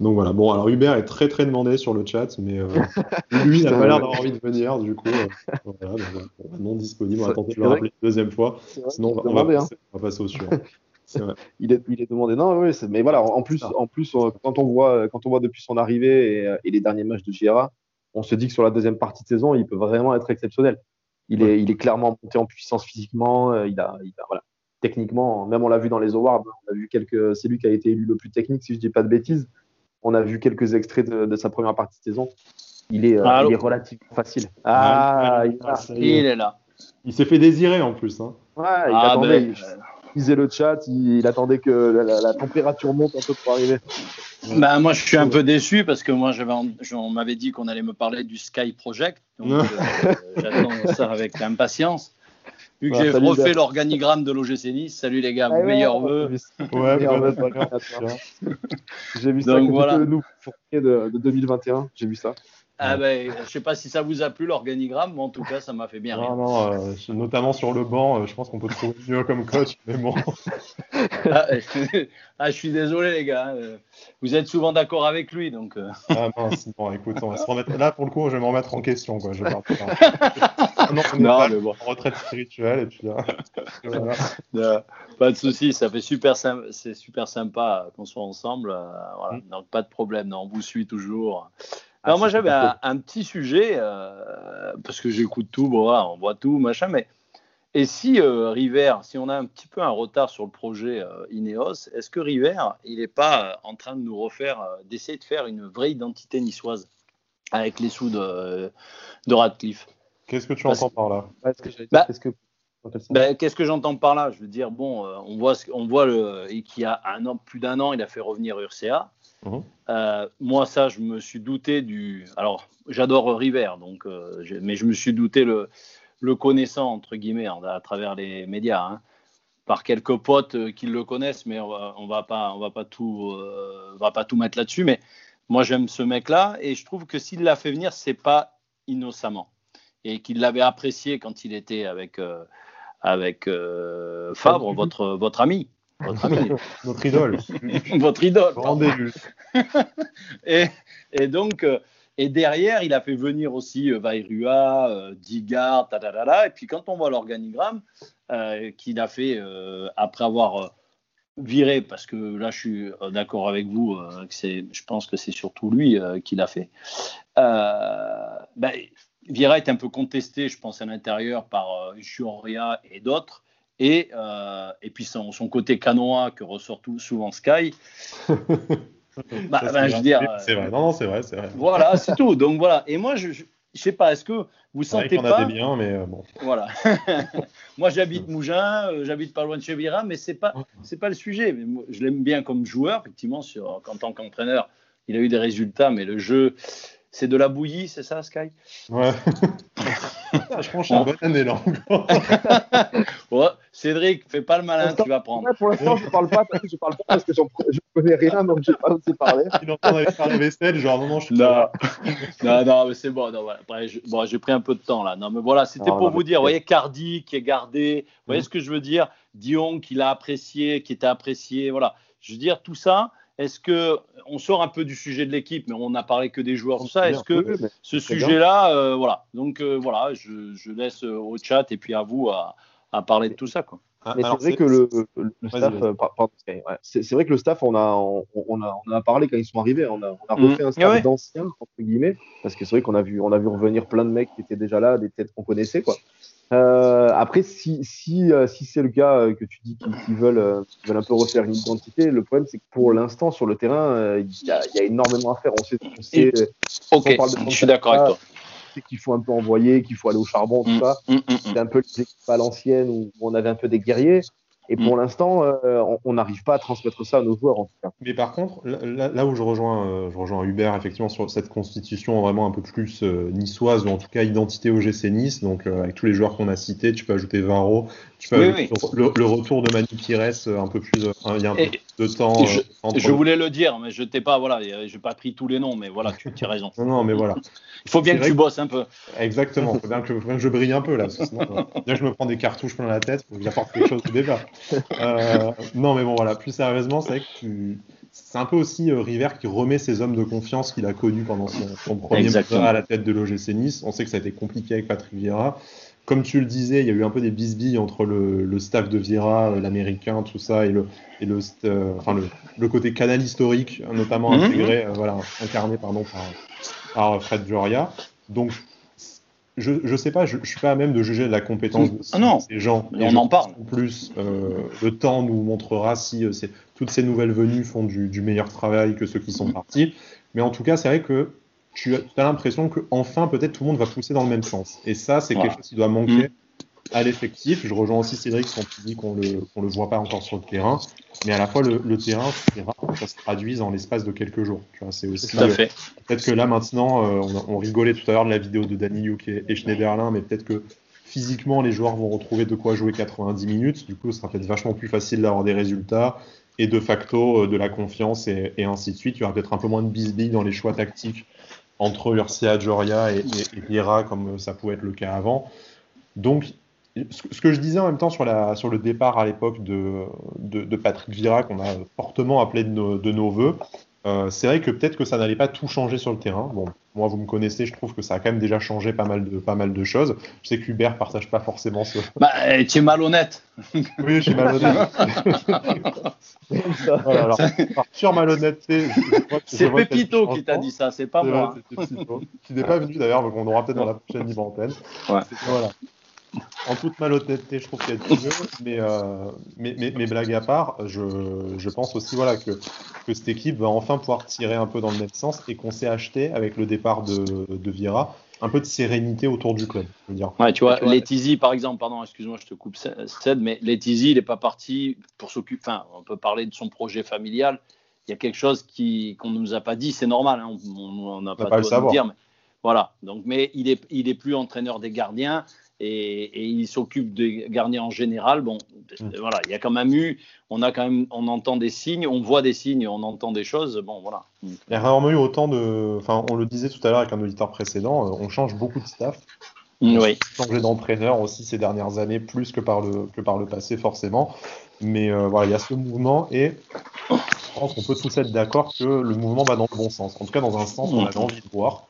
donc voilà. Bon, alors Hubert est très très demandé sur le chat, mais euh, lui, il n'a pas l'air d'avoir envie de venir. Du coup, voilà, donc, non disponible. On va tenter de le rappeler une deuxième fois. Sinon, on va, on, va passer, hein. on va passer au suivant. il, est, il est demandé. Non, oui, mais voilà, en plus, en plus quand, on voit, quand on voit depuis son arrivée et, et les derniers matchs de Gira, on se dit que sur la deuxième partie de saison, il peut vraiment être exceptionnel. Il, ouais. est, il est clairement monté en puissance physiquement. Euh, il a, il a voilà. Techniquement, même on l'a vu dans les awards, on a vu quelques. C'est lui qui a été élu le plus technique, si je dis pas de bêtises. On a vu quelques extraits de, de sa première partie de saison. Il est, euh, il est relativement facile. Ah, il, il, est là. Il s'est fait désirer en plus. Hein. Ouais, il ah, attendait. Ben, le chat, il, il attendait que la, la, la, température monte un peu pour arriver. Bah, moi, je suis un peu déçu parce que moi, on m'avait dit qu'on allait me parler du Sky Project. Donc, euh, j'attends ça avec impatience. Vu que ouais, j'ai refait l'organigramme de l'OGC Nice, salut les gars, ah, meilleurs vœux. Ouais, j'ai vu ça donc, voilà. le nouveau de, de 2021, j'ai vu ça. Ah ben, je sais pas si ça vous a plu l'organigramme, mais en tout cas, ça m'a fait bien rire. Non, euh, notamment sur le banc, euh, je pense qu'on peut trouver mieux comme coach, mais bon. ah, ah, je suis désolé les gars, euh, vous êtes souvent d'accord avec lui, donc. Euh... Ah mince, bon, écoute, on va se remettre. Là, pour le coup, je vais me remettre en question, quoi. Je parle non, non mais bon. retraite spirituelle et puis là. voilà. pas de souci, ça fait super, c'est super sympa qu'on soit ensemble, voilà. Mm. Donc pas de problème, non, on vous suit toujours. Alors ah, moi j'avais un, un, petit sujet, euh, parce que j'écoute tout, bon, voilà, on voit tout, machin, mais et si euh, River, si on a un petit peu un retard sur le projet euh, Ineos, est-ce que River, il n'est pas euh, en train de nous refaire, euh, d'essayer de faire une vraie identité niçoise avec les sous de, de Radcliffe? Qu'est-ce que tu parce, entends par là bah, Qu'est-ce que ben, qu'est-ce que j'entends par là? Je veux dire, bon, on voit, on voit le, qu'il y a un an, plus d'un an, il a fait revenir Urca. Mmh. Euh, moi, ça, je me suis douté du. Alors, j'adore River, donc, euh, je... mais je me suis douté le, le connaissant entre guillemets à travers les médias, hein, par quelques potes euh, qui le connaissent, mais on va, on va pas, on va pas tout, euh, va pas tout mettre là-dessus. Mais moi, j'aime ce mec-là et je trouve que s'il l'a fait venir, c'est pas innocemment et qu'il l'avait apprécié quand il était avec euh, avec Fabre, votre votre ami. Votre, ami. Notre idole. Votre idole. Rendez-vous. et, et, donc, euh, et derrière, il a fait venir aussi euh, Vairua, euh, Digard, ta, Et puis quand on voit l'organigramme euh, qu'il a fait euh, après avoir euh, viré, parce que là, je suis d'accord avec vous, que c'est, je pense que c'est surtout lui qui l'a fait. Ben, Vira est un peu contesté, je pense, à l'intérieur par Juria et d'autres et, euh, et puis son, son, côté canois que ressort tout, souvent Sky. bah, bah, je veux dire, c'est vrai, non, non, c'est vrai, c'est vrai. Voilà, c'est tout. Donc voilà. Et moi, je, je, je sais pas, est-ce que vous sentez on pas a des biens, mais euh, bon. Voilà. moi, j'habite Mougins, euh, j'habite pas loin de Chevira, mais c'est pas, c'est pas le sujet. Mais moi, je l'aime bien comme joueur, effectivement, sur, en tant qu'entraîneur, il a eu des résultats, mais le jeu c'est de la bouillie, c'est ça, Sky? Ouais. je pense que un bon année là ouais, Cédric, fais pas le malin, tu vas prendre. pour l'instant, je parle pas parce que je parle pas parce que je connais rien, donc je sais pas osé parler. Il entend aller faire la vaisselle, genre non, non, je suis non. non, non, mais c'est bon. Non, voilà. Après, bon, j'ai pris un peu de temps là. Non, mais voilà, c'était pour vous dire, vous voyez, Cardi qui est gardé, vous voyez mm. ce que je veux dire? Dion qui l'a apprécié, qui était apprécié, voilà. Je veux dire, tout ça, est-ce que on sort un peu du sujet de l'équipe, mais on n'a parlé que des joueurs, tout ça. Est-ce que ce sujet-là, euh, voilà. Donc euh, voilà, je, laisse euh, au chat et puis à vous à, parler de tout ça, quoi. Ah, mais c'est vrai que le, staff, c'est vrai que le staff, on a, on, a, on a parlé quand ils sont arrivés, on a, on a refait mmh. un staff d'anciens entre guillemets, parce que c'est vrai qu'on a vu, on a vu revenir plein de mecs qui étaient déjà là, des têtes qu'on connaissait, quoi. Euh, après, si, si, euh, si c'est le cas euh, que tu dis qu'ils veulent, veulent un peu refaire une identité, le problème c'est que pour l'instant sur le terrain, il y, a, y, a énormément à faire. On sait, on sait ok, je suis d'accord avec toi. C'est qu'il faut un peu envoyer, qu'il faut aller au charbon, tout mm, ça. Mm, mm, c'est un peu l'équipe à l'ancienne où on avait un peu des guerriers. Et pour mm. l'instant, euh, on n'arrive pas à transmettre ça à nos joueurs, en tout cas. Mais par contre, là, où je rejoins, euh, je rejoins Hubert, effectivement, sur cette constitution vraiment un peu plus euh, niçoise, ou en tout cas identité OGC Nice, donc avec tous les joueurs qu'on a cités, tu peux ajouter Varro, tu Le, retour de Manu Pires, un peu plus, il y a un peu de temps. Je, je, voulais le dire, mais je t'ai pas, voilà, j'ai pas pris tous les noms, mais voilà, tu as raison. non, non, mais voilà. Il faut bien que tu bosses un peu. Exactement, il faut bien que, je brille un peu là, sinon, bien je me prends des cartouches plein la tête, il faut que j'apporte quelque chose au débat. Euh, non, mais bon, voilà, plus sérieusement, c'est vrai que tu... c'est un peu aussi euh, River qui remet ses hommes de confiance qu'il a connus pendant son, premier mandat à la tête de l'OGC Nice. On sait que ça a été compliqué avec Patrick Vieira. Comme tu le disais, il y a eu un peu des bisbilles entre le, staff de Vieira, euh, l'américain, tout ça, et le, et le, enfin, le, côté canal historique, notamment mhm. intégré, voilà, incarné pardon, par, par Fred Joria. Donc, je ne sais pas, je ne suis pas à même de juger la compétence de ah ces gens. on en parle. En plus, euh, le temps nous montrera si euh, toutes ces nouvelles venues font du, meilleur travail que ceux qui sont partis. Mais en tout cas, c'est vrai que tu as l'impression que enfin peut-être tout le monde va pousser dans le même sens. Et ça, c'est quelque chose qui doit manquer mm à l'effectif. Je rejoins aussi Cédric quand tu dis qu'on le, le voit pas encore sur le terrain. Mais à la fois, le, le terrain, c'est rare que ça se traduise en l'espace de quelques jours. Tu vois, c'est aussi. Fait. peut-être que là, maintenant, euh, on, on, rigolait tout à l'heure de la vidéo de Danny Luke et, et Schneiderlin, mais peut-être que physiquement, les joueurs vont retrouver de quoi jouer 90 minutes. Du coup, ce sera peut-être vachement plus facile d'avoir des résultats et de facto euh, de la confiance et, et, ainsi de suite. Il y aura peut-être un peu moins de bisbilles dans les choix tactiques entre Urcia, Joria et, et, et Vieira, comme ça pouvait être le cas avant. Donc, ce que je disais en même temps sur, le départ à l'époque de, Patrick Vira, qu'on a fortement appelé de nos voeux, euh, c'est vrai que peut-être que ça n'allait pas tout changer sur le terrain. Bon, moi, vous me connaissez, je trouve que ça a quand même déjà changé pas mal de, pas mal de choses. Je sais qu'Hubert partage pas forcément ce. Bah, eh, tu es malhonnête. oui, je suis malhonnête. alors, sur malhonnêteté. C'est Pépito qui t'a dit ça, c'est pas moi. qui n'est pas venu d'ailleurs, mais qu'on aura peut-être dans la prochaine libre antenne. Ouais. Voilà en toute malhonnêteté, je trouve qu'il y a du mais, euh, mais, mais, mais, blague à part, je, je pense aussi voilà, que, que, cette équipe va enfin pouvoir tirer un peu dans le même sens et qu'on s'est acheté avec le départ de, de Vieira un peu de sérénité autour du club. Je veux dire. Ouais, tu vois, Letizy, par exemple, pardon, excuse-moi, je te coupe, Ced, mais Letizy, il n'est pas parti pour s'occuper. Enfin, on peut parler de son projet familial. Il y a quelque chose qu'on ne nous a pas dit, c'est normal, hein, on n'a pas, pas le dire. Mais, voilà, donc, mais il n'est il est plus entraîneur des gardiens et, il s'occupe des gardiens en général. Bon, mm. voilà, il y a quand même eu, on a quand même, on entend des signes, on voit des signes, on entend des choses. Bon, voilà. Il y a rarement eu autant de, enfin, on le disait tout à l'heure avec un auditeur précédent, euh, on change beaucoup de staff. Mm, oui. Changé d'entraîneur aussi ces dernières années, plus que par le, que par le passé forcément. Mais euh, voilà, il y a ce mouvement et je pense qu'on peut tous être d'accord que le mouvement va dans le bon sens. En tout cas, dans un sens, on a mm. envie de voir.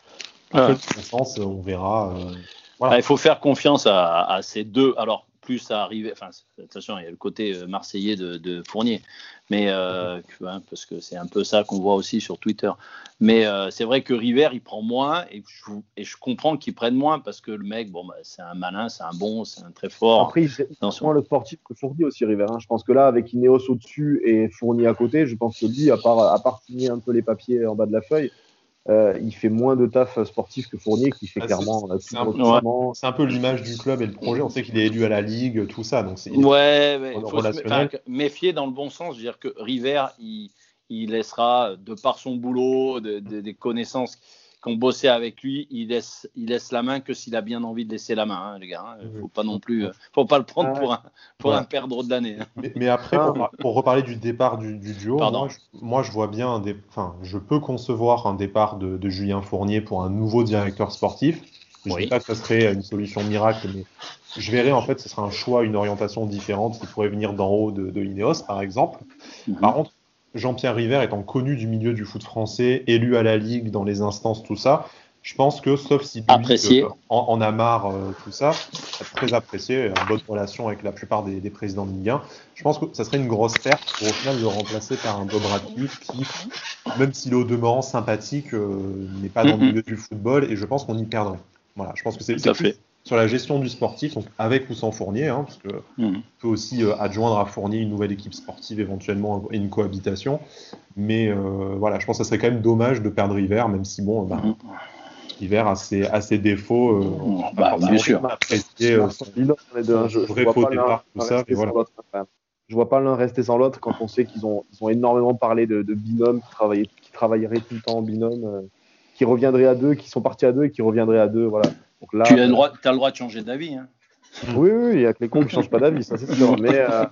Dans le bon sens, on verra. Euh, ah, il faut faire confiance à, ces deux. Alors, plus à arriver. Enfin, attention, il y a le côté euh, marseillais de, Fournier, mais euh, hein, parce que c'est un peu ça qu'on voit aussi sur Twitter. Mais euh, c'est vrai que River, il prend moins et je, et je comprends qu'il prenne moins parce que le mec, bon, bah, c'est un malin, c'est un bon, c'est un très fort. Après, c'est moins le sportif que Fournier aussi, River. Hein. Je pense que là, avec Ineos au-dessus et Fournier à côté, je pense que lui, à part, à part signer un peu les papiers en bas de la feuille, euh, il fait moins de taf sportif que Fournier, qui fait ah, clairement. C'est un, peu l'image du club et le projet. On sait qu'il est élu à la Ligue, tout ça. Donc ouais, mais il faut se méfier dans le bon sens. Je veux dire que River, il, laissera, de par son boulot, des connaissances ont bossé avec lui, il laisse, il laisse la main que s'il a bien envie de laisser la main, hein, les gars. Il hein. faut pas non plus, euh, faut pas le prendre pour un, pour un perdre de l'année. Hein. Mais, après, pour, reparler du départ du, duo, moi je, vois bien, enfin, je peux concevoir un départ de, Julien Fournier pour un nouveau directeur sportif. Je ne dis pas que ce serait une solution miracle, mais je verrais en fait, ce serait un choix, une orientation différente qui pourrait venir d'en haut de, de l'Ineos, par exemple. Mhm. Par contre, Jean-Pierre River étant connu du milieu du foot français, élu à la Ligue dans les instances, tout ça, je pense que, sauf si lui euh, en, a marre, euh, tout ça, très apprécié, en bonne relation avec la plupart des, présidents de Ligue 1, je pense que ça serait une grosse perte pour au final le remplacer par un Bob Radcliffe qui, même s'il est au demeurant sympathique, euh, n'est pas dans le milieu du football et je pense qu'on y perdrait. Voilà, je pense que c'est sur la gestion du sportif, donc avec ou sans Fournier, hein, parce que mhm. peut aussi euh, adjoindre à Fournier une nouvelle équipe sportive éventuellement et une cohabitation. Mais euh, voilà, je pense que ça serait quand même dommage de perdre Hiver, même si bon, bah, mhm. Hiver a ses, a ses défauts. Euh, bah, bien sûr. Apprécier, euh, je, vois pas l'un voilà. Je vois pas l'un rester sans l'autre quand on sait qu'ils ont, ils ont énormément parlé de, de binômes qui, qui travailleraient tout le temps en binôme, qui reviendraient à deux, qui sont partis à deux et qui reviendraient à deux. Voilà tu as le, droit, as le droit de changer d'avis. Hein. Oui, oui, il y a que les cons qui ne changent pas d'avis, ça c'est sûr. Mais, euh,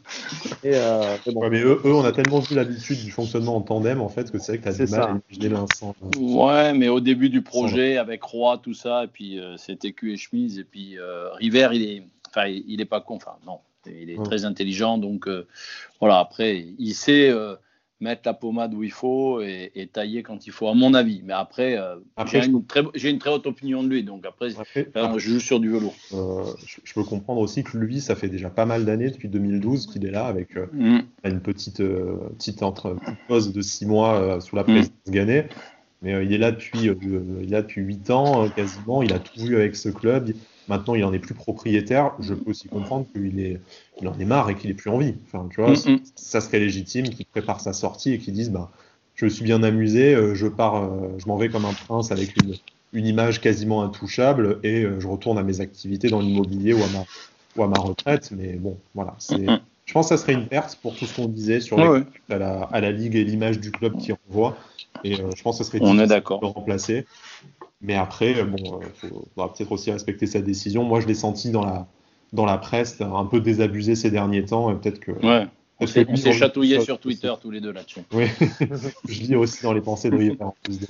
euh, mais eux, on a tellement vu l'habitude du fonctionnement en tandem en fait que c'est vrai que tu as du mal à imaginer l'instant. Ouais, mais au début du projet, avec Roy, tout ça, et puis euh, c'était cul et chemise, et puis River, il est, enfin, il est pas con, enfin non, il est très intelligent, donc voilà. Après, il sait mettre la pommade où il faut et, tailler quand il faut, à mon avis. Mais après, euh, j'ai une, très, une très haute opinion de lui, donc après, je joue sur du velours. Euh, je, peux comprendre aussi que lui, ça fait déjà pas mal d'années, depuis 2012, qu'il est là avec euh, mm. une petite, petite, entre, pause de six mois sous la mm. présidence mm. Mais il est là depuis, il est là depuis 8 ans quasiment. Il a tout vu avec ce club. Maintenant, il en est plus propriétaire. Je peux aussi comprendre qu'il est, il en est marre et qu'il ait plus envie. Enfin, tu vois, mm, ça serait légitime qu'il prépare sa sortie et qu'il dise, bah, je me suis bien amusé, euh, je pars, euh, je m'en vais comme un prince avec une, une image quasiment intouchable et euh, je retourne à mes activités dans l'immobilier ou à ma, ou à ma retraite. Mais bon, voilà, c'est. Mm, je pense que ça serait une perte pour tout ce qu'on disait sur À, la, à, la, ligue et l'image du club qui renvoie. Et je pense que ça serait On est de le remplacer. Mais après, euh, bon, il euh, faudra peut-être aussi respecter sa décision. Moi, je l'ai senti dans la, dans la presse, un peu désabusé ces derniers temps. Et peut-être que. Ouais. On s'est chatouillé sur Twitter tous les deux là-dessus. Oui, je lis aussi dans les pensées de en plus.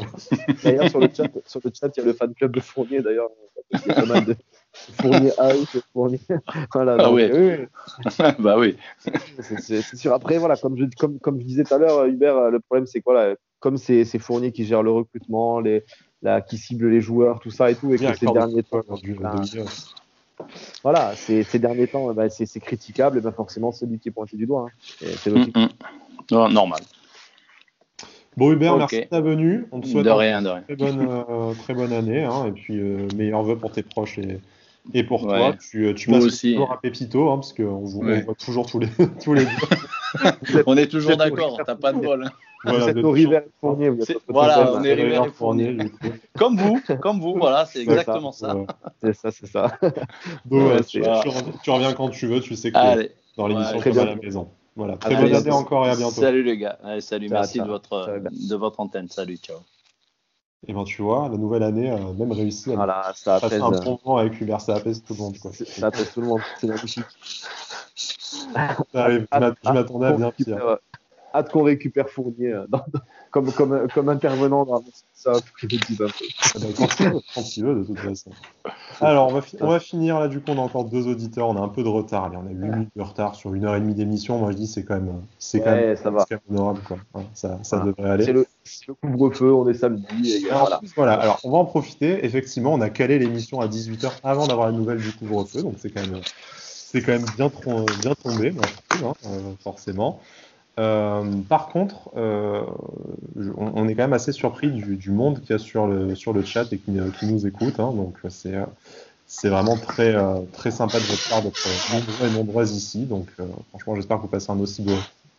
D'ailleurs, sur le chat, sur le chat, il y a le fan club de Fournier. D'ailleurs, il y a pas mal de Fournier out, Fournier. Voilà, ah oui. bah oui. C'est sûr. Après, voilà, comme je, comme, comme je disais tout à l'heure, Hubert, le problème c'est quoi comme c'est Fournier qui gère le recrutement, les, là, qui cible les joueurs, tout ça et tout, et que ces derniers temps, voilà, ces, ces, derniers temps, bah, c'est critiquable, et ben forcément c'est lui qui est pointé du doigt. Hein. C'est logique. Mm, mm. normal. Bon Hubert, merci de ta venue. On te souhaite de rien, de rien. Très, bonne, euh, très bonne année, hein, et puis euh, meilleurs vœux pour tes proches et, et pour toi. Tu, euh, tu passes aussi. toujours à Pépito, hein, parce qu'on vous ouais. voit toujours tous les, tous les deux. on est toujours d'accord, t'as pas de bol. Voilà, vous êtes au River Fournier. Voilà, on est River Fournier. Comme vous, comme vous, voilà, c'est exactement ça. C'est ça, c'est ça. Donc, ouais, tu, tu, reviens quand tu veux, tu sais que Allez. dans l'émission, tu es à la maison. Voilà, très bonne année encore et à bientôt. Salut les gars, Allez, salut, merci de votre, de votre antenne. Salut, ciao. Et ben tu vois, la nouvelle année a même réussi à voilà, ça un bon moment avec Hubert, ça apaise tout le monde. Quoi. Ça apaise tout le monde, c'est magnifique. je m'attendais à bien pire hâte qu'on récupère Fournier euh, comme, comme, comme intervenant dans ça pour qu'il dise un peu. Quand il veut, de toute façon. Alors, on va, on va, finir là, du coup, on a encore deux auditeurs, on a un peu de retard, on a 8 minutes de retard sur une heure et demie d'émission. Moi, je dis, c'est quand même, c'est quand, même, ça va. Quand même honorable, quoi. ça, ça devrait aller. C'est le, le couvre-feu, on est samedi. Et voilà. voilà. alors on va en profiter. Effectivement, on a calé l'émission à 18h avant d'avoir la nouvelle du couvre-feu, donc c'est quand même, c'est quand même bien, bien tombé, moi, je trouve, hein, euh, forcément. Euh, par contre, euh, on, est quand même assez surpris du, monde qu'il y a sur le, chat et qui, nous écoute. Hein. donc c'est vraiment très, euh, sympa de votre part d'être nombreux et nombreuses ici. Donc franchement, j'espère que vous passez un aussi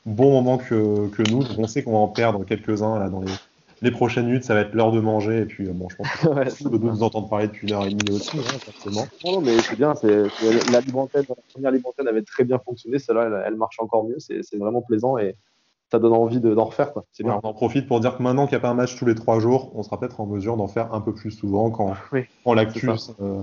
bon moment que, que nous. on sait qu'on va en perdre quelques-uns là dans les, les prochaines minutes, ça va être l'heure de manger. Et puis, bon, je pense que ouais, de nous entendre parler depuis une heure et demie aussi, hein, forcément. Non, non, mais c'est bien. C'est, la la première libre avait très bien fonctionné. Celle-là, elle, elle, marche encore mieux. C'est, vraiment plaisant. Et, ça donne envie d'en refaire. Quoi. C'est bien. on en profite pour dire que maintenant qu'il n'y a pas un match tous les trois jours, on sera peut-être en mesure d'en faire un peu plus souvent quand, l'actus euh,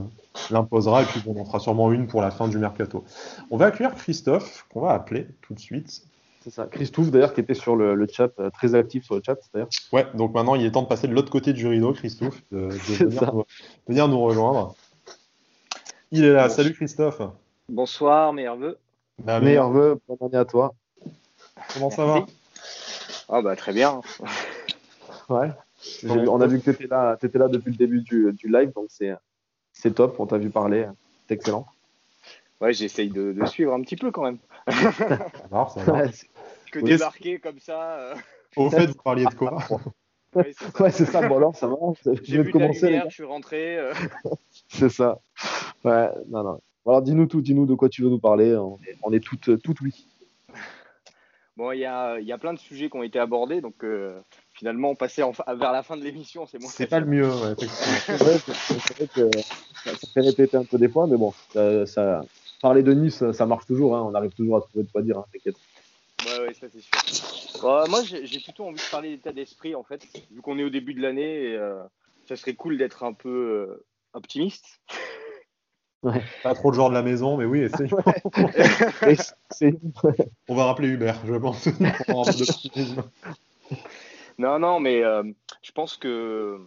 l'imposera. Et puis bon, on en fera sûrement une pour la fin du mercato. On va accueillir Christophe, qu'on va appeler tout de suite. C'est ça. Christophe, d'ailleurs, qui était sur le, chat, euh, très actif sur le chat, d'ailleurs. Ouais, donc maintenant, il est temps de passer de l'autre côté du rideau, Christophe, de, venir, nous, rejoindre. Il est là. Salut, Christophe. Bonsoir, meilleurs vœux. Bah, meilleurs vœux, bonne année à toi. Comment ça va Ah bah très bien. ouais. on a vu que tu étais là, étais là depuis le début du, live, donc c'est top. On t'a vu parler, c'est excellent. Ouais, j'essaye de, suivre un petit peu quand même. ça marche, ça marche. Que débarquer comme ça. Euh. Au fait, vous parliez de quoi Ouais, c'est ça. Bon, alors, ça va. J'ai vu commencer. La je suis rentré. Euh. c'est ça. Ouais, non, non. Alors, dis-nous tout, dis-nous de quoi tu veux nous parler. On est, on est toutes, toutes oui. Bon, il y a, y a, plein de sujets qui ont été abordés, donc euh, finalement, passer vers la fin de l'émission, c'est moins. C'est pas le mieux, ouais, c'est vrai que ça, fait répéter un peu des fois, mais bon, ça, parler de Nice, ça marche toujours, hein, on arrive toujours à trouver de quoi dire, hein, t'inquiète. Ouais, ouais, ça c'est sûr. moi, j'ai plutôt envie de parler d'état d'esprit, en fait, vu qu'on est au début de l'année, et euh, ça serait cool d'être un peu euh, optimiste. Pas trop le genre de la maison, mais oui, On va rappeler Hubert, je pense. non, non, mais euh, je pense que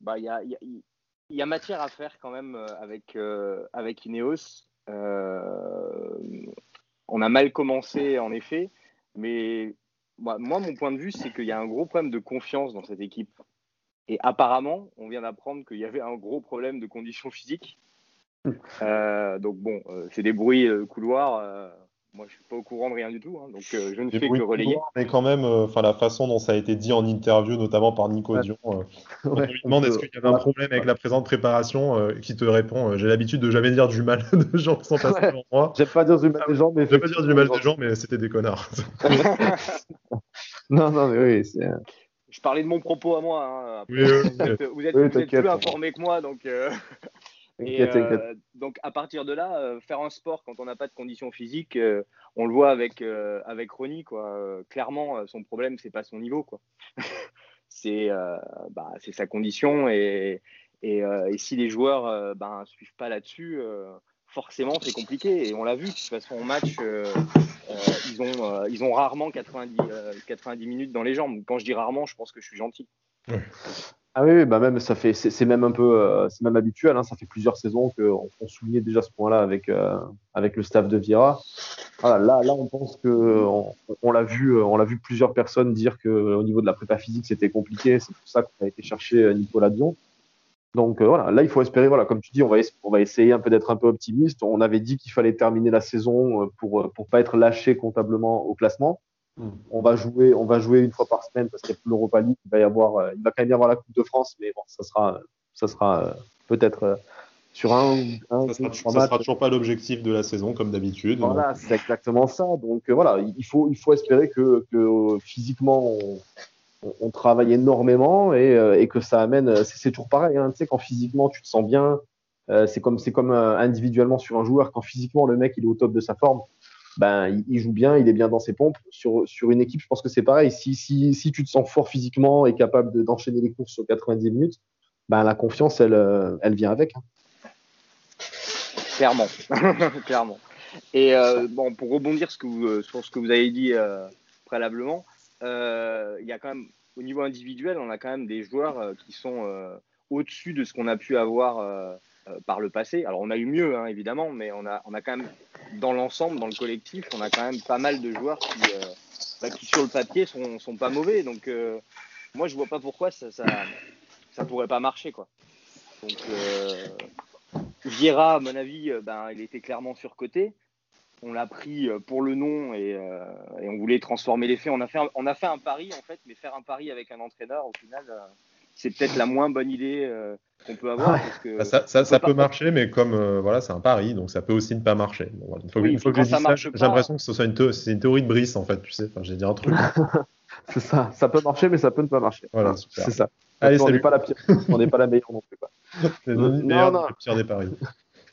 bah il y a, y a, matière à faire quand même avec euh, avec Ineos. On a mal commencé en effet, mais moi, mon point de vue, c'est qu'il y a un gros problème de confiance dans cette équipe. Et apparemment, on vient d'apprendre qu'il y avait un gros problème de conditions physiques. Euh, donc bon, euh, c'est des bruits euh, couloirs. Moi, je suis pas au courant de rien du tout, hein, donc je ne fais que relayer. mais quand même, enfin la façon dont ça a été dit en interview, notamment par Nico Dion, on lui demande est-ce qu'il y avait un problème avec la présente préparation, qui te répond j'ai l'habitude de jamais dire du mal de gens qui sont passés devant moi. J'aime pas dire du mal des gens, mais j'aime pas dire du mal des gens, mais c'était des connards. non, non, mais oui, c'est je parlais de mon propos à moi. Hein. vous êtes, vous êtes, plus informé que moi, donc. Et euh, donc à partir de là, euh, faire un sport quand on n'a pas de conditions physiques, euh, on le voit avec avec Ronnie quoi. clairement, son problème c'est pas son niveau quoi. c'est bah, c'est sa condition et et, et, si les joueurs ben suivent pas là-dessus, forcément c'est compliqué. Et on l'a vu de toute façon en match, ils ont ils ont rarement 90 90 minutes dans les jambes. Quand je dis rarement, je pense que je suis gentil. Ah oui, bah même ça fait, c'est même un peu, euh, c'est même habituel. Hein, ça fait plusieurs saisons qu'on on soulignait déjà ce point-là avec euh, avec le staff de Vira. Là, là, on pense que on, l'a vu, on l'a vu plusieurs personnes dire que au niveau de la prépa physique c'était compliqué. C'est pour ça qu'on a été chercher euh, Nicolas Dion. Donc voilà, là il faut espérer, voilà, comme tu dis, on va, on va essayer un peu d'être un peu optimiste. On avait dit qu'il fallait terminer la saison pour pour pas être lâché comptablement au classement. On va jouer, on va jouer une fois par semaine parce qu'il y a plus l'Europa League. Il va y avoir, euh, il va quand même y avoir la Coupe de France, mais bon, ça sera, ça sera euh, peut-être euh, sur un, un ça sera, sera toujours pas l'objectif de la saison comme d'habitude. Voilà, c'est exactement ça. Donc voilà, il faut, il faut espérer que, que physiquement on, on, travaille énormément et, et, que ça amène. C'est toujours pareil. Hein, tu sais, quand physiquement tu te sens bien, c'est comme, c'est comme individuellement sur un joueur. Quand physiquement le mec il est au top de sa forme, ben, il, joue bien, il est bien dans ses pompes. Sur, sur une équipe, je pense que c'est pareil. Si, si, si tu te sens fort physiquement et capable d'enchaîner les courses sur 90 minutes, ben, la confiance, elle, euh, elle vient avec. Hein. Clairement. Clairement. Et euh, bon, pour rebondir ce que vous, euh, sur ce que vous avez dit préalablement, il y a quand même, au niveau individuel, on a quand même des joueurs qui sont au-dessus de ce qu'on a pu avoir euh, par le passé. Alors on a eu mieux hein, évidemment, mais on a, on a quand même dans l'ensemble, dans le collectif, on a quand même pas mal de joueurs qui, euh, bah, qui sur le papier sont, sont pas mauvais. Donc euh, moi je vois pas pourquoi ça, ça, pourrait pas marcher quoi. Donc Vieira, à mon avis, ben, il était clairement surcoté. On l'a pris pour le nom et, on voulait transformer les faits. On a, fait on a fait un pari en fait, mais faire un pari avec un entraîneur, au final, c'est peut-être la moins bonne idée euh, qu'on peut avoir. Bah, ça, peut marcher, mais comme euh, voilà, c'est un pari, donc ça peut aussi ne pas marcher. Une fois, que j'ai ça, j'ai l'impression que ce soit une, une, théorie de Brice en fait. Tu sais, enfin, j'ai dit un truc. c'est ça. Ça peut marcher, mais ça peut ne pas marcher. Voilà, c'est ça. Allez, on n'est pas la pire, on n'est pas la meilleure non plus. non, non. Le pire des paris.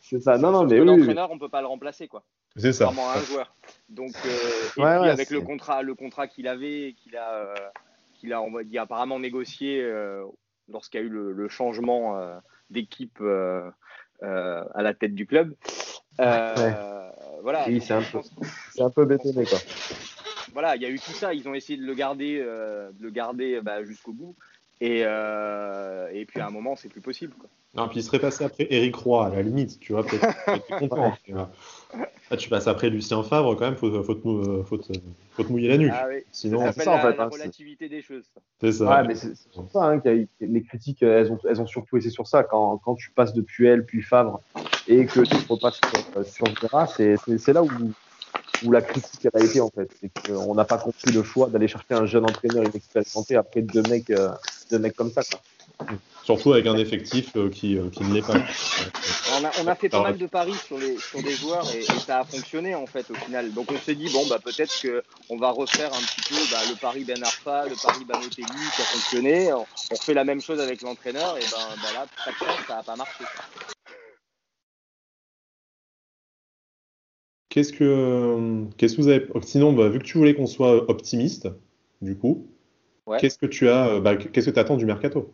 C'est ça. Non, non, mais l'entraîneur, on peut pas le remplacer, quoi. C'est ça. Vraiment un joueur. Donc, euh, et puis avec le contrat, le contrat qu'il avait, qu'il a, euh, qu'il a, on va dire, apparemment négocié euh, lorsqu'il y a eu le, changement d'équipe à la tête du club. Voilà. Oui, c'est un peu, c'est un peu bétonné, quoi. Voilà, il y a eu tout ça. Ils ont essayé de le garder, de le garder bah, jusqu'au bout. Et, et puis à un moment, c'est plus possible. Quoi. Non, puis il serait passé après Eric Roy, à la limite, tu vois, peut-être content. Ah, tu passes après Lucien Favre, quand même, faut, faut, te, faut, faut te mouiller la nuque. Ah, oui. Sinon, c'est ça, en fait. La hein, relativité des choses. C'est ça. Ouais, mais c'est ça hein, les critiques, elles ont, elles ont surtout été sur ça. Quand, quand tu passes de Puel, puis Favre, et que tu repasses sur, sur Vera, c'est là où, où la critique a été, en fait. C'est qu'on n'a pas compris le choix d'aller chercher un jeune entraîneur inexpérimenté après deux mecs, euh, deux mecs comme ça. Quoi. Surtout avec un effectif euh, qui, euh, qui, ne l'est pas. On a, on a fait pas mal de paris sur, les, sur des joueurs et, ça a fonctionné en fait au final. Donc on s'est dit bon bah peut-être qu'on va refaire un petit peu bah, le pari Ben Arfa, le pari Banotelli qui a fonctionné. On, on, fait la même chose avec l'entraîneur et ben bah, là ça n'a pas marché. Qu'est-ce que, qu'est-ce que vous avez. Sinon, bah, vu que tu voulais qu'on soit optimiste, du coup, qu'est-ce que tu as, bah, qu'est-ce que tu attends du mercato?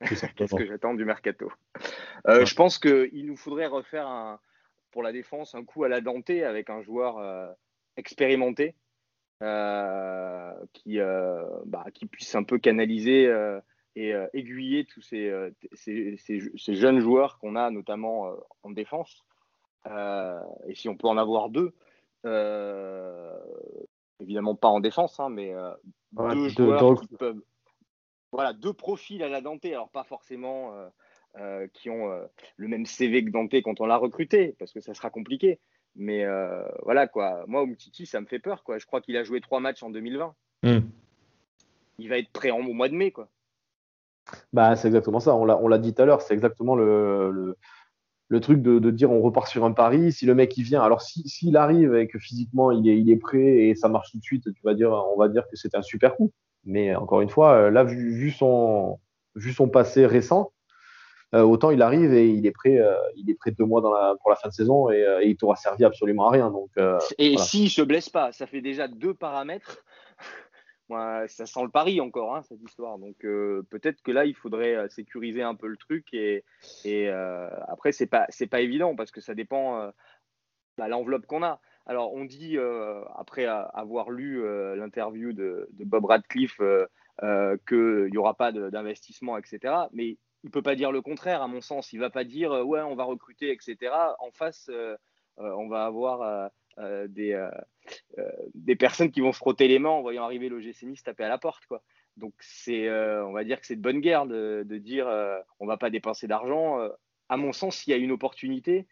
Qu'est-ce que j'attends du mercato euh, Je pense qu'il nous faudrait refaire un, pour la défense un coup à la dentée avec un joueur euh, expérimenté euh, qui, bah, qui puisse un peu canaliser et aiguiller tous ces, ces, ces, jeunes joueurs qu'on a notamment en défense. et si on peut en avoir deux, évidemment pas en défense, hein, mais deux joueurs qui peuvent voilà, deux profils à la Dante, alors pas forcément euh, euh, qui ont euh, le même CV que Dante quand on l'a recruté, parce que ça sera compliqué. Mais voilà, quoi. Moi, Umtiti, ça me fait peur, quoi. Je crois qu'il a joué trois matchs en 2020. Hmm. Il va être prêt en, au mois de mai, quoi. Bah, c'est exactement ça. On l'a dit tout à l'heure. C'est exactement le, le, truc de, dire on repart sur un pari. Si le mec il vient, alors s'il arrive et que physiquement il est, il est prêt et ça marche tout de suite, tu vas dire, on va dire que c'est un super coup. Mais encore une fois, euh, là, vu, son, vu son passé récent, euh, autant il arrive et il est prêt, euh, il est prêt deux mois dans la, pour la fin de saison et, il t'aura servi absolument à rien. Donc, et s'il ne se blesse pas, ça fait déjà deux paramètres. ça sent le pari encore, hein, cette histoire. Donc peut-être que là, il faudrait sécuriser un peu le truc. Et, et après, c'est pas, c'est pas évident parce que ça dépend de bah, l'enveloppe qu'on a. Alors, on dit, euh, après avoir lu euh, l'interview de, Bob Radcliffe, euh, qu'il n'y aura pas d'investissement, etc. Mais il ne peut pas dire le contraire, à mon sens. Il ne va pas dire, ouais, on va recruter, etc. En face, on va avoir des, des personnes qui vont se frotter les mains en voyant arriver l'OGC Nice taper à la porte. Quoi. Donc, on va dire que c'est de bonne guerre de, de dire, on ne va pas dépenser d'argent. à mon sens, s'il y a une opportunité,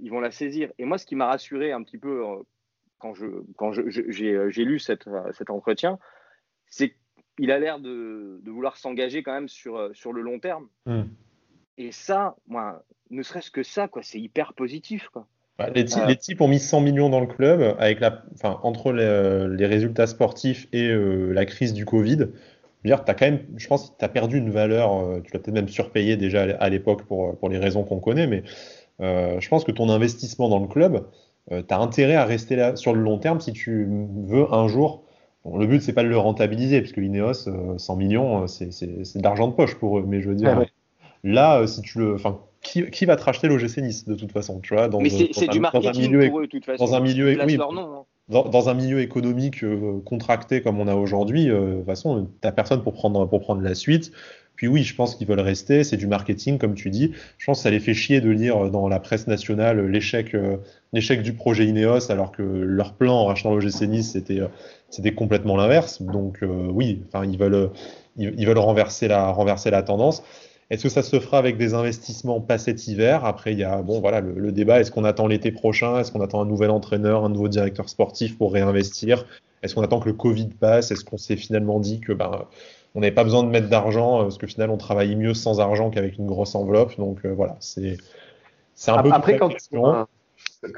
ils vont la saisir. Et moi, ce qui m'a rassuré un petit peu euh, quand je quand euh, j'ai lu cette, cet entretien, c'est qu'il a l'air de, de, vouloir s'engager quand même sur, sur le long terme. Hmm. Et ça, moi, ne serait-ce que ça, quoi, c'est hyper positif. Quoi. Bah, les, les, types ont mis 100 millions dans le club avec la, enfin, entre les, les résultats sportifs et la crise du Covid. Je as quand même, je pense que tu as perdu une valeur, tu l'as peut-être même surpayé déjà à l'époque pour, pour les raisons qu'on connaît, mais euh, je pense que ton investissement dans le club, euh, tu as intérêt à rester là sur le long terme si tu veux un jour. le but, c'est pas de le rentabiliser, parce que l'Ineos, 100 euh, millions, c'est de l'argent de poche pour eux. Mais je veux dire, là, si tu le. Enfin, qui, qui, va te racheter l'OGC Nice de toute façon tu vois, dans, Mais c'est du marketing milieu, pour eux, de toute façon. Dans un milieu, oui, hein. dans, un milieu économique contracté comme on a aujourd'hui, de toute façon, tu n'as personne pour prendre, pour prendre la suite. Puis oui, je pense qu'ils veulent rester, c'est du marketing, comme tu dis. Je pense que ça les fait chier de lire dans la presse nationale l'échec euh, l'échec du projet Ineos, alors que leur plan en rachetant l'OGC Nice, c'était euh, c'était complètement l'inverse. Donc euh, oui, enfin ils veulent ils, veulent renverser la renverser la tendance. Est-ce que ça se fera avec des investissements pas cet hiver? Après, il y a bon voilà le, débat. Est-ce qu'on attend l'été prochain? Est-ce qu'on attend un nouvel entraîneur, un nouveau directeur sportif pour réinvestir? Est-ce qu'on attend que le Covid passe? Est-ce qu'on s'est finalement dit que ben on n'avait pas besoin de mettre d'argent euh, parce que finalement on travaillait mieux sans argent qu'avec une grosse enveloppe. Donc euh, voilà, c'est un peu après quand tu,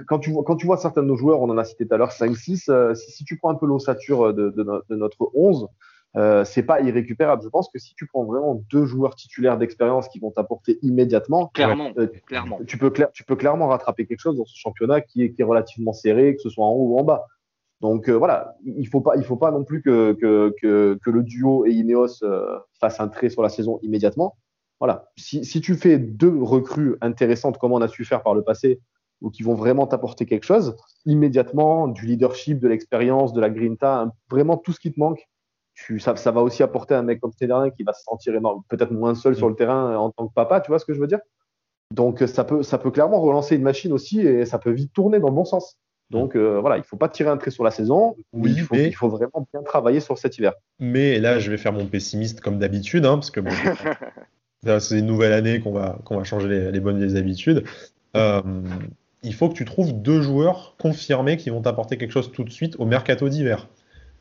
quand tu, vois, quand tu vois certains de nos joueurs, on en a cité tout à l'heure 5-6, euh, si, tu prends un peu l'ossature de, de, notre 11, euh, c'est pas irrécupérable. Je pense que si tu prends vraiment deux joueurs titulaires d'expérience qui vont t'apporter immédiatement, clairement, euh, clairement. Tu, peux tu peux clairement rattraper quelque chose dans ce championnat qui est, qui est relativement serré, que ce soit en haut ou en bas. Donc euh, voilà, il faut pas, il faut pas non plus que, que, que, que le duo et Ineos euh, fassent un trait sur la saison immédiatement. Voilà, si, si tu fais deux recrues intéressantes comme on a su faire par le passé, ou qui vont vraiment t'apporter quelque chose, immédiatement, du leadership, de l'expérience, de la grinta, vraiment tout ce qui te manque, ça, ça, va aussi apporter un mec comme Stéphane qui va se sentir peut-être moins seul sur le terrain en tant que papa, tu vois ce que je veux dire? Donc ça peut, ça peut clairement relancer une machine aussi et ça peut vite tourner dans le bon sens. Donc euh, voilà, il ne faut pas tirer un trait sur la saison, oui, il, faut, il faut vraiment bien travailler sur cet hiver. Mais là, je vais faire mon pessimiste comme d'habitude, hein, parce que bon, c'est une nouvelle année qu'on va, qu'on va changer les, les bonnes vieilles habitudes. Euh, il faut que tu trouves deux joueurs confirmés qui vont t'apporter quelque chose tout de suite au mercato d'hiver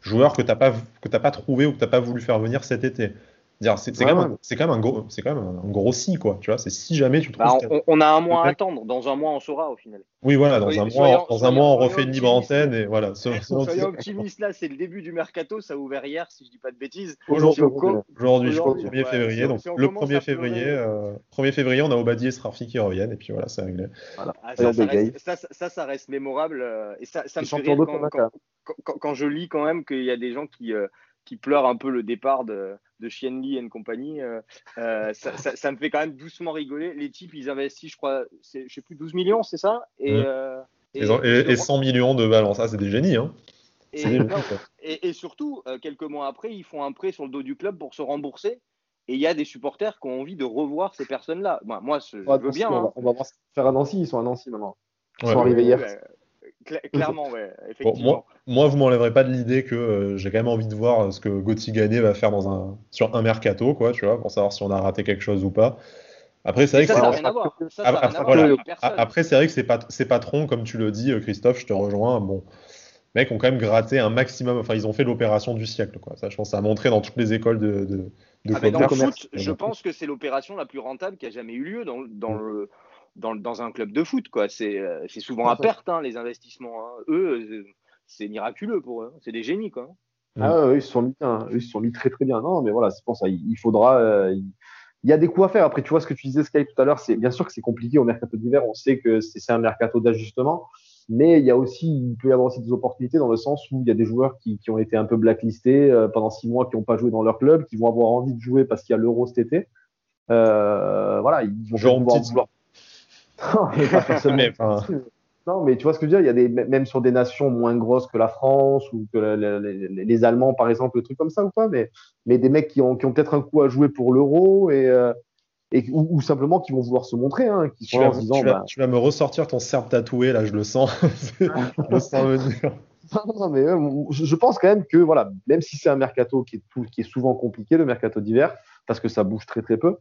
joueurs que tu n'as pas, pas trouvé ou que tu n'as pas voulu faire venir cet été. C'est quand, même, quand, même un gros, c'est quand même un gros si quoi. Tu vois, c'est si jamais tu trouves. Bah, on, a un mois à attendre. Dans un mois, on saura au final. Oui, voilà. Dans un mois, dans un mois, on refait une libre antenne et voilà. Soyons optimistes là. C'est le début du mercato. Ça a ouvert hier, si je dis pas de bêtises. Aujourd'hui, aujourd'hui, je crois, 1er février. donc le 1er février, 1er euh, février, on a Obadier et Srafi qui reviennent et puis voilà, c'est réglé. Ah, ça, ça, reste, mémorable euh, et ça, ça me fait quand, je lis quand même qu'il y a des gens qui euh, qui pleure un peu le départ de, de Chien Li et compagnie, euh, euh, ça, ça, me fait quand même doucement rigoler. Les types, ils investissent, je crois, je sais plus, 12 millions, c'est ça? Et, mmh. euh, et, 100 millions de balles, ça c'est des génies. Hein. Et, surtout, quelques mois après, ils font un prêt sur le dos du club pour se rembourser. Et il y a des supporters qui ont envie de revoir ces personnes-là. moi, je, veux bien. On va, hein. on va, faire un Nancy, ils sont à Nancy maintenant. Ils sont arrivés hier clairement, ouais, effectivement. moi, vous m'enlèverez pas de l'idée que euh, j'ai quand même envie de voir euh, ce que Gauthier Gagné va faire dans un, sur un mercato, quoi, tu vois, pour savoir si on a raté quelque chose ou pas. Après, c'est vrai que. Après, c'est vrai que c'est pas, c'est patron, comme tu le dis, euh, Christophe, je te rejoins. Bon, mecs ont quand même gratté un maximum. Enfin, ils ont fait l'opération du siècle, quoi. Ça, je pense, ça a montré dans toutes les écoles de. de, de ah, dans le foot, je pense que c'est l'opération la plus rentable qui a jamais eu lieu dans, dans mm. le dans, dans, un club de foot. quoi. C'est euh, souvent à perte, hein, les investissements. Hein. Eux, euh, c'est miraculeux pour eux. Hein. C'est des génies. quoi. Ah, eux, ils se sont mis, ils se sont mis très très bien. Non, mais voilà, c'est pour ça. Il, faudra. Euh, il y a des coups à faire. Après, tu vois ce que tu disais, Sky, tout à l'heure, c'est bien sûr que c'est compliqué au mercato d'hiver. On sait que c'est un mercato d'ajustement. Mais il y a aussi, il peut y avoir aussi des opportunités dans le sens où il y a des joueurs qui, qui ont été un peu blacklistés pendant six mois, qui n'ont pas joué dans leur club, qui vont avoir envie de jouer parce qu'il y a l'Euro cet été. voilà, ils vont vouloir, non, mais tu vois ce que je veux dire, il y a des, même sur des nations moins grosses que la France ou que les, Allemands, par exemple, le truc comme ça ou pas, mais, mais des mecs qui ont, qui ont peut-être un coup à jouer pour l'euro et, euh, et ou, simplement qui vont vouloir se montrer. Hein, qui tu, vas, disant, tu, vas, bah tu, vas, me ressortir ton serbe tatoué, là, je le sens. je le sens venir. Non, mais euh, je pense quand même que, voilà, même si c'est un mercato qui est, tout, qui est souvent compliqué, le mercato d'hiver, parce que ça bouge très très peu,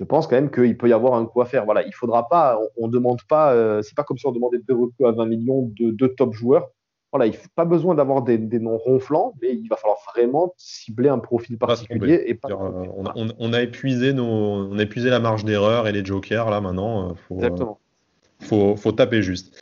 je pense quand même qu'il peut y avoir un coup à faire. Voilà, il faudra pas, on, ne demande pas, euh, c'est pas comme si on demandait deux recrues à 20 millions de deux top joueurs. Voilà, il faut pas besoin d'avoir des, noms ronflants, mais il va falloir vraiment cibler un profil particulier. Et euh, on, a, épuisé nos, on a épuisé la marge d'erreur et les jokers là maintenant. Euh, faut, Exactement. faut, faut taper juste.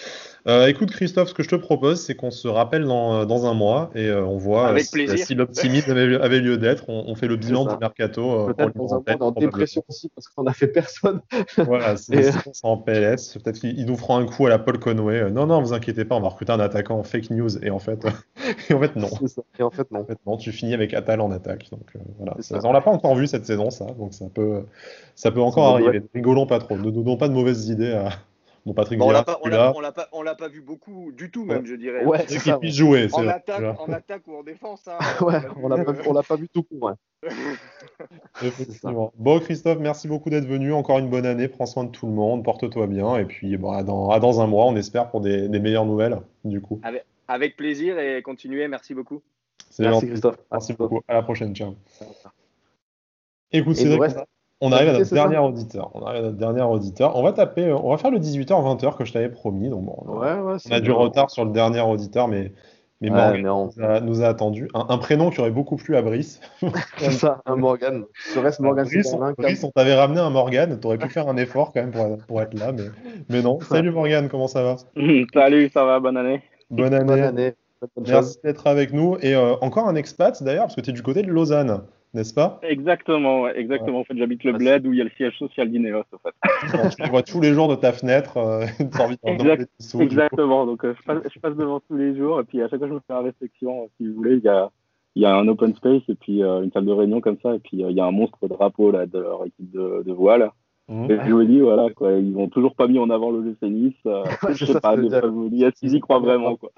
Euh, écoute Christophe, ce que je te propose, c'est qu'on se rappelle dans, dans, un mois et euh, on voit euh, si, si l'optimisme avait, lieu d'être. On, fait le bilan du mercato. Peut-être dans un en dépression aussi parce qu'on n'a fait personne. voilà, c'est en PLS. Peut-être qu'ils nous feront un coup à la Paul Conway. Non, non, vous inquiétez pas, on va recruter un attaquant en fake news et en fait, et en fait non. Et en fait non. En fait, non. Tu finis avec Atal en attaque. Donc voilà, on l'a pas encore vu cette saison ça, donc ça peut, ça peut encore arriver. Rigolons pas trop. Ne donnons pas de mauvaises idées à Patrick on l'a pas, vu beaucoup du tout, même, je dirais. Ouais, c'est qu'il puisse jouer. En attaque, en attaque ou en défense. Hein, ouais, on l'a pas, pas, vu tout court. bon, Christophe, merci beaucoup d'être venu. Encore une bonne année. Prends soin de tout le monde. Porte-toi bien. Et puis, bon, à, dans, dans, un mois, on espère pour des, meilleures nouvelles, du coup. Avec, plaisir et continuez. Merci beaucoup. Merci, Christophe. Merci, beaucoup. À la prochaine. Ciao. Écoute, c'est on arrive à notre dernier auditeur. On arrive à notre dernier auditeur. On va taper, euh, on va faire le 18h 20h que je t'avais promis. Donc bon, on a, du retard sur le dernier auditeur, mais mais Morgan nous, a, attendu. Un, prénom qui aurait beaucoup plu à Brice. C'est ça, un Morgan. Serait-ce Morgan Brice, on, Brice, on t'avait ramené un Morgan. T'aurais pu faire un effort quand même pour, pour être là, mais, mais non. Salut Morgan, comment ça va? Salut, ça va, bonne année. Bonne année. Merci d'être avec nous. Et encore un expat d'ailleurs, parce que tu es du côté de Lausanne n'est-ce pas? Exactement, exactement. En fait, j'habite le ah, bled où il y a le siège social d'Ineos. En fait. tu vois tous les jours de ta fenêtre. Euh, exactement. Donc, euh, je, passe, devant tous les jours et puis à chaque fois, je me fais la réflexion. Si vous voulez, il y a, il y a un open space et puis euh, une salle de réunion comme ça et puis il y a un monstre drapeau là de leur équipe de, de voile. Mmh. Et je me dis, voilà, quoi, ils ont toujours pas mis en avant le Nice. Euh, je sais pas, ils y croient vraiment. Quoi?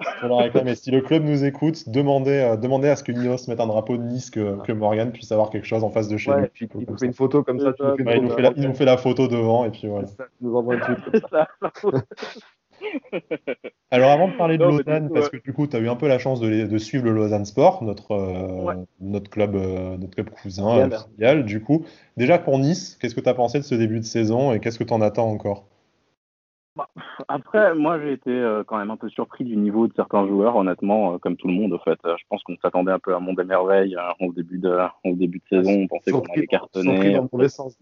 si le club nous écoute, demandez, euh, demandez à ce que Nios mette un drapeau de Nice, que, que Morgan puisse avoir quelque chose en face de chez lui. Puis, il nous fait une photo comme ça. il, nous fait la, il, nous fait la, photo devant et puis voilà. Ça, il nous envoie un truc comme ça. Alors avant de parler de Lausanne, parce que du coup tu as eu un peu la chance de, suivre le Lausanne Sport, notre, euh, notre, club, euh, notre club cousin filial, du coup. Déjà pour Nice, qu'est-ce que tu as pensé de ce début de saison et qu'est-ce que tu en attends encore? Bah, après, moi j'ai été euh, quand même un peu surpris du niveau de certains joueurs, honnêtement, comme tout le monde. En fait, je pense qu'on s'attendait un peu à un monde des merveilles au début de, au début de saison. On pensait qu'on allait cartonner. Dans le sens.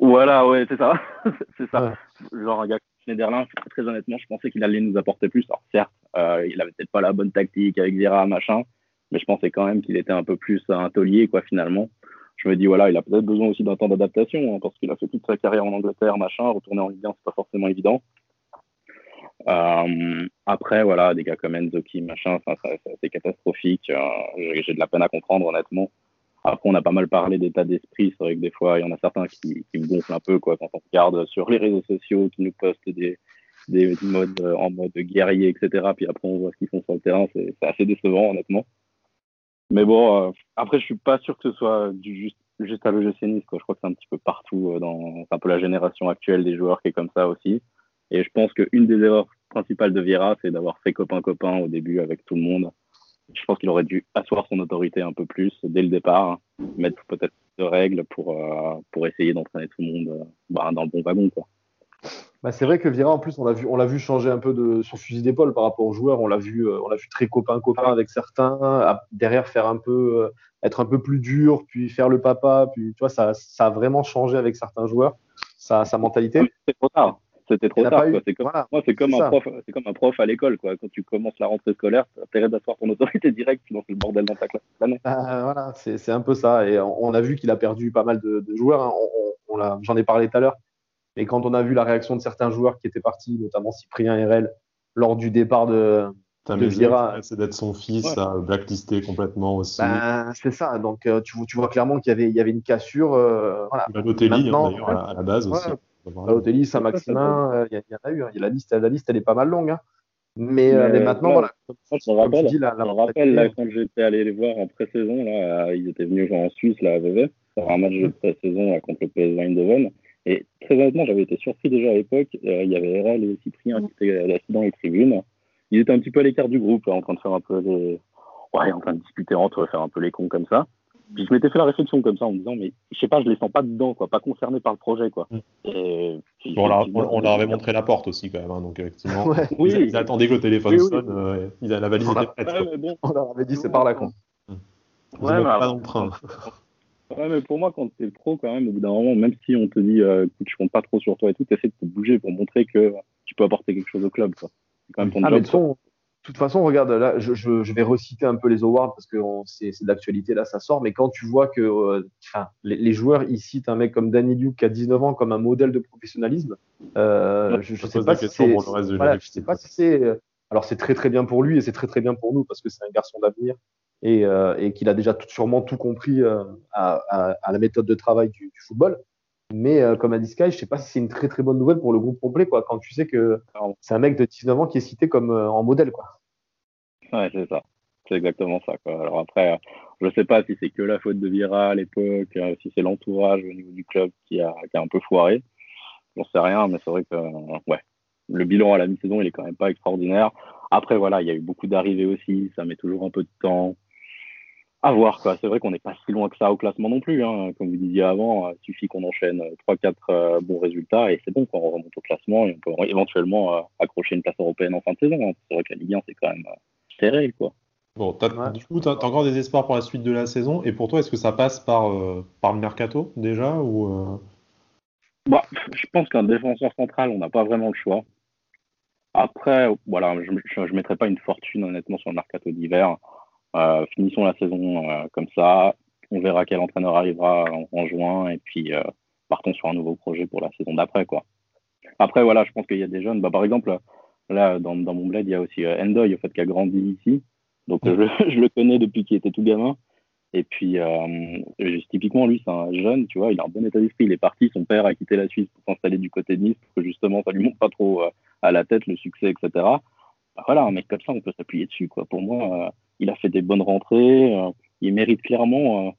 Voilà, ouais, c'est ça. c'est ça. Genre un gars Schneiderlin, très honnêtement, je pensais qu'il allait nous apporter plus. Alors certes, euh, il avait peut-être pas la bonne tactique avec Vira, machin, mais je pensais quand même qu'il était un peu plus un taulier, quoi, finalement. Je me dis, voilà, il a peut-être besoin aussi d'un temps d'adaptation, hein, parce qu'il a fait toute sa carrière en Angleterre, machin, retourner en Ligue 1, c'est pas forcément évident. Euh, après, voilà, des gars comme Enzoki, machin, c'est catastrophique. Euh, j'ai de la peine à comprendre, honnêtement. Après, on a pas mal parlé d'état d'esprit. C'est vrai que des fois, il y en a certains qui, me gonflent un peu quoi, quand on regarde sur les réseaux sociaux, qui nous postent des, des modes euh, en mode guerrier, etc. Puis après, on voit ce qu'ils font sur le terrain. C'est assez décevant, honnêtement. Mais bon, euh, après, je suis pas sûr que ce soit du juste, juste à l'OGC Nice. Quoi. Je crois que c'est un petit peu partout. Euh, dans, c'est un peu la génération actuelle des joueurs qui est comme ça aussi. Et je pense qu'une des erreurs principales de Vieira, c'est d'avoir fait copain-copain au début avec tout le monde je pense qu'il aurait dû asseoir son autorité un peu plus dès le départ, mettre peut-être de règles pour, euh, pour essayer d'entraîner tout le monde euh, bah, dans le bon wagon. Quoi. Bah, c'est vrai que Vira, en plus, on l'a vu, on l'a vu changer un peu de son fusil d'épaule par rapport aux joueurs. On l'a vu, euh, on l'a vu très copain copain avec certains. derrière, faire un peu, être un peu plus dur, puis faire le papa. Puis tu vois, ça, ça a vraiment changé avec certains joueurs, sa, sa mentalité. C'est trop tard c'était trop tard. C'est comme, moi, c'est comme, un prof, c'est comme un prof à l'école. Quoi. Quand tu commences la rentrée scolaire, tu as intérêt d'asseoir ton autorité directe, sinon c'est le bordel dans ta classe. Bah, voilà, c'est, un peu ça. Et on, a vu qu'il a perdu pas mal de, joueurs. Hein. On, j'en ai parlé tout à l'heure. Mais quand on a vu la réaction de certains joueurs qui étaient partis, notamment Cyprien et RL, lors du départ de, Vira. C'est d'être son fils, à blacklisté complètement aussi. Ben, c'est ça. Donc euh, tu, tu, vois clairement qu'il y avait, il y avait une cassure. Euh, voilà. Maintenant, d'ailleurs, à, la base aussi. Balotelli, Saint-Maximin, euh, il y, en a eu. Hein. La, liste, la liste, elle est pas mal longue. Hein. Mais, euh, mais, maintenant, voilà. Je me rappelle, dis, la, rappelle là, quand j'étais allé les voir en pré-saison, là, ils étaient venus jouer en Suisse, là, à Vevey, pour un match de pré-saison contre le PSV Eindhoven. Et très honnêtement, j'avais été surpris déjà à l'époque. Euh, il y avait RL et Cyprien qui étaient assis dans les tribunes. Ils étaient un petit peu à l'écart du groupe, en train de faire un peu les. Ouais, en train de discuter entre eux, faire un peu les cons comme ça. Puis je m'étais fait la réflexion comme ça en me disant, mais je sais pas, je les sens pas dedans, quoi, pas concernés par le projet, quoi. Mm. bon, on, leur avait montré la porte aussi, quand même, hein, donc effectivement, oui, ils, attendaient que le téléphone sonne, euh, la valise était prête. on leur avait dit, c'est par là, quoi. Mm. Ouais, mais pas dans le train. Ouais, mais pour moi, quand t'es pro, quand même, au bout d'un moment, même si on te dit, euh, écoute, je compte pas trop sur toi et tout, t'essaies de te bouger pour montrer que tu peux apporter quelque chose au club, quoi. C'est quand même ton ah, job toute façon, regarde, là, je, je, vais reciter un peu les awards parce que c'est d'actualité, là, ça sort. Mais quand tu vois que euh, les, joueurs, ils citent un mec comme Danny Duke a 19 ans comme un modèle de professionnalisme, euh, je ne sais, pas si sais pas si c'est. Euh, alors, c'est très, très bien pour lui et c'est très, très bien pour nous parce que c'est un garçon d'avenir et, euh, et qu'il a déjà tout, sûrement tout compris euh, à, à, à, la méthode de travail du, du football. Mais euh, comme a dit Sky, je sais pas si c'est une très très bonne nouvelle pour le groupe complet, quoi, quand tu sais que c'est un mec de 19 ans qui est cité comme euh, en modèle, quoi. C'est ça. C'est exactement ça. Alors après, je sais pas si c'est que la faute de Vira à l'époque, euh, si c'est l'entourage au niveau du club qui a, qui a un peu foiré. J'en sais rien, mais c'est vrai que, ouais, le bilan à la mi-saison, il est quand même pas extraordinaire. Après, voilà, il y a eu beaucoup d'arrivées aussi, ça met toujours un peu de temps à voir. C'est vrai qu'on n'est pas si loin que ça au classement non plus. Hein. Comme vous disiez avant, il suffit qu'on enchaîne 3-4 euh, bons résultats et c'est bon qu'on remonte au classement et on peut éventuellement euh, accrocher une place européenne en fin de saison. Hein. C'est vrai que la Ligue 1 c'est quand même euh, serré quoi. Bon, du coup, tu as, encore des espoirs pour la suite de la saison et pour toi, est-ce que ça passe par, par le mercato déjà ou bah, Je pense qu'un défenseur central, on n'a pas vraiment le choix. Après, voilà, je ne mettrai pas une fortune honnêtement sur le mercato d'hiver. Euh, finissons la saison euh, comme ça. On verra quel entraîneur arrivera en, juin et puis euh, partons sur un nouveau projet pour la saison d'après. quoi. Après, voilà, je pense qu'il y a des jeunes. Bah, par exemple, là, dans, dans mon bled, il y a aussi Endoy, au fait, qui a grandi ici. Donc, je, je, le connais depuis qu'il était tout gamin. Et puis, typiquement, lui, c'est un jeune, tu vois, il a un bon état d'esprit. Il est parti, son père a quitté la Suisse pour s'installer du côté de Nice, pour que justement, ça lui monte pas trop à la tête le succès, etc. Bah, voilà, un mec comme ça, on peut s'appuyer dessus. Quoi. Pour moi, il a fait des bonnes rentrées. Euh, il mérite clairement euh,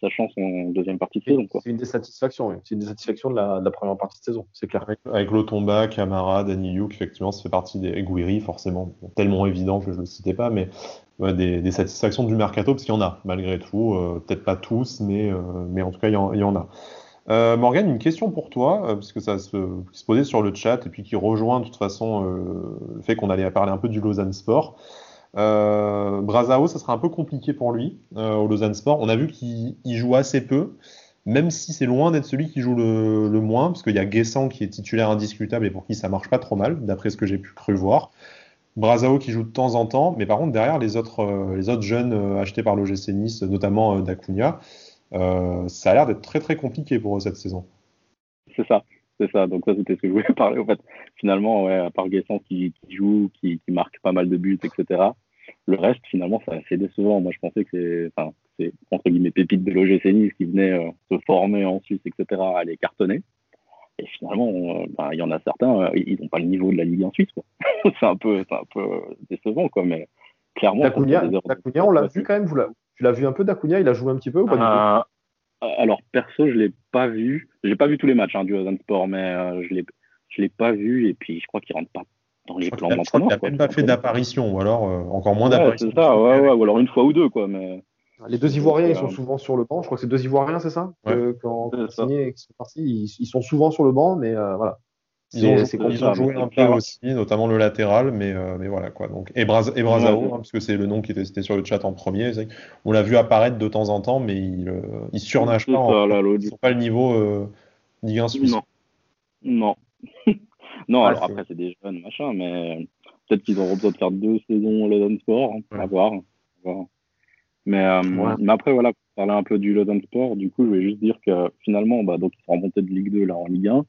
sa chance en deuxième partie de saison. C'est une des satisfactions, c'est une des satisfactions de la, première partie de saison, c'est clair. Avec, Lotomba, Camara, Danny effectivement, ça fait partie des Guiri, forcément, tellement évident que je ne le citais pas, mais des, satisfactions du mercato, parce qu'il y en a, malgré tout. Euh, peut-être pas tous, mais, mais en tout cas, il y en, a. Euh, Morgane, une question pour toi, parce que ça se, se, posait sur le chat et puis qui rejoint de toute façon le fait qu'on allait parler un peu du Lausanne Sport. Euh, Brazao, ça sera un peu compliqué pour lui euh, au Lausanne Sport. On a vu qu'il joue assez peu, même si c'est loin d'être celui qui joue le, moins, parce qu'il y a Guessant qui est titulaire indiscutable et pour qui ça marche pas trop mal, d'après ce que j'ai pu cru voir. Brazao qui joue de temps en temps, mais par contre derrière les autres, euh, les autres jeunes achetés par l'OGC Nice, notamment Dacunia, ça a l'air d'être très très compliqué pour eux cette saison. C'est ça, c'est ça. Donc ça c'était ce que je voulais parler. En fait, finalement, ouais, à part Guessant qui, joue, qui, qui, marque pas mal de buts, etc. Le reste, finalement, c'est assez décevant. Moi, je pensais que c'est, enfin, c'est entre guillemets pépites de l'OGC Nice qui venaient euh, se former en Suisse, etc., à les cartonner. Et finalement, euh, ben, il y en a certains, euh, ils n'ont pas le niveau de la Ligue en Suisse. c'est un peu, un peu décevant, quoi. Mais clairement, Dacunia, on l'a vu quand même. Vous tu l'as vu un peu, Dacunia Il a joué un petit peu ou pas Alors perso, je l'ai pas vu. J'ai pas vu tous les matchs hein, du Hosan Sport, mais je l'ai, je l'ai pas vu. Et puis, je crois qu'il rentre pas dans les plans d'entraînement. Il n'a même pas fait d'apparition, ou alors euh, encore moins d'apparition. C'est ça, ouais, ouais, ou alors une fois ou deux, quoi. Mais... Les deux Ivoiriens, ils sont souvent sur le banc. Je crois que c'est deux Ivoiriens, c'est ça Quand signé, sont partis, ils, sont souvent sur le banc, mais euh, voilà. Ils ont, ils ont joué un peu aussi, notamment le latéral, mais, euh, mais voilà quoi. Donc, et, Braz et Brazao, hein, parce que c'est le nom qui était sur le chat en premier. On l'a vu apparaître de temps en temps, mais il, il surnage pas. ils n'ont pas le niveau Ligue 1 Suisse. Non. Non. non, alors après, c'est des jeunes, machin, mais peut-être qu'ils auront besoin de faire deux saisons au Lausanne Sport, hein, à, voir, Mais, euh, mais, après, voilà, pour parler un peu du Lausanne Sport, du coup, je vais juste dire que finalement, bah, donc, ils sont remontés de Ligue 2 là en Ligue 1.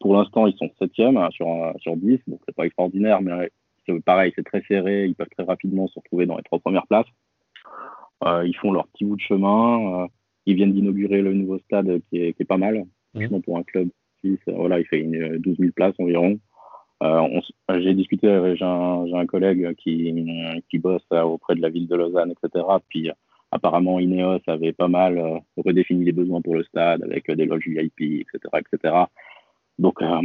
Pour l'instant, ils sont 7 hein, sur, sur 10, donc c'est pas extraordinaire, mais c'est pareil, c'est très serré, ils peuvent très rapidement se retrouver dans les trois premières places. Euh, ils font leur petit bout de chemin, euh, ils viennent d'inaugurer le nouveau stade qui est, qui est pas mal, mmh. pour un club voilà, il fait une, 12 000 places environ. Euh, j'ai discuté avec j'ai un, un, collègue qui, qui bosse auprès de la ville de Lausanne, etc. Puis apparemment Ineos avait pas mal euh, redéfini les besoins pour le stade avec des loges VIP, etc., etc. Donc euh,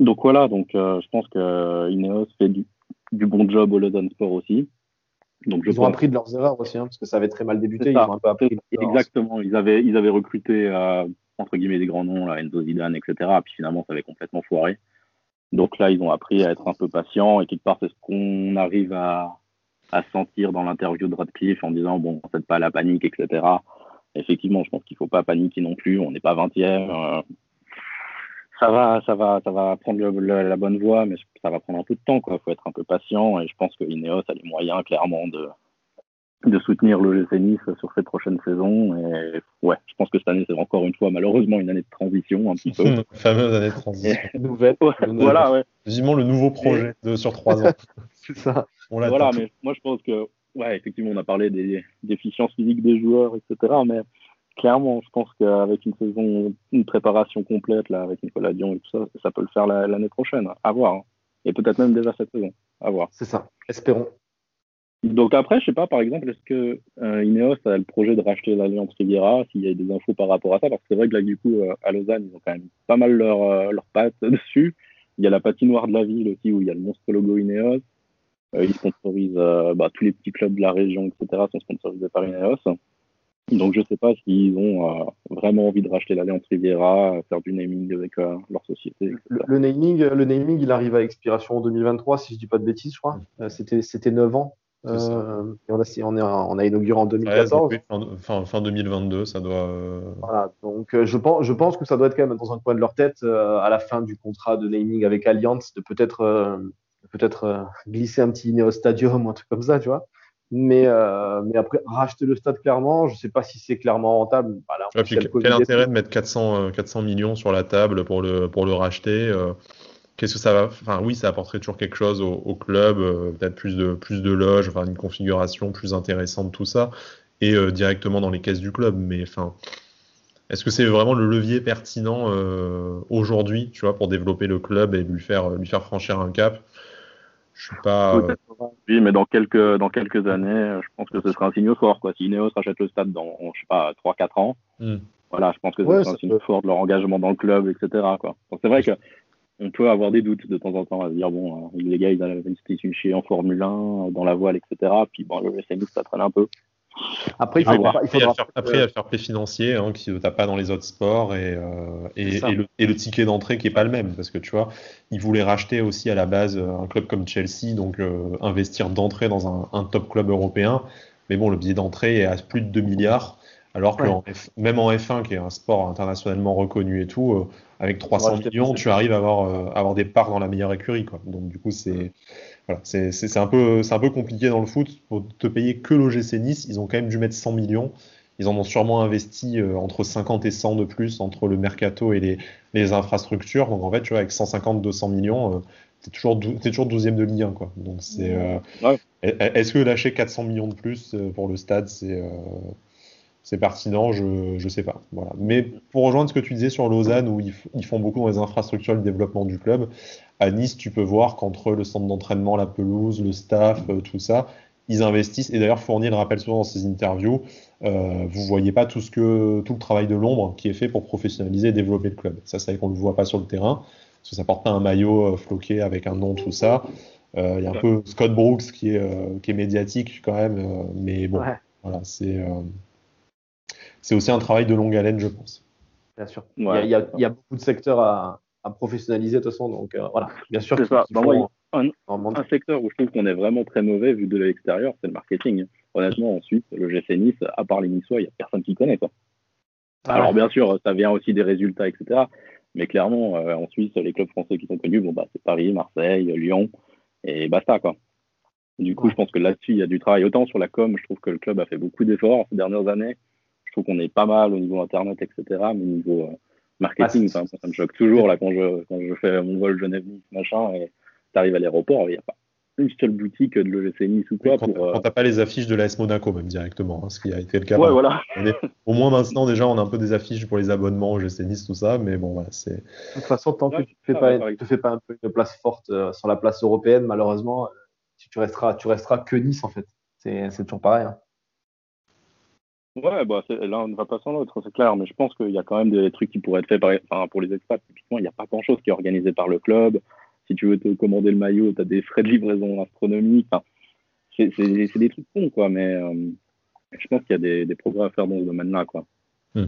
donc voilà, donc je pense que Ineos fait du, du, bon job au Lausanne Sport aussi. Donc ils ont appris de leurs erreurs aussi, hein, parce que ça avait très mal débuté. Ils ont un peu appris. Exactement, ils avaient ils avaient recruté entre guillemets des grands noms, là, Enzo Zidane, etc. Puis finalement, ça avait complètement foiré. Donc là, ils ont appris à être un peu patients et quelque part, c'est ce qu'on arrive à, à sentir dans l'interview de Radcliffe en disant bon, faites pas la panique, etc. Effectivement, je pense qu'il faut pas paniquer non plus. On n'est pas 20e. Euh, ça va, ça va, ça va prendre la bonne voie, mais ça va prendre un peu de temps. Il faut être un peu patient et je pense que Ineos a les moyens clairement de, de soutenir le Nice sur cette prochaine saison. Et ouais, je pense que cette année, c'est encore une fois, malheureusement, une année de transition, un petit peu. fameuse année de transition. Nouvelle. voilà, ouais. Quasiment le nouveau projet de, sur trois ans. c'est ça. voilà, mais moi, je pense que, ouais, effectivement, on a parlé des déficiences physiques des joueurs, etc. Mais clairement, je pense qu'avec une saison, une préparation complète, là, avec Nicolas Dion et tout ça, ça peut le faire l'année prochaine. À voir. Hein. Et peut-être même déjà cette saison. À voir. C'est ça. Espérons. Donc après, je sais pas, par exemple, est-ce que euh, Ineos a le projet de racheter l'Alliance Riviera, s'il y a des infos par rapport à ça, parce que c'est vrai que là, du coup, euh, à Lausanne, ils ont quand même pas mal leurs leur euh, pattes dessus. Il y a la patinoire de la ville aussi, où il y a le monstre logo Ineos. ils sponsorisent bah, tous les petits clubs de la région, etc., sont sponsorisés par Ineos. Donc je sais pas s'ils ont vraiment envie de racheter l'Alliance Riviera, faire du naming avec leur société. Le, naming, le naming, il arrive à expiration en 2023, si je dis pas de bêtises, je crois. C'était, c'était 9 ans. Euh, on, a, on, a inauguré en 2014. fin, fin, 2022, ça doit. Euh, voilà, donc euh, je, pense, je pense que ça doit être quand même dans un coin de leur tête à la fin du contrat de naming avec Allianz de peut-être peut-être glisser un petit Ineos Stadium ou un truc comme ça, tu vois. Mais, mais après, racheter le stade clairement, je ne sais pas si c'est clairement rentable. quel intérêt de mettre 400, 400 millions sur la table pour le, pour le racheter Qu'est-ce que ça va Enfin, oui, ça apporterait toujours quelque chose au, club, peut-être plus de, plus de loges, enfin, une configuration plus intéressante, tout ça, et directement dans les caisses du club. Mais enfin, est-ce que c'est vraiment le levier pertinent euh, aujourd'hui, tu vois, pour développer le club et lui faire, lui faire franchir un cap? Je suis pas. Euh, oui, mais dans quelques, dans quelques années, je pense que ce sera un signe fort. Quoi. Si Ineos rachète le stade dans, je sais pas, 3-4 ans, hmm. voilà, je pense que ce sera un signe fort de leur engagement dans le club, etc. Quoi. c'est vrai que on peut avoir des doutes de temps en temps à se dire bon, euh, les gars, ils une chez en Formule 1, dans la voile, etc. Puis bon, le SNI, ça traîne un peu. Après, il, faut après, il, faire, après, le fair play financier hein, qui ne pas dans les autres sports et, euh, et, le, ticket d'entrée qui n'est pas le même. Parce que tu vois, ils voulaient racheter aussi à la base un club comme Chelsea, donc euh, investir d'entrée dans un, top club européen. Mais bon, le billet d'entrée est à plus de 2 milliards. Alors que même en F1, qui est un sport internationalement reconnu et tout, euh, avec 300 millions, tu arrives à avoir, avoir des parts dans la meilleure écurie. Quoi. Donc du coup, c'est voilà, c'est un, peu, un peu compliqué dans le foot. Pour te payer que l'OGC Nice, ils ont quand même dû mettre 100 millions. Ils en ont sûrement investi euh, entre 50 et 100 de plus entre le mercato et les, les infrastructures. Donc en fait, tu vois, avec 150-200 millions, euh, tu es toujours, toujours 12e de Ligue 1. Quoi. Donc c'est. Euh, est-ce que lâcher 400 millions de plus pour le stade, c'est c'est pertinent, je ne sais pas. Voilà. Mais pour rejoindre ce que tu disais sur Lausanne, où ils, font beaucoup dans les infrastructures le développement du club, à Nice, tu peux voir qu'entre le centre d'entraînement, la pelouse, le staff, euh, tout ça, ils investissent. Et d'ailleurs, Fournier le rappelle souvent dans ses interviews, euh, vous voyez pas tout, ce que, tout le travail de l'ombre qui est fait pour professionnaliser et développer le club. Ça, c'est vrai qu'on ne le voit pas sur le terrain, parce que ça porte pas un maillot euh, floqué avec un nom, tout ça. Euh, il y a un peu Scott Brooks qui est, qui est médiatique quand même, mais bon, voilà, c'est c'est aussi un travail de longue haleine, je pense. Bien sûr. Il, y a, beaucoup de secteurs à, professionnaliser de toute façon, donc euh, voilà. Bien sûr. Ça. Bah, un, secteur où je trouve qu'on est vraiment très mauvais vu de l'extérieur, c'est le marketing. Honnêtement, en Suisse, le GC Nice, à part les Niçois, il n'y a personne qui connaît. Quoi. Ah Alors bien sûr, ça vient aussi des résultats, etc. Mais clairement, euh, en Suisse, les clubs français qui sont connus, bon, bah, c'est Paris, Marseille, Lyon, et basta. Quoi. Du coup, je pense que là-dessus, il y a du travail. Autant sur la com, je trouve que le club a fait beaucoup d'efforts ces dernières années qu'on est pas mal au niveau internet, etc. Mais au niveau euh, marketing, ça, me choque toujours là quand je, quand je fais mon vol Genève-Nice, machin, et tu arrives à l'aéroport, il n'y a pas une seule boutique de l'OGC Nice ou quoi. Quand, pour, euh, t'as pas les affiches de l'AS Monaco, même directement, hein, ce qui a été le cas. Ouais, voilà. au moins maintenant, déjà, on a un peu des affiches pour les abonnements au GC Nice, tout ça, mais bon, voilà, c'est. De toute façon, tant que tu ne fais, pas, te fais pas un peu une place forte euh, sur la place européenne, malheureusement, tu resteras, tu resteras que Nice, en fait. C'est toujours pareil. Hein. Ouais, bah, là, on ne va pas sans l'autre, c'est clair, mais je pense qu'il y a quand même des trucs qui pourraient être faits par, enfin, pour les expats. Typiquement, il n'y a pas grand-chose qui est organisé par le club. Si tu veux te commander le maillot, tu as des frais de livraison astronomiques. Enfin, c'est des trucs cons, quoi, mais euh, je pense qu'il y a des, des, progrès à faire dans ce domaine-là, quoi. Hmm.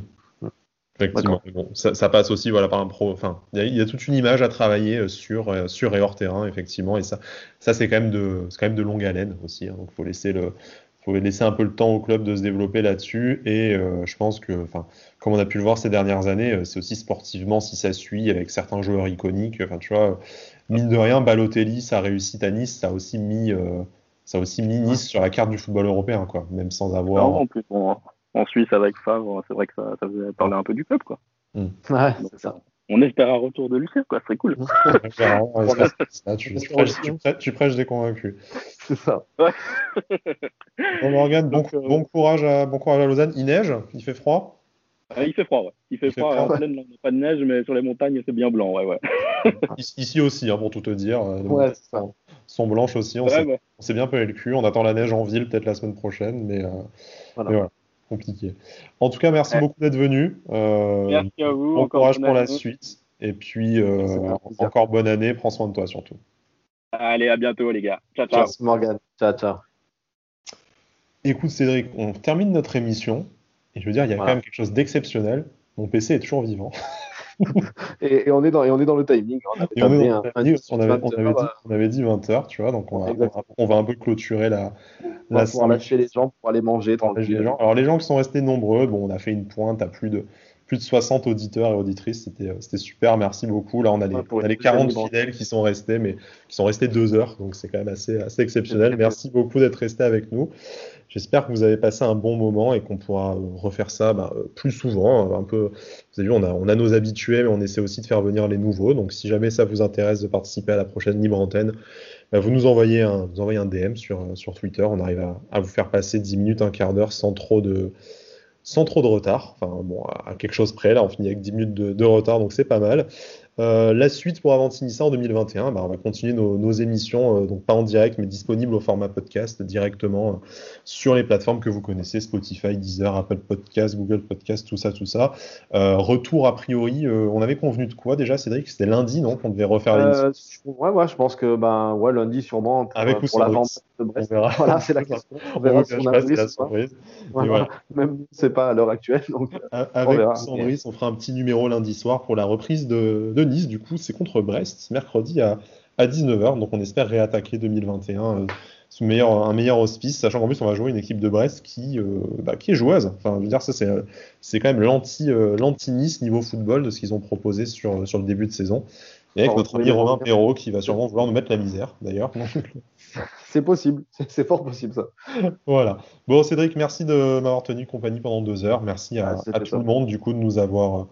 Effectivement. Bon, ça, ça, passe aussi voilà, par un pro. Enfin, il y, a toute une image à travailler euh, sur, euh, sur et hors terrain, effectivement. Et ça, ça c'est quand, même de, quand même de longue haleine aussi. Hein, donc, il faut laisser le, faut laisser un peu le temps au club de se développer là-dessus. Et euh, je pense que, enfin, comme on a pu le voir ces dernières années, euh, c'est aussi sportivement si ça suit avec certains joueurs iconiques. Enfin, tu vois, mine de rien, Balotelli, sa réussite à Nice, ça a aussi mis, euh, ça a aussi mis Nice sur la carte du football européen, quoi, même sans avoir. en plus, en Suisse avec Favre, c'est vrai que ça, ça faisait parler un peu du club, quoi. Hmm. Ouais, c'est ça on espère un retour de Lucien, quoi, c'est cool. tu, prêches, des convaincus. C'est ça. bon, Morgane, bon, euh, bon, courage à, bon courage à Lausanne. Il neige Il fait froid? Euh, Il fait froid, ouais. Il fait, froid. En plaine, on n'a pas de neige, mais sur les montagnes, c'est bien blanc, ouais, ouais. Ici aussi, hein, pour tout te dire. Euh, ouais, ça. Sont blanches aussi. On s'est bien pelé le cul. On attend la neige en ville, peut-être la semaine prochaine, mais, voilà. mais voilà compliqué. En tout cas, merci beaucoup d'être venu. Euh, merci à vous. Bon courage pour la suite. Et puis, euh, encore bonne année. Prends soin de toi surtout. Allez, à bientôt, les gars. Ciao, ciao. Merci, Morgan. Ciao, ciao. Écoute, Cédric, on termine notre émission. Et je veux dire, il y a quand même quelque chose d'exceptionnel. Mon PC est toujours vivant. et, on est dans, et on est dans le timing. On avait, on avait, dit, 20 heures, tu vois, donc on va, on va, un peu clôturer la. On va lâcher les gens pour aller manger tranquille. Alors les gens qui sont restés nombreux, bon, on a fait une pointe à plus de plus de 60 auditeurs et auditrices. C'était, c'était super. Merci beaucoup. Là, on a les, on a les 40 fidèles qui sont restés, mais qui sont restés deux heures. Donc, c'est quand même assez, assez exceptionnel. Merci beaucoup d'être resté avec nous. J'espère que vous avez passé un bon moment et qu'on pourra refaire ça bah, plus souvent. Un peu, vous avez vu, on a, on a nos habitués, mais on essaie aussi de faire venir les nouveaux. Donc, si jamais ça vous intéresse de participer à la prochaine libre antenne, bah, vous nous envoyez un, vous envoyez un DM sur, sur Twitter. On arrive à, à vous faire passer 10 minutes, un quart d'heure sans trop de sans trop de retard. Enfin, bon, à quelque chose près, là, on finit avec 10 minutes de, retard, donc c'est pas mal. Euh, la suite pour Avantinissa en 2021, bah, on va continuer nos, émissions, euh, donc pas en direct, mais disponibles au format podcast directement euh, sur les plateformes que vous connaissez, Spotify, Deezer, Apple Podcast, Google Podcast, tout ça, tout ça. retour a priori, on avait convenu de quoi déjà, Cédric? C'était lundi, non Qu'on devait refaire l'émission? Ouais, ouais, je pense que ben, ouais, lundi sûrement Avec pour la de Brest. Voilà, c'est la question. On verra si on a la surprise. Voilà. Même c'est pas à l'heure actuelle. Donc, Avec Sandris, on fera un petit numéro lundi soir pour la reprise de, de Nice. Du coup, c'est contre Brest, mercredi à, à 19h. Donc, on espère réattaquer 2021 euh, sous meilleur, un meilleur auspice, sachant qu'en plus, on va jouer une équipe de Brest qui, euh, bah, qui est joueuse. Enfin, je veux dire, ça, c'est, c'est quand même l'anti, euh, l'anti-Nice niveau football de ce qu'ils ont proposé sur, sur le début de saison. Et avec notre ami Romain Perrault qui va sûrement vouloir nous mettre la misère, d'ailleurs. c'est possible, c'est fort possible ça. voilà. Bon, Cédric, merci de m'avoir tenu compagnie pendant deux heures. Merci à, ah, à tout le monde, du coup, de nous avoir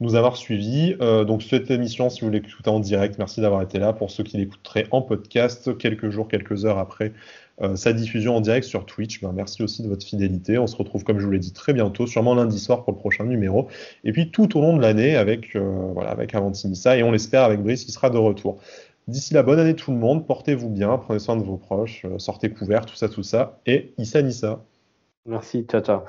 nous avoir suivis. Euh, donc cette émission, si vous l'écoutez en direct, merci d'avoir été là. Pour ceux qui l'écouteraient en podcast, quelques jours, quelques heures après euh, sa diffusion en direct sur Twitch, ben, merci aussi de votre fidélité. On se retrouve, comme je vous l'ai dit, très bientôt, sûrement lundi soir pour le prochain numéro. Et puis tout au long de l'année avec, euh, voilà, avec Avantinissa et on l'espère avec Brice qui sera de retour. D'ici la bonne année tout le monde, portez-vous bien, prenez soin de vos proches, sortez couverts, tout ça, tout ça. Et Issa Nissa. Merci, ciao.